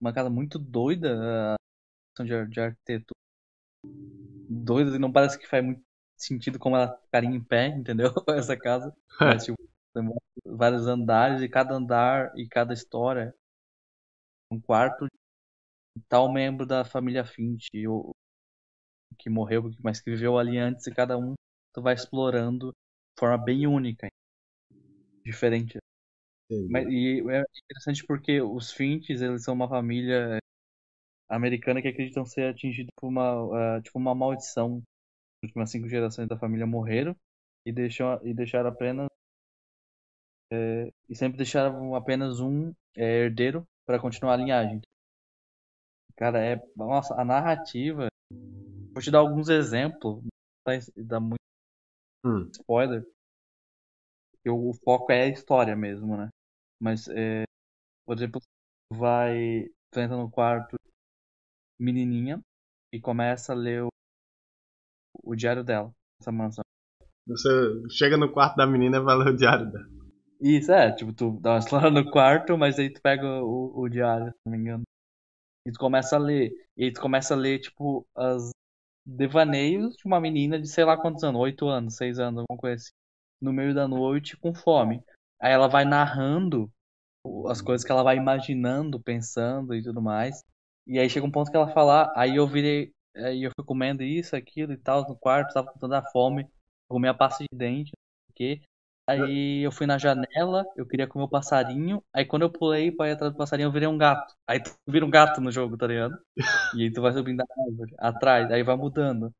uma casa muito doida, a de, de arquitetura. Doida, e não parece que faz muito sentido como ela ficaria em pé, entendeu? Essa casa. Mas, tipo, vários andares, e cada andar e cada história um quarto de tal membro da família Finch, ou, que morreu, mas que viveu ali antes, e cada um tu vai explorando de forma bem única, diferente. Mas, e é interessante porque os Finches, eles são uma família americana que acreditam ser atingidos por uma, uh, tipo uma maldição. As últimas cinco gerações da família morreram e, deixou, e deixaram apenas é, e sempre deixaram apenas um é, herdeiro para continuar a linhagem. Cara, é nossa, a narrativa. Vou te dar alguns exemplos, vai dar muito hum. spoiler. O foco é a história mesmo, né? Mas, é, por exemplo, vai, tu entra no quarto menininha e começa a ler o, o diário dela, essa mansão. Você chega no quarto da menina e vai ler o diário dela. Isso, é, tipo, tu dá uma explorada no quarto, mas aí tu pega o, o diário, se não me engano. E tu começa a ler. E aí tu começa a ler, tipo, as devaneios de uma menina de sei lá quantos anos, 8 anos, 6 anos, alguma coisa assim. No meio da noite com fome. Aí ela vai narrando as coisas que ela vai imaginando, pensando e tudo mais. E aí chega um ponto que ela fala, aí eu virei, aí eu fui comendo isso, aquilo e tal no quarto, tava com toda a fome, comi a pasta de dente, porque Aí eu fui na janela, eu queria comer o passarinho. Aí quando eu pulei pra ir atrás do passarinho, eu virei um gato. Aí tu vira um gato no jogo, tá ligado? E aí tu vai subindo a árvore, atrás, aí vai mudando.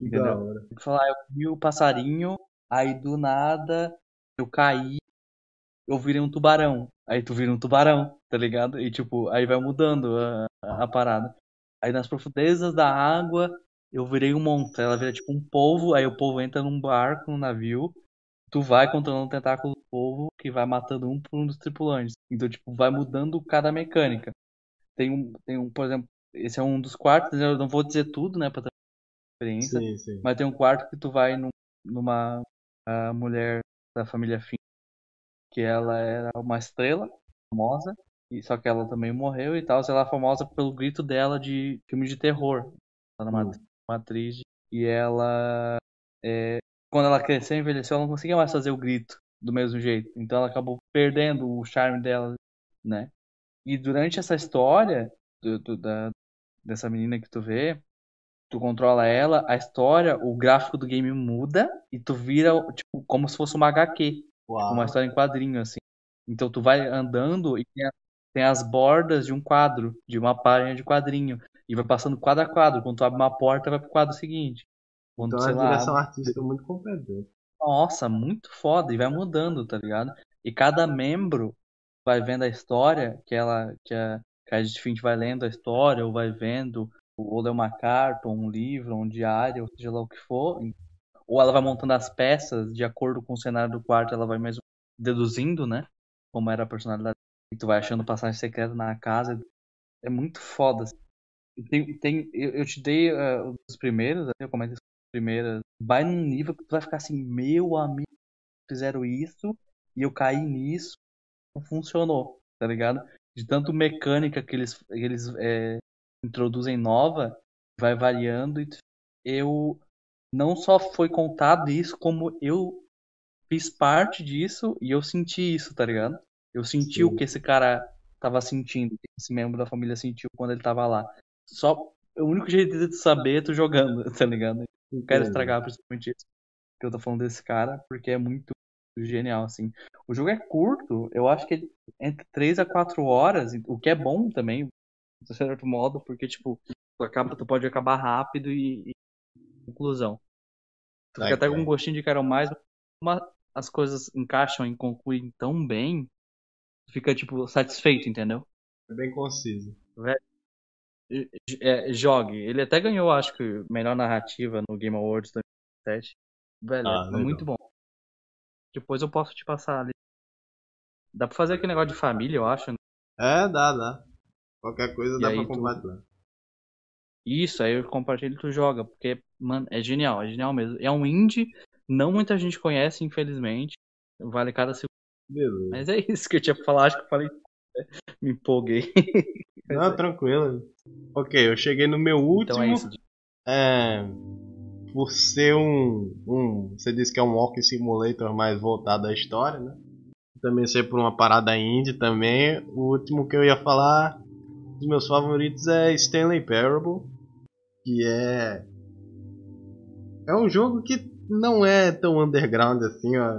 Entendeu? Tu fala, ah, eu vi o passarinho, aí do nada eu caí eu virei um tubarão. Aí tu vira um tubarão, tá ligado? E tipo, aí vai mudando a, a, a parada. Aí nas profundezas da água, eu virei um monstro. Ela vira tipo um polvo, aí o polvo entra num barco, num navio. Tu vai controlando o tentáculo do polvo, que vai matando um por um dos tripulantes. Então, tipo, vai mudando cada mecânica. Tem um, tem um, por exemplo, esse é um dos quartos, eu não vou dizer tudo, né, pra ter experiência. Sim, sim. Mas tem um quarto que tu vai num, numa mulher da família Finn, que ela era uma estrela famosa, e só que ela também morreu e tal. Ela é famosa pelo grito dela de filme de terror. Ela é uma, uma atriz e ela é, quando ela cresceu e envelheceu, ela não conseguia mais fazer o grito do mesmo jeito. Então ela acabou perdendo o charme dela, né? E durante essa história do, do, da, dessa menina que tu vê, tu controla ela, a história, o gráfico do game muda e tu vira tipo como se fosse uma HQ, Uau. uma história em quadrinho assim. Então tu vai andando e tem, a, tem, as bordas de um quadro, de uma página de quadrinho e vai passando quadro a quadro. Quando tu abre uma porta, vai pro quadro seguinte. Quando, então a direção lá, artística é muito competente. Nossa, muito foda e vai mudando, tá ligado? E cada membro vai vendo a história que ela que a que a gente vai lendo a história ou vai vendo ou ler uma carta, ou um livro, ou um diário, ou seja lá o que for, ou ela vai montando as peças de acordo com o cenário do quarto, ela vai mais deduzindo, né? Como era a personalidade. E tu vai achando passagem secreta na casa. É muito foda. Assim. Tem, tem, eu, eu te dei uh, os primeiros, eu comento as primeiras. Vai num nível que tu vai ficar assim, meu amigo, fizeram isso e eu caí nisso, não funcionou, tá ligado? De tanto mecânica que eles, eles é, introduzem nova, vai variando e eu não só foi contado isso, como eu fiz parte disso e eu senti isso, tá ligado? Eu senti Sim. o que esse cara tava sentindo, que esse membro da família sentiu quando ele tava lá. Só o único jeito de saber é tu jogando, tá ligado? Não quero estragar principalmente isso que eu tô falando desse cara, porque é muito genial, assim. O jogo é curto, eu acho que é entre 3 a 4 horas, o que é bom também, de certo modo, porque, tipo, tu, acaba, tu pode acabar rápido e, e conclusão. Tu fica até com um gostinho de quero mais, mas as coisas encaixam e concluem tão bem, tu fica, tipo, satisfeito, entendeu? É bem conciso. É, jogue. Ele até ganhou, acho que, melhor narrativa no Game Awards 2007. Velho, ah, é muito bom. Depois eu posso te passar ali. Dá pra fazer aquele negócio de família, eu acho. Né? É, dá, dá. Qualquer coisa e dá pra compartilhar. Tu... Isso, aí eu compartilho e tu joga, porque, mano, é genial, é genial mesmo. É um indie, não muita gente conhece, infelizmente. Vale cada segundo. Beleza. Mas é isso que eu tinha pra falar, acho que eu falei. Me empolguei. Não, tranquilo. Ok, eu cheguei no meu último. Então é isso. É, por ser um, um. Você disse que é um walking simulator mais voltado à história, né? Também ser por uma parada indie também. O último que eu ia falar dos meus favoritos é Stanley Parable, que é é um jogo que não é tão underground assim, ó.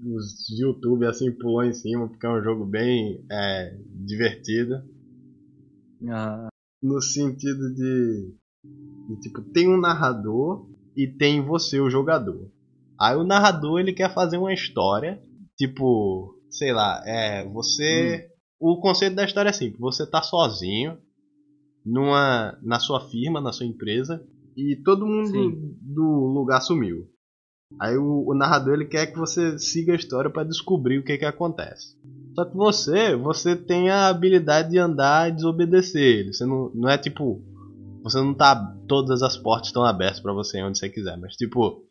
Os YouTube assim pulou em cima porque é um jogo bem é, divertido. Ah. No sentido de, de, tipo, tem um narrador e tem você, o jogador. Aí o narrador ele quer fazer uma história, tipo, sei lá, é, você hum o conceito da história é simples. Você tá sozinho numa na sua firma, na sua empresa e todo mundo Sim. do lugar sumiu. Aí o, o, narrador ele quer que você siga a história para descobrir o que que acontece. Só que você, você tem a habilidade de andar e desobedecer ele. Você não, não é tipo, você não tá todas as portas estão abertas para você onde você quiser, mas tipo,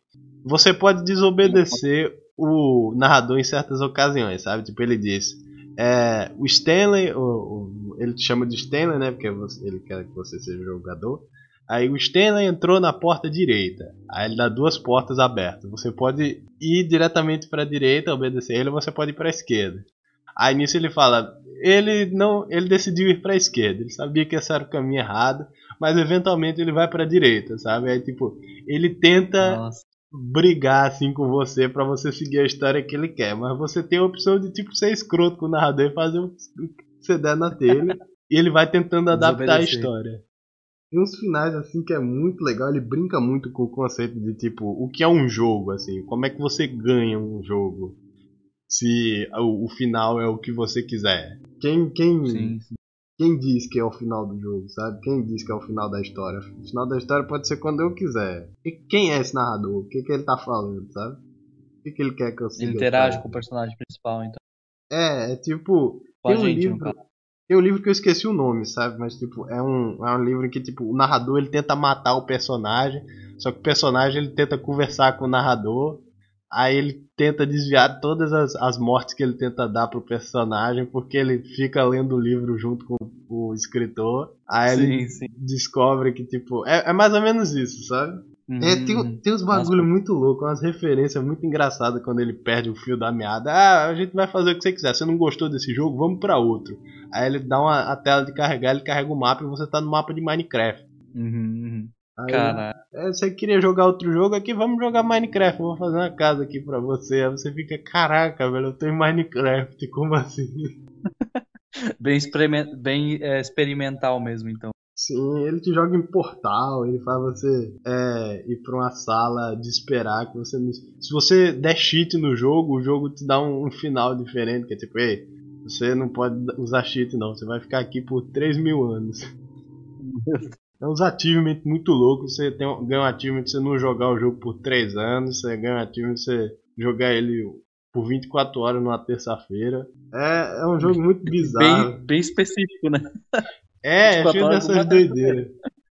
você pode desobedecer o narrador em certas ocasiões, sabe? Tipo, ele diz: é, o Stanley, o, o, ele te chama de Stanley, né? Porque você, ele quer que você seja jogador. Aí o Stanley entrou na porta direita. Aí ele dá duas portas abertas. Você pode ir diretamente para a direita, obedecer ele, ou você pode ir para a esquerda. Aí nisso ele fala, ele não, ele decidiu ir para a esquerda. Ele sabia que esse era o caminho errado, mas eventualmente ele vai para a direita, sabe? Aí tipo, ele tenta Nossa brigar assim com você para você seguir a história que ele quer, mas você tem a opção de tipo ser escroto com o narrador e fazer o que você der na telha e ele vai tentando adaptar a história. Tem uns finais assim que é muito legal, ele brinca muito com o conceito de tipo, o que é um jogo assim, como é que você ganha um jogo. se o, o, final é o que você quiser. Quem, quem, sim, sim. Quem diz que é o final do jogo, sabe? Quem diz que é o final da história? O final da história pode ser quando eu quiser. E quem é esse narrador? O que, que ele tá falando, sabe? O que, que ele quer que eu siga? Ele interage com o personagem principal, então. É, é tipo. Com tem um gente, livro. Tem um livro que eu esqueci o nome, sabe? Mas, tipo, é um, é um livro em que, tipo, o narrador ele tenta matar o personagem. Só que o personagem ele tenta conversar com o narrador Aí ele tenta desviar todas as, as mortes que ele tenta dar pro personagem, porque ele fica lendo o livro junto com o escritor. Aí sim, ele sim. descobre que, tipo, é, é, mais ou menos isso, sabe? Uhum. É, tem, tem uns bagulho Nossa. muito louco, umas referências muito engraçadas quando ele perde o fio da meada. Ah, a gente vai fazer o que você quiser. Você não gostou desse jogo? Vamos para outro. Aí ele dá uma a tela de carregar, ele carrega o mapa e você tá no mapa de Minecraft. Uhum. uhum. Caralho. É, você queria jogar outro jogo aqui? Vamos jogar Minecraft. Vou fazer uma casa aqui pra você. Aí você fica, caraca, velho, eu tô em Minecraft. Como assim? bem, experiment, bem é, experimental mesmo, então. Sim, ele te joga em portal, ele faz você é, ir pra uma sala de esperar que você. Se você der cheat no jogo, o jogo te dá um, um final diferente, que é tipo, ei, você não pode usar cheat não, você vai ficar aqui por 3 mil anos. É uns achievements muito loucos. Você tem, ganha um achievement você não jogar o jogo por 3 anos. Você ganha um achievement você jogar ele por 24 horas numa terça-feira. É, é um jogo muito bizarro. Bem, bem específico, né? É, é cheio dessas doideiras.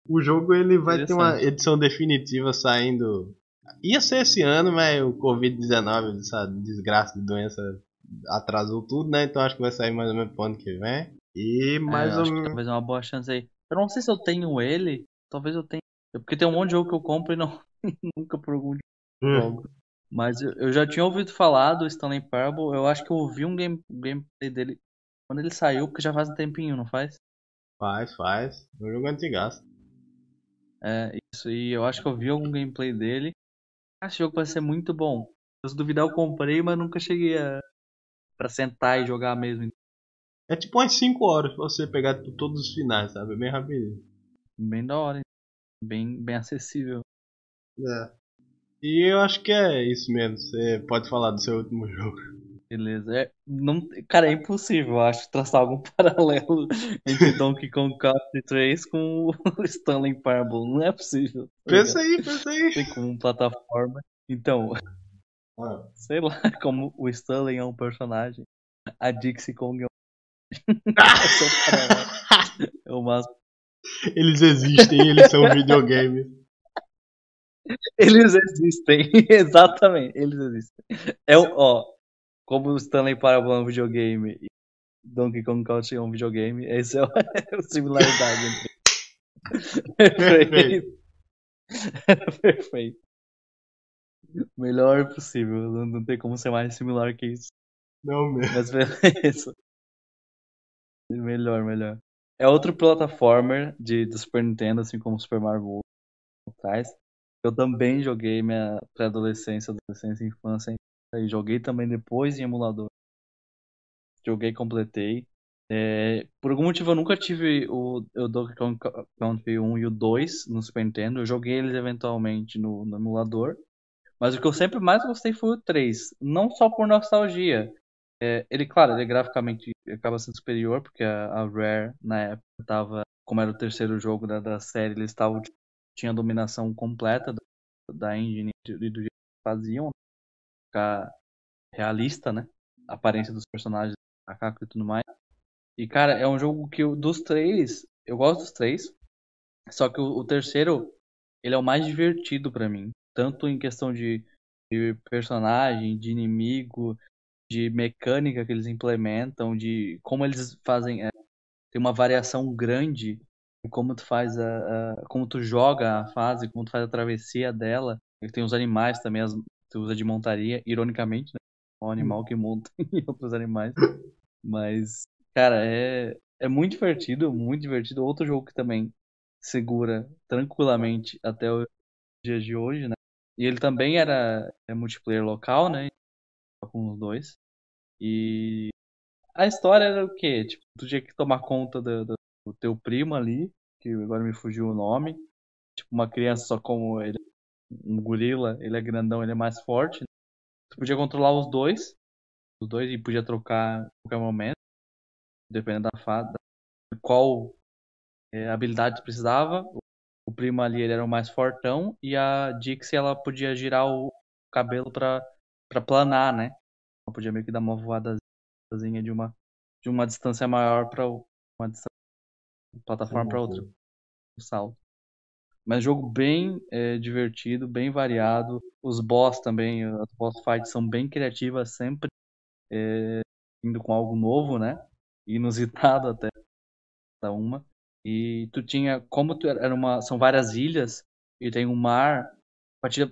O jogo ele vai ter uma edição definitiva saindo. Ia ser esse ano, mas o Covid-19, essa desgraça de doença, atrasou tudo, né? Então acho que vai sair mais ou menos pro ano que vem. E é, mais é, ou menos. Talvez uma boa chance aí. Eu não sei se eu tenho ele. Talvez eu tenha. Porque tem um monte de jogo que eu compro e não nunca por algum hum. jogo. Mas eu, eu, já tinha ouvido falar do Stanley Parable. Eu acho que eu ouvi um game, gameplay dele quando ele saiu, porque já faz um tempinho, não faz? Faz, faz. É um jogo antigaço. É, isso. E eu acho que eu vi algum gameplay dele. Esse jogo vai ser muito bom. Se duvidar, eu comprei, mas nunca cheguei a... pra sentar e jogar mesmo. É tipo umas 5 horas pra você pegar tipo, todos os finais, sabe? Bem rapidinho. Bem da hora, hein? Bem, bem acessível. É. E eu acho que é isso mesmo. Você pode falar do seu último jogo. Beleza. É, não, cara, é impossível, eu acho, traçar algum paralelo entre Donkey Kong Country 3 com o Stanley Parable. Não é possível. Tá pensa aí, pensa aí. Tem como plataforma. Então, ah. sei lá, como o Stanley é um personagem, a Dixie Kong é é o máximo. Eles existem, eles são videogames. Eles existem, exatamente, eles existem. É o, ó, como o Stanley Parable é um videogame e Donkey Kong Country é um videogame, essa é, é a similaridade entre. Perfeito. Perfeito. Melhor possível, não, não tem como ser mais similar que isso. Não mesmo. Mas beleza. Melhor, melhor. É outro plataformer de, do Super Nintendo, assim como Super Mario atrás. Eu também joguei minha pré-adolescência, adolescência e infância. E joguei também depois em emulador. Joguei, completei. É, por algum motivo eu nunca tive o, o Donkey Kong Country 1 e o 2 no Super Nintendo. Eu joguei eles eventualmente no, no emulador. Mas o que eu sempre mais gostei foi o 3. Não só por nostalgia, é, ele, claro, ele graficamente acaba sendo superior, porque a, a Rare, na época, estava, como era o terceiro jogo da, da série, eles estavam tinha dominação completa da, engine e do jeito que faziam, né? ficar realista, né? A aparência dos personagens, macaco e tudo mais. E, cara, é um jogo que dos três, eu gosto dos três, só que o, o terceiro, ele é o mais divertido para mim. Tanto em questão de, de personagem, de inimigo, de mecânica que eles implementam, de como eles fazem. É, tem uma variação grande de como tu faz a, a, como tu joga a fase, como tu faz a travessia dela. Tem os animais também, as, tu usa de montaria, ironicamente, né? É um animal que monta em outros animais. Mas, cara, é, é muito divertido, muito divertido. Outro jogo que também segura tranquilamente até o dia de hoje, né? E ele também era é multiplayer local, né? Com os dois. E a história era o quê? Tipo, tu tinha que tomar conta do, do, do teu primo ali, que agora me fugiu o nome. Tipo, uma criança só como ele, um gorila, ele é grandão, ele é mais forte. Tu podia controlar os dois. os dois e podia trocar a qualquer momento, dependendo da fada, qual é, habilidade precisava. O primo ali ele era o mais fortão e a Dixie ela podia girar o cabelo para para planar, né? Podia meio que dar uma voadazinha de uma de uma distância maior para uma distância, plataforma para outra, o salto. Mas jogo bem é, divertido, bem variado. Os boss também, as boss fights são bem criativas, sempre é, indo com algo novo, né? Inusitado até cada uma. E tu tinha, como tu era uma, são várias ilhas e tem um mar,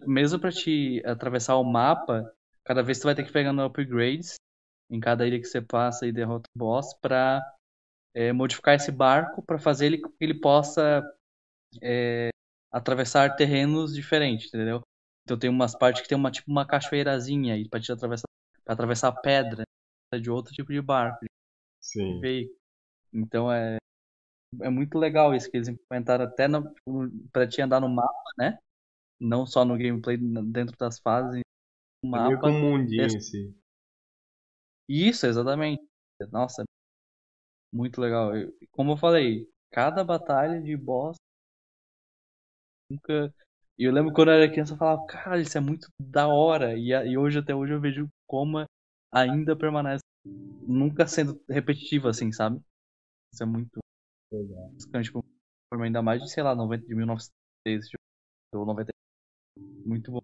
mesmo para te atravessar o mapa, cada vez tu vai ter que pegando upgrades em cada ilha que você passa e derrota o boss para é, modificar esse barco para fazer ele que ele possa é, atravessar terrenos diferentes, entendeu? Então tem umas partes que tem uma tipo uma cachoeirazinha aí para te atravessar para atravessar pedra né, de outro tipo de barco. Sim. Então é é muito legal isso que eles implementaram até para te andar no mapa, né? Não só no gameplay dentro das fases. O mapa. É meio um mundinho em si. Isso, exatamente. Nossa, muito legal. Como eu falei, cada batalha de boss nunca. E eu lembro quando eu era criança eu falava, cara, isso é muito da hora. E, e hoje, até hoje, eu vejo como ainda permanece nunca sendo repetitivo, assim, sabe? Isso é muito legal. Tipo, ainda mais de, sei lá, 90, de 1906 ou 90. Muito bom.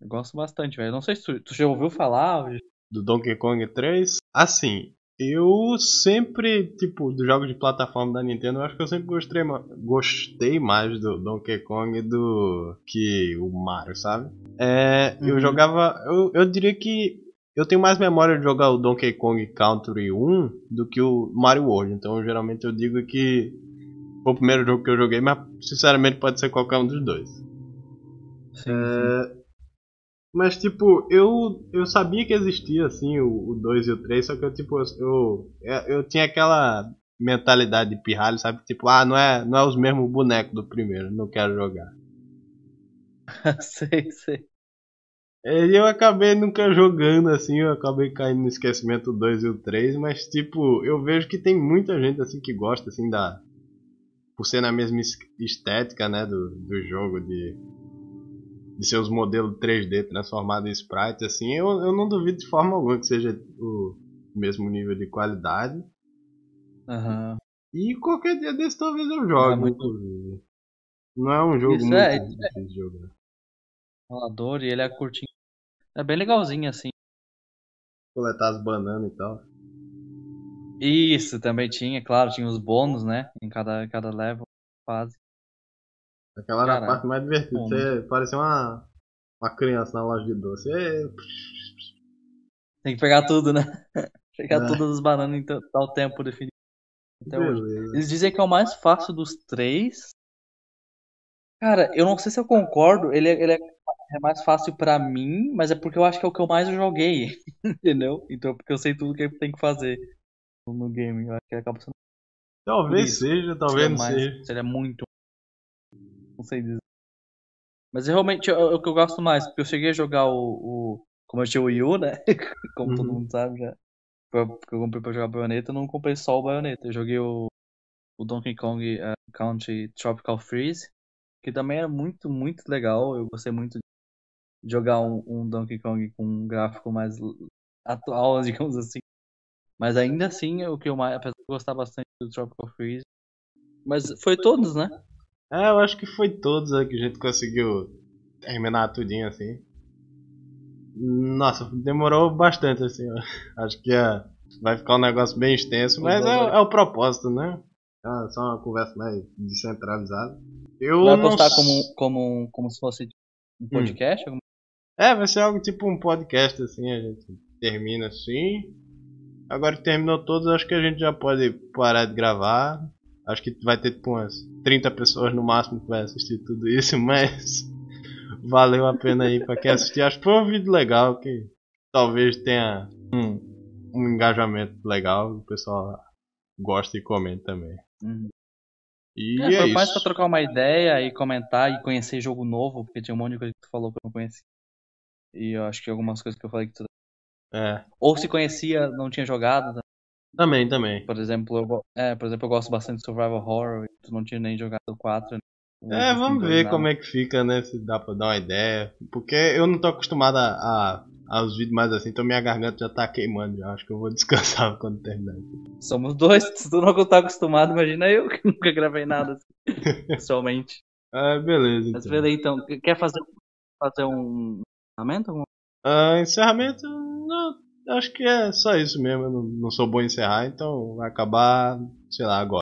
Eu gosto bastante, velho. Não sei se tu, tu já ouviu falar. Do Donkey Kong 3? Assim, eu sempre, tipo, dos jogos de plataforma da Nintendo, eu acho que eu sempre gostei, gostei mais do Donkey Kong do que o Mario, sabe? É, uhum. Eu jogava. Eu, eu diria que eu tenho mais memória de jogar o Donkey Kong Country 1 do que o Mario World. Então, geralmente eu digo que foi o primeiro jogo que eu joguei, mas sinceramente pode ser qualquer um dos dois. Sim, é, sim. Mas, tipo, eu, eu sabia que existia, assim, o 2 e o 3, só que eu, tipo, eu, eu, eu tinha aquela mentalidade de pirralho, sabe? Tipo, ah, não é, não é os mesmos bonecos do primeiro, não quero jogar. sei, sei. E eu acabei nunca jogando, assim, eu acabei caindo no esquecimento o 2 e o 3, mas, tipo, eu vejo que tem muita gente, assim, que gosta, assim, da... Por ser na mesma estética, né, do, do jogo, de de seus modelos 3D transformados em sprite, assim, eu, eu não duvido de forma alguma que seja o mesmo nível de qualidade. Uhum. E qualquer dia desse talvez eu jogue, é muito... Não é um jogo Isso muito é, difícil de jogar. E ele é curtinho. É bem legalzinho assim. Coletar as bananas e tal. Isso, também tinha, claro, tinha os bônus, né? Em cada, cada level, fase. Aquela era a parte mais divertida. Você parecia uma, uma criança na loja de doce. E... Tem que pegar tudo, né? pegar é. todas as bananas em tal tempo definido. Até hoje. Eles dizem que é o mais fácil dos três. Cara, eu não sei se eu concordo. Ele é, ele é, é mais fácil para mim, mas é porque eu acho que é o que eu mais joguei. Entendeu? Então, porque eu sei tudo que tem que fazer no game. Eu acho que acaba sendo. Talvez seja, talvez não seja. Seria muito não sei dizer. Mas realmente é, é o que eu gosto mais, porque eu cheguei a jogar o. o como eu tinha o Wii U, né? como uhum. todo mundo sabe já. Porque eu comprei pra jogar Bayonetta, eu não comprei só o Bayonetta. Eu joguei o, o Donkey Kong uh, Country Tropical Freeze, que também era muito, muito legal. Eu gostei muito de jogar um, um Donkey Kong com um gráfico mais atual, digamos assim. Mas ainda assim, o que eu mais, apesar de gostar bastante do Tropical Freeze. Mas foi todos, né? É, eu acho que foi todos que a gente conseguiu terminar tudinho assim. Nossa, demorou bastante assim, ó. Acho que é, vai ficar um negócio bem extenso, mas é, é o propósito, né? É só uma conversa mais descentralizada. Eu vai postar não... como, como, como se fosse um hum. podcast? Hum. É, vai ser algo tipo um podcast assim, a gente termina assim. Agora que terminou todos, acho que a gente já pode parar de gravar Acho que vai ter tipo umas 30 pessoas no máximo que vai assistir tudo isso, mas valeu a pena aí pra quem assistir. Acho que foi um vídeo legal que talvez tenha um, um engajamento legal. O pessoal gosta e comenta também. Uhum. E é, é foi isso. mais pra trocar uma ideia e comentar e conhecer jogo novo, porque tinha um monte de coisa que tu falou que eu não conhecia. E eu acho que algumas coisas que eu falei que tu É. Ou se conhecia, não tinha jogado. Tá? Também, também. Por exemplo, eu, é, por exemplo, eu gosto bastante de Survival Horror e tu não tinha nem jogado o 4. Né? É, vamos ver como é que fica, né? Se dá pra dar uma ideia. Porque eu não tô acostumado a, a aos vídeos mais assim, então minha garganta já tá queimando. Já. Acho que eu vou descansar quando terminar. Somos dois, se tu não tá acostumado, imagina eu que nunca gravei nada assim, pessoalmente. Ah, beleza. Mas então. beleza, então, quer fazer, fazer um encerramento? Ah, encerramento? Não, acho que é só isso mesmo. Eu não, não sou bom em encerrar, então vai acabar, sei lá, agora.